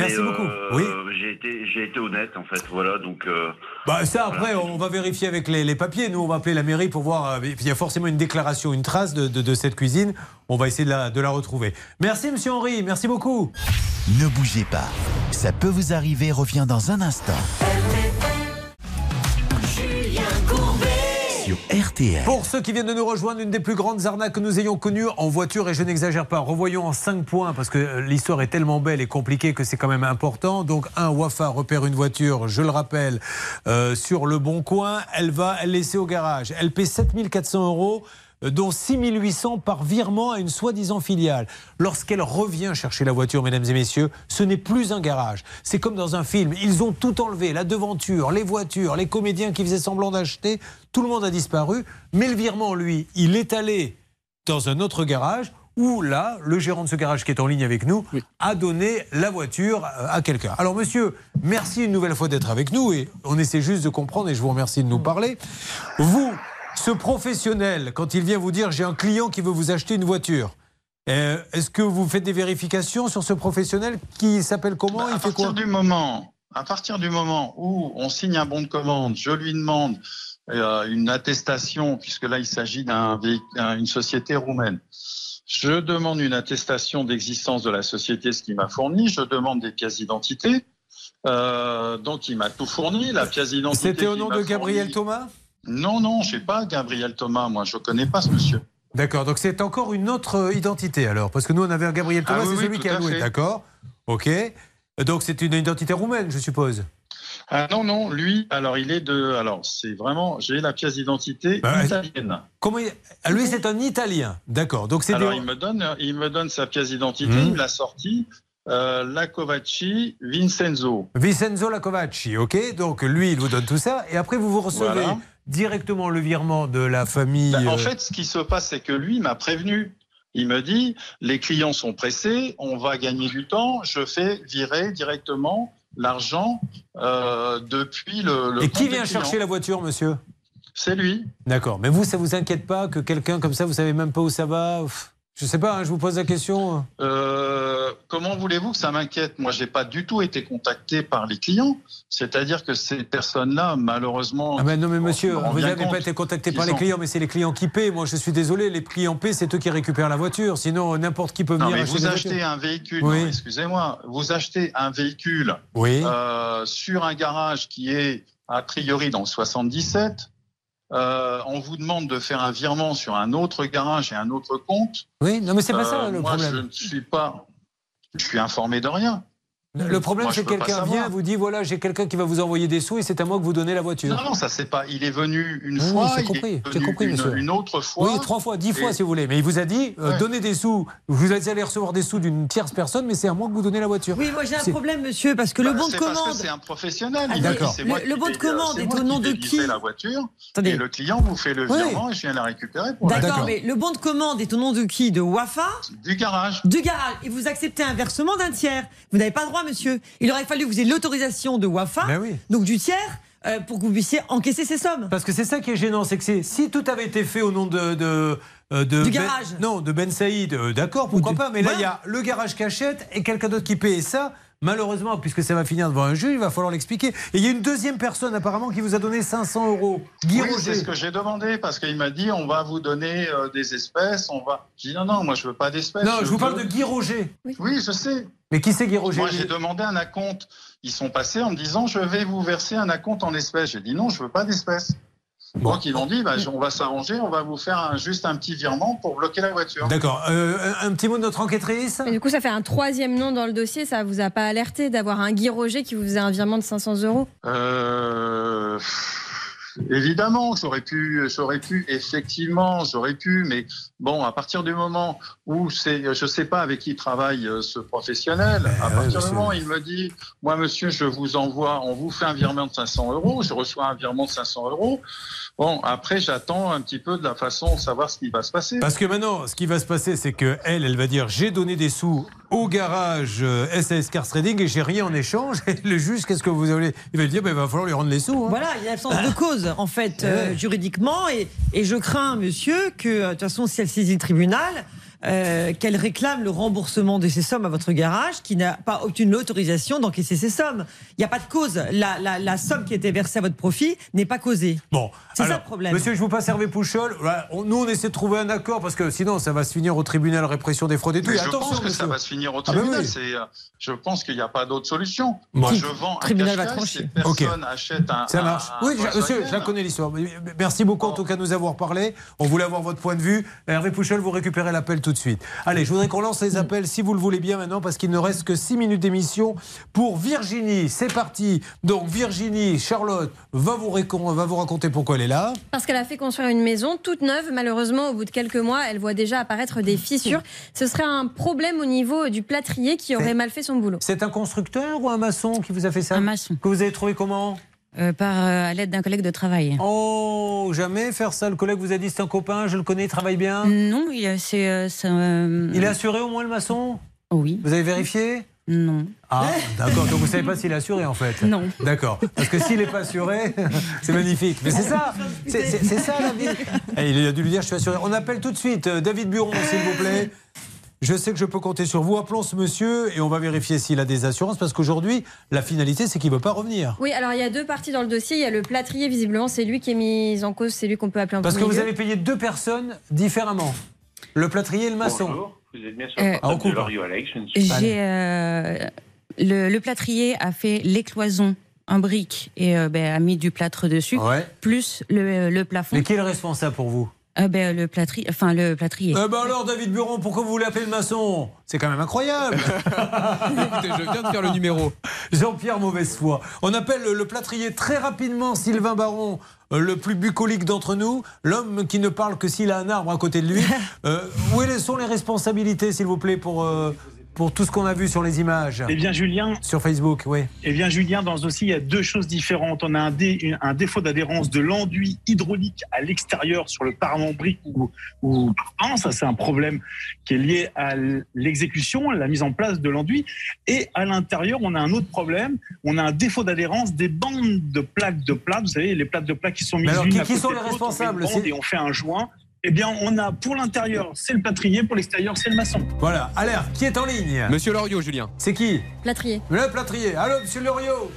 Merci beaucoup. euh, Oui. J'ai été, j'ai été honnête, en fait. Voilà, donc. euh, Bah, ça, après, on va vérifier avec les, les papiers. Nous, on va appeler la mairie pour voir. euh, Il y a forcément une déclaration, une trace de, de- de cette cuisine. On va essayer de la, de la retrouver. Merci, monsieur Henri. Merci beaucoup. Ne bougez pas. Ça peut vous arriver revient dans un instant Pour ceux qui viennent de nous rejoindre, une des plus grandes arnaques que nous ayons connues en voiture, et je n'exagère pas, revoyons en 5 points, parce que euh, l'histoire est tellement belle et compliquée que c'est quand même important. Donc, un, Wafa repère une voiture, je le rappelle, euh, sur le bon coin, elle va elle laisser au garage. Elle paie 7400 euros dont 6800 par virement à une soi-disant filiale. Lorsqu'elle revient chercher la voiture, mesdames et messieurs, ce n'est plus un garage. C'est comme dans un film. Ils ont tout enlevé, la devanture, les voitures, les comédiens qui faisaient semblant d'acheter. Tout le monde a disparu. Mais le virement, lui, il est allé dans un autre garage où là, le gérant de ce garage qui est en ligne avec nous a donné la voiture euh, à quelqu'un. Alors monsieur, merci une nouvelle fois d'être avec nous et on essaie juste de comprendre et je vous remercie de nous parler. Vous, ce professionnel, quand il vient vous dire j'ai un client qui veut vous acheter une voiture, euh, est-ce que vous faites des vérifications sur ce professionnel qui s'appelle comment Bah, Il à fait quoi partir du moment, à partir du moment où on signe un bon de commande, je lui demande euh, une attestation, puisque là il s'agit d'une société roumaine. Je demande une attestation d'existence de la société, ce qu'il m'a fourni. Je demande des pièces d'identité. Euh, donc il m'a tout fourni. La pièce d'identité. C'était au nom de Gabriel Thomas? Non, non, je sais pas Gabriel Thomas. Moi, je connais pas ce monsieur. D'accord, donc c'est encore une autre euh, identité alors, parce que nous on avait un Gabriel Thomas, Ah oui, c'est celui qui a loué, d'accord Ok. Donc c'est une identité roumaine, je suppose. Ah non, non, lui, alors il est de. Alors c'est vraiment. J'ai la pièce d'identité Bah, italienne. Comment il- ah, Lui c'est un Italien, d'accord. Donc c'est Alors des- il me donne, il me donne sa pièce d'identité, Mhm. il me l'a sortie. Euh, Lacovacci Vincenzo. Vincenzo Lacovacci, ok Donc lui, il vous donne tout ça, et après vous vous recevez Voilà. Directement le virement de la famille. Ben, en euh, fait, ce qui se passe, c'est que lui m'a prévenu. Il me dit les clients sont pressés, on va gagner du temps. Je fais virer directement l'argent euh, depuis le. le Et qui vient chercher la voiture, monsieur? C'est lui. D'accord. Mais vous, ça vous inquiète pas que quelqu'un comme ça, vous savez même pas où ça va? Je sais pas, hein, je vous pose la question. Euh, comment voulez-vous que ça m'inquiète? Moi, j'ai pas du tout été contacté par les clients. C'est-à-dire que ces personnes-là, malheureusement. Ah ben non mais monsieur, on vous n'avez pas été contacté par les clients, mais c'est les clients qui paient. Moi je suis désolé, les clients paient, c'est eux qui récupèrent la voiture. Sinon n'importe qui peut Non, venir mais acheter vous achetez un véhicule, Oui. non, excusez-moi, vous achetez un véhicule Oui. euh, sur un garage qui est a priori dans le 77. Euh, on vous demande de faire un virement sur un autre garage et un autre compte. Oui, non mais c'est pas ça Euh, le moi, problème. je ne suis pas, je suis informé de rien. Le problème c'est que quelqu'un vient, vous dit voilà j'ai quelqu'un qui va vous envoyer des sous et c'est à moi que vous donnez la voiture. Non, non, ça c'est pas. Il est venu une Oui, fois, j'ai il compris, est venu compris, une, monsieur. une autre fois. Oui, trois fois, dix fois si vous voulez. Mais il vous a dit euh, Ouais. donnez des sous. Vous allez recevoir des sous d'une tierce personne, mais c'est à moi que vous donnez la voiture. Oui, moi j'ai un problème, monsieur, parce que le Bah, bon de commande. c'est un professionnel. Ah, d'accord. dit, c'est moi Le- le bon de commande est au nom qui de qui la voiture. Attendez. Et le client vous fait le virement et je viens la récupérer D'accord, mais le bon de commande est au nom de qui? De Wafa? Du garage. Du garage. Et vous acceptez un versement d'un tiers. Vous n'avez pas le droit, monsieur. Il aurait fallu que vous ayez l'autorisation de Wafa, Ben oui. donc du tiers, euh, pour que vous puissiez encaisser ces sommes. Parce que c'est ça qui est gênant, c'est que si tout avait été fait au nom de. de euh, de Du Ben- garage. non, de Ben Saïd, euh, d'accord, pourquoi pas. Mais là, il y a le garage qui achète et quelqu'un d'autre qui paye. Et ça, malheureusement, puisque ça va finir devant un juge, il va falloir l'expliquer. Et il y a une deuxième personne, apparemment, qui vous a donné 500 euros. Guy oui, Roger. c'est ce que j'ai demandé parce qu'il m'a dit on va vous donner euh, des espèces, on va. J'ai dit non non, moi je veux pas d'espèces. Non, je vous parle veux- de Guy Roger. Oui, je sais. Mais qui c'est Guy Roger Moi j'ai demandé un acompte. Ils sont passés en me disant je vais vous verser un acompte en espèces. J'ai dit non, je veux pas d'espèces. Donc ils m'ont dit bah, on va s'arranger, on va vous faire un- juste un petit virement pour bloquer la voiture. D'accord. Euh, un un petit mot de notre enquêtrice? Et du coup, ça fait un troisième nom dans le dossier. Ça vous a pas alerté d'avoir un Guy Roger qui vous faisait un virement de 500 euros? Euh, Évidemment, j'aurais pu, j'aurais pu, effectivement, j'aurais pu, mais bon, à partir du moment où c'est, je sais pas avec qui travaille euh, ce professionnel, à partir du moment où il me dit, moi, monsieur, je vous envoie, on vous fait un virement de 500 euros, je reçois un virement de 500 euros. Bon, après, j'attends un petit peu de la façon de savoir ce qui va se passer. Parce que maintenant, ce qui va se passer, c'est que elle, elle va dire j'ai donné des sous au garage euh, SAS Cars Trading et j'ai rien en échange. Et le juge, qu'est-ce que vous allez Il va dire ben, il va falloir lui rendre les sous. hein. Voilà, il y a l'absence de cause, en fait, euh, juridiquement. Et, et je crains, monsieur, que, euh, de toute façon, si elle saisit le tribunal, euh, qu'elle réclame le remboursement de ces sommes à votre garage qui n'a pas obtenu l'autorisation d'encaisser ces sommes. Il n'y a pas de cause. La, la- la somme qui a été versée à votre profit n'est pas causée. Bon, C'est ça le problème. Monsieur, je vous passe Hervé Pouchol. Nous, on essaie de trouver un accord parce que sinon, ça va se finir au tribunal répression des fraudes et tout. Mais Et je attention, pense que monsieur. ça va se finir au Ah ben tribunal. oui. C'est, euh, je pense qu'il n'y a pas d'autre solution. Moi, je vends un tribunal va trancher. si personne achète un. Ça marche. un- Oui, un monsieur, je la connais l'histoire. Merci beaucoup en tout cas de nous avoir parlé. On voulait avoir votre point de vue. Hervé Pouchol, vous récupérez l'appel tout de suite. Allez, je voudrais qu'on lance les appels si vous le voulez bien maintenant parce qu'il ne reste que 6 minutes d'émission pour Virginie. C'est parti. Donc Virginie, Charlotte va vous, va vous raconter pourquoi elle est là. Parce qu'elle a fait construire une maison toute neuve. Malheureusement, au bout de quelques mois, elle voit déjà apparaître des fissures. Ce serait un problème au niveau du plâtrier qui aurait mal fait son boulot. C'est un constructeur ou un maçon qui vous a fait ça Un maçon. Que vous avez trouvé comment? Par euh, à l'aide d'un collègue de travail. Oh, jamais faire ça. Le collègue vous a dit c'est un copain, je le connais, il travaille bien. Non, il, euh, c'est. euh, euh, Il est assuré au moins le maçon? Oui. Vous avez vérifié? Non. Ah, d'accord. Donc vous savez pas s'il est assuré en fait. Non. D'accord. Parce que s'il n'est pas assuré, c'est magnifique. Mais c'est ça. C'est c'est- c'est ça la vie. Et il a dû lui dire je suis assuré. On appelle tout de suite euh, David Buron, s'il vous plaît. Je sais que je peux compter sur vous. Appelons ce monsieur et on va vérifier s'il a des assurances parce qu'aujourd'hui, la finalité, c'est qu'il ne veut pas revenir. Oui, alors il y a deux parties dans le dossier. Il y a le plâtrier, visiblement, c'est lui qui est mis en cause, c'est lui qu'on peut appeler en Parce que vous avez payé deux personnes différemment. Le plâtrier et le maçon. Bonjour, vous êtes bien Euh, le Ah, J'ai. euh, le, le plâtrier a fait l'écloison en brique et euh, ben, a mis du plâtre dessus, plus le, le plafond. Mais qui est le responsable pour vous? Euh, ben, le plâtrier. Enfin, le plâtrier. Eh ben alors, David Buron, pourquoi vous voulez appeler le maçon? C'est quand même incroyable. Écoutez, je viens de faire le numéro. Jean-Pierre Mauvaise Foi. On appelle le plâtrier très rapidement Sylvain Baron, euh, le plus bucolique d'entre nous, l'homme qui ne parle que s'il a un arbre à côté de lui. Euh, où sont les responsabilités, s'il vous plaît, pour, euh, pour tout ce qu'on a vu sur les images Eh bien, Julien. Sur Facebook, oui. Eh bien, Julien, dans ce dossier, il y a deux choses différentes. On a un, dé- une- un défaut d'adhérence de l'enduit hydraulique à l'extérieur sur le parement brique ou, ou parpaing. Ça, c'est un problème qui est lié à l'exécution, la mise en place de l'enduit. Et à l'intérieur, on a un autre problème. On a un défaut d'adhérence des bandes de plaques de plate. Vous savez, les plaques de plate qui sont mises Mais alors, qui- à sont les on responsables? Et on fait un joint. Eh bien, on a pour l'intérieur, c'est le plâtrier, pour l'extérieur, c'est le maçon. Voilà, alerte, qui est en ligne Monsieur Loriot, Julien. C'est qui Plâtrier. Le plâtrier. Allô, monsieur Loriot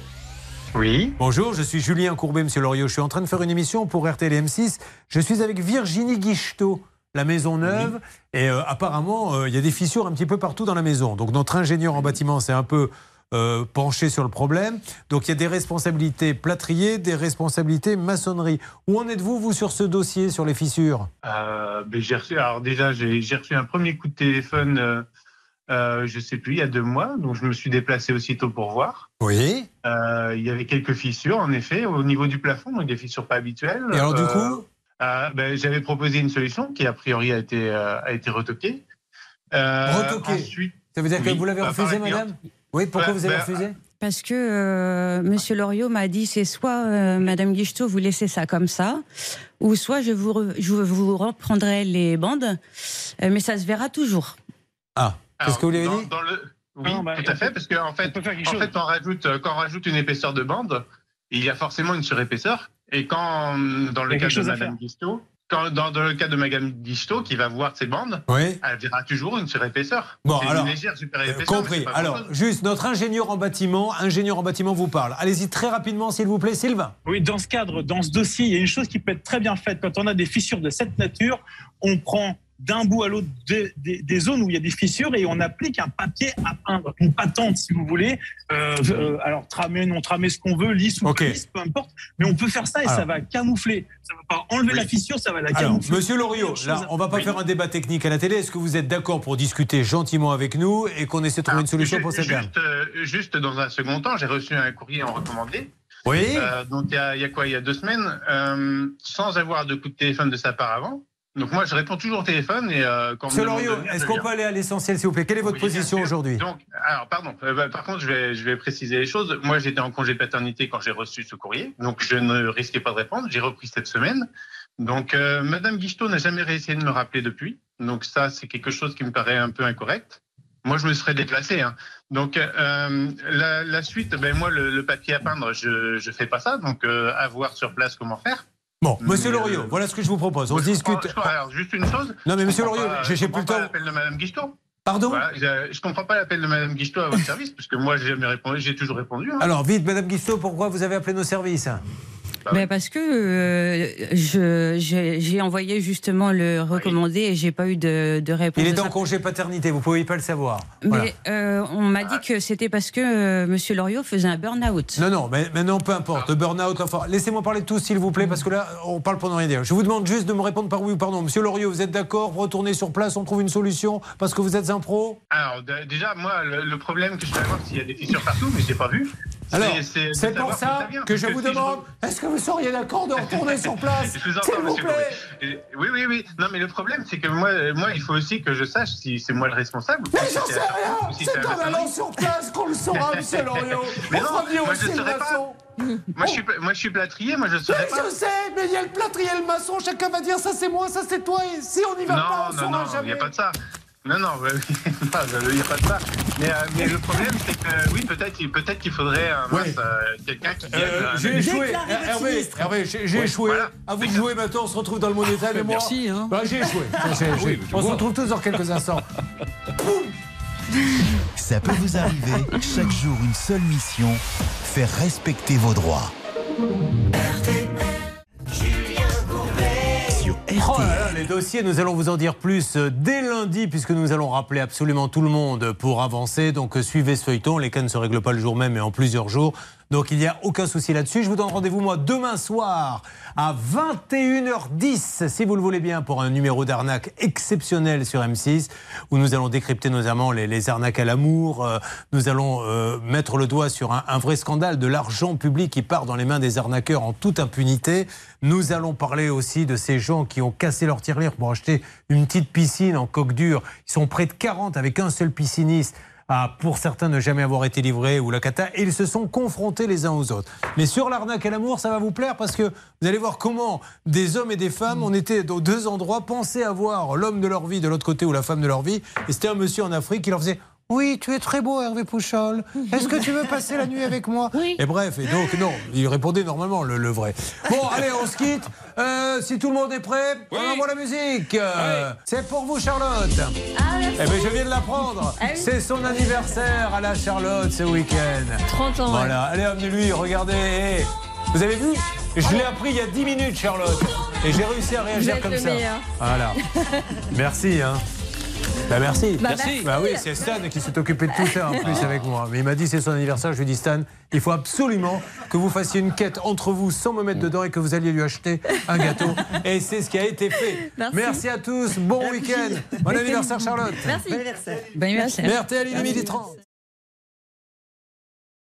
Oui. Bonjour, je suis Julien Courbet, monsieur Loriot. Je suis en train de faire une émission pour RTL M6. Je suis avec Virginie Guichetot, la maison neuve. Et euh, apparemment, euh, il y a des fissures un petit peu partout dans la maison. Donc notre ingénieur en bâtiment s'est un peu euh, penché sur le problème. Donc il y a des responsabilités plâtrier, des responsabilités maçonnerie. Où en êtes-vous, vous, sur ce dossier, sur les fissures? Euh, ben, j'ai reçu, alors déjà, j'ai reçu un premier coup de téléphone, euh, euh, je sais plus, il y a deux mois, donc je me suis déplacé aussitôt pour voir. Oui. Euh, il y avait quelques fissures, en effet, au niveau du plafond, donc des fissures pas habituelles. Et alors, du coup? Ben, J'avais proposé une solution qui, a priori, a été, a été retoquée. Retoquée ensuite- Ça veut dire que vous l'avez bah, refusé, par la madame? Oui, pourquoi Bah, vous avez bah, refusé Parce que euh, Monsieur Loriot m'a dit c'est soit euh, Madame Guichetot vous laissez ça comme ça, ou soit je vous re- je vous reprendrai les bandes, euh, mais ça se verra toujours. Ah, qu'est-ce que vous lui avez dans, dit dans le... Oui, Non, bah, tout à fait, parce qu'en fait, en fait on rajoute, euh, quand on rajoute une épaisseur de bande, il y a forcément une surépaisseur. Et quand, dans le a cas de Madame faire. Guichetot, quand, dans, dans le cas de Madame Guichetot, qui va voir ses bandes, Oui. elle verra toujours une surépaisseur. Bon, alors, une légère super Euh, compris. Alors, juste, notre ingénieur en bâtiment, ingénieur en bâtiment vous parle. Allez-y très rapidement, s'il vous plaît, Sylvain. Oui, dans ce cadre, dans ce dossier, il y a une chose qui peut être très bien faite. Quand on a des fissures de cette nature, on prend d'un bout à l'autre des, des- des zones où il y a des fissures et on applique un papier à peindre, une patente si vous voulez. Euh, euh, alors tramé, non tramé, ce qu'on veut, lisse ou pas lisse, peu importe. Mais on peut faire ça et ça va camoufler. Ça va pas enlever la fissure, ça va la Alors, camoufler. monsieur Loriot, là, on va pas faire un débat technique à la télé. Est-ce que vous êtes d'accord pour discuter gentiment avec nous et qu'on essaie de trouver une solution pour cette dame Juste, euh, juste dans un second temps, j'ai reçu un courrier en recommandé Oui. Euh, donc il y, a, il y a quoi? Il y a deux semaines, euh, sans avoir de coup de téléphone de sa part avant. Donc moi, je réponds toujours au téléphone et euh, quand on Monsieur est-ce qu'on peut aller à l'essentiel, s'il vous plaît? Quelle est votre Oui, position aujourd'hui? Donc, alors, pardon. Euh, bah, par contre, je vais, je vais préciser les choses. Moi, j'étais en congé paternité quand j'ai reçu ce courrier, donc je ne risquais pas de répondre. J'ai repris cette semaine. Donc, euh, Madame Guichetot n'a jamais réessayé de me rappeler depuis. Donc, ça, c'est quelque chose qui me paraît un peu incorrect. Moi, je me serais déplacé. Hein. Donc, euh, la, la suite, ben moi, le, le papier à peindre, je ne fais pas ça. Donc, euh, à voir sur place comment faire. Bon, Monsieur Loriot, voilà ce que je vous propose. On discute. alors, juste une chose. Non, mais monsieur Loriot, j'ai- plus le temps. l'appel de Madame Guichetot. Pardon Voilà, je, je comprends pas l'appel de Madame Guichetot à votre service, parce que moi, j'ai jamais répondu, j'ai toujours répondu. hein. Alors, vite, Madame Guistot, pourquoi vous avez appelé nos services? Ben parce que euh, je j'ai envoyé justement le recommandé et j'ai pas eu de, de réponse. Il est en congé paternité, vous ne pouvez pas le savoir. Voilà. Mais euh, on m'a dit que c'était parce que euh, Monsieur Loriot faisait un burn-out. Non, non, mais maintenant, peu importe. Le burn-out, enfin, laissez-moi parler de tout, s'il vous plaît, parce que là, on parle pendant rien dire. Je vous demande juste de me répondre par oui ou par non. Monsieur Loriot, vous êtes d'accord? Retournez sur place, on trouve une solution parce que vous êtes un pro? Alors, déjà, moi, le, le problème que je vais avoir, s'il y a des fissures partout, mais je l'ai pas vu. Alors, c'est pour ça que je vous si demande, est-ce que vous seriez d'accord de retourner sur place S'il vous plaît. Oui, oui, oui. Non, mais le problème, c'est que moi, euh, moi, il faut aussi que je sache si c'est moi le responsable. Mais j'en sais rien si C'est en allant sur place qu'on le saura, monsieur Loriot Mais On non, moi, aussi je saurais pas. Moi, je suis, moi, je suis plâtrier, moi, je Oui, saurais pas. je sais, mais il y a le plâtrier et le maçon, chacun va dire ça c'est moi, ça c'est toi, et si on n'y va non, pas, on non, saura non, il jamais. n'y a pas de ça. Non, non, ouais, il n'y a pas de ça. Mais, euh, mais le problème, c'est que oui, peut-être peut qu'il faudrait mince, euh, quelqu'un qui vienne. Euh, j'ai échoué. Hervé, Hervé, j'ai échoué. voilà. À vous de jouer maintenant, on se retrouve dans le Monétal et moi. Merci, hein. Bah, j'ai échoué. Échoué. Oui, je on se retrouve tous dans quelques instants. Ça peut vous arriver. Chaque jour, une seule mission faire respecter vos droits. Oh les dossiers, nous allons vous en dire plus euh, dès lundi, puisque nous allons rappeler absolument tout le monde pour avancer. Donc euh, suivez ce feuilleton. Les cas ne se règlent pas le jour même, mais en plusieurs jours. Donc il n'y a aucun souci là-dessus. Je vous donne rendez-vous, moi, demain soir à 21h10, si vous le voulez bien, pour un numéro d'arnaque exceptionnel sur M6, où nous allons décrypter notamment les, les arnaques à l'amour. Euh, nous allons euh, mettre le doigt sur un, un vrai scandale de l'argent public qui part dans les mains des arnaqueurs en toute impunité. Nous allons parler aussi de ces gens qui ont cassé leur tirelire pour acheter une petite piscine en coque dure. Ils sont près de 40 avec un seul pisciniste à, pour certains, ne jamais avoir été livrés ou la cata, et ils se sont confrontés les uns aux autres. Mais sur l'arnaque à l'amour, ça va vous plaire parce que vous allez voir comment des hommes et des femmes, on était aux deux endroits, pensaient avoir l'homme de leur vie de l'autre côté ou la femme de leur vie, et c'était un monsieur en Afrique qui leur faisait oui, tu es très beau, Hervé Pouchol. Est-ce que tu veux passer la nuit avec moi Oui. Et bref, et donc, non, il répondait normalement, le, le vrai. Bon, allez, on se quitte. Euh, si tout le monde est prêt, on envoie la musique. Euh, C'est pour vous, Charlotte. Eh bien, je viens de l'apprendre. Ah oui. C'est son anniversaire à la Charlotte ce week-end. 30 ans. Voilà, allez, amenez-lui, regardez. Vous avez vu? Je l'ai appris il y a 10 minutes, Charlotte. Et j'ai réussi à réagir Vous êtes comme le ça. meilleur. Voilà. Merci, hein. Bah merci. Bah, merci. Bah oui, c'est Stan qui s'est occupé de tout ça en plus avec moi. Mais il m'a dit c'est son anniversaire. Je lui ai dit Stan, il faut absolument que vous fassiez une quête entre vous sans me mettre dedans et que vous alliez lui acheter un gâteau. Et c'est ce qui a été fait. Merci. à tous. Bon week-end. Bon anniversaire Charlotte. Merci. Bon anniversaire. Merci à midi 30.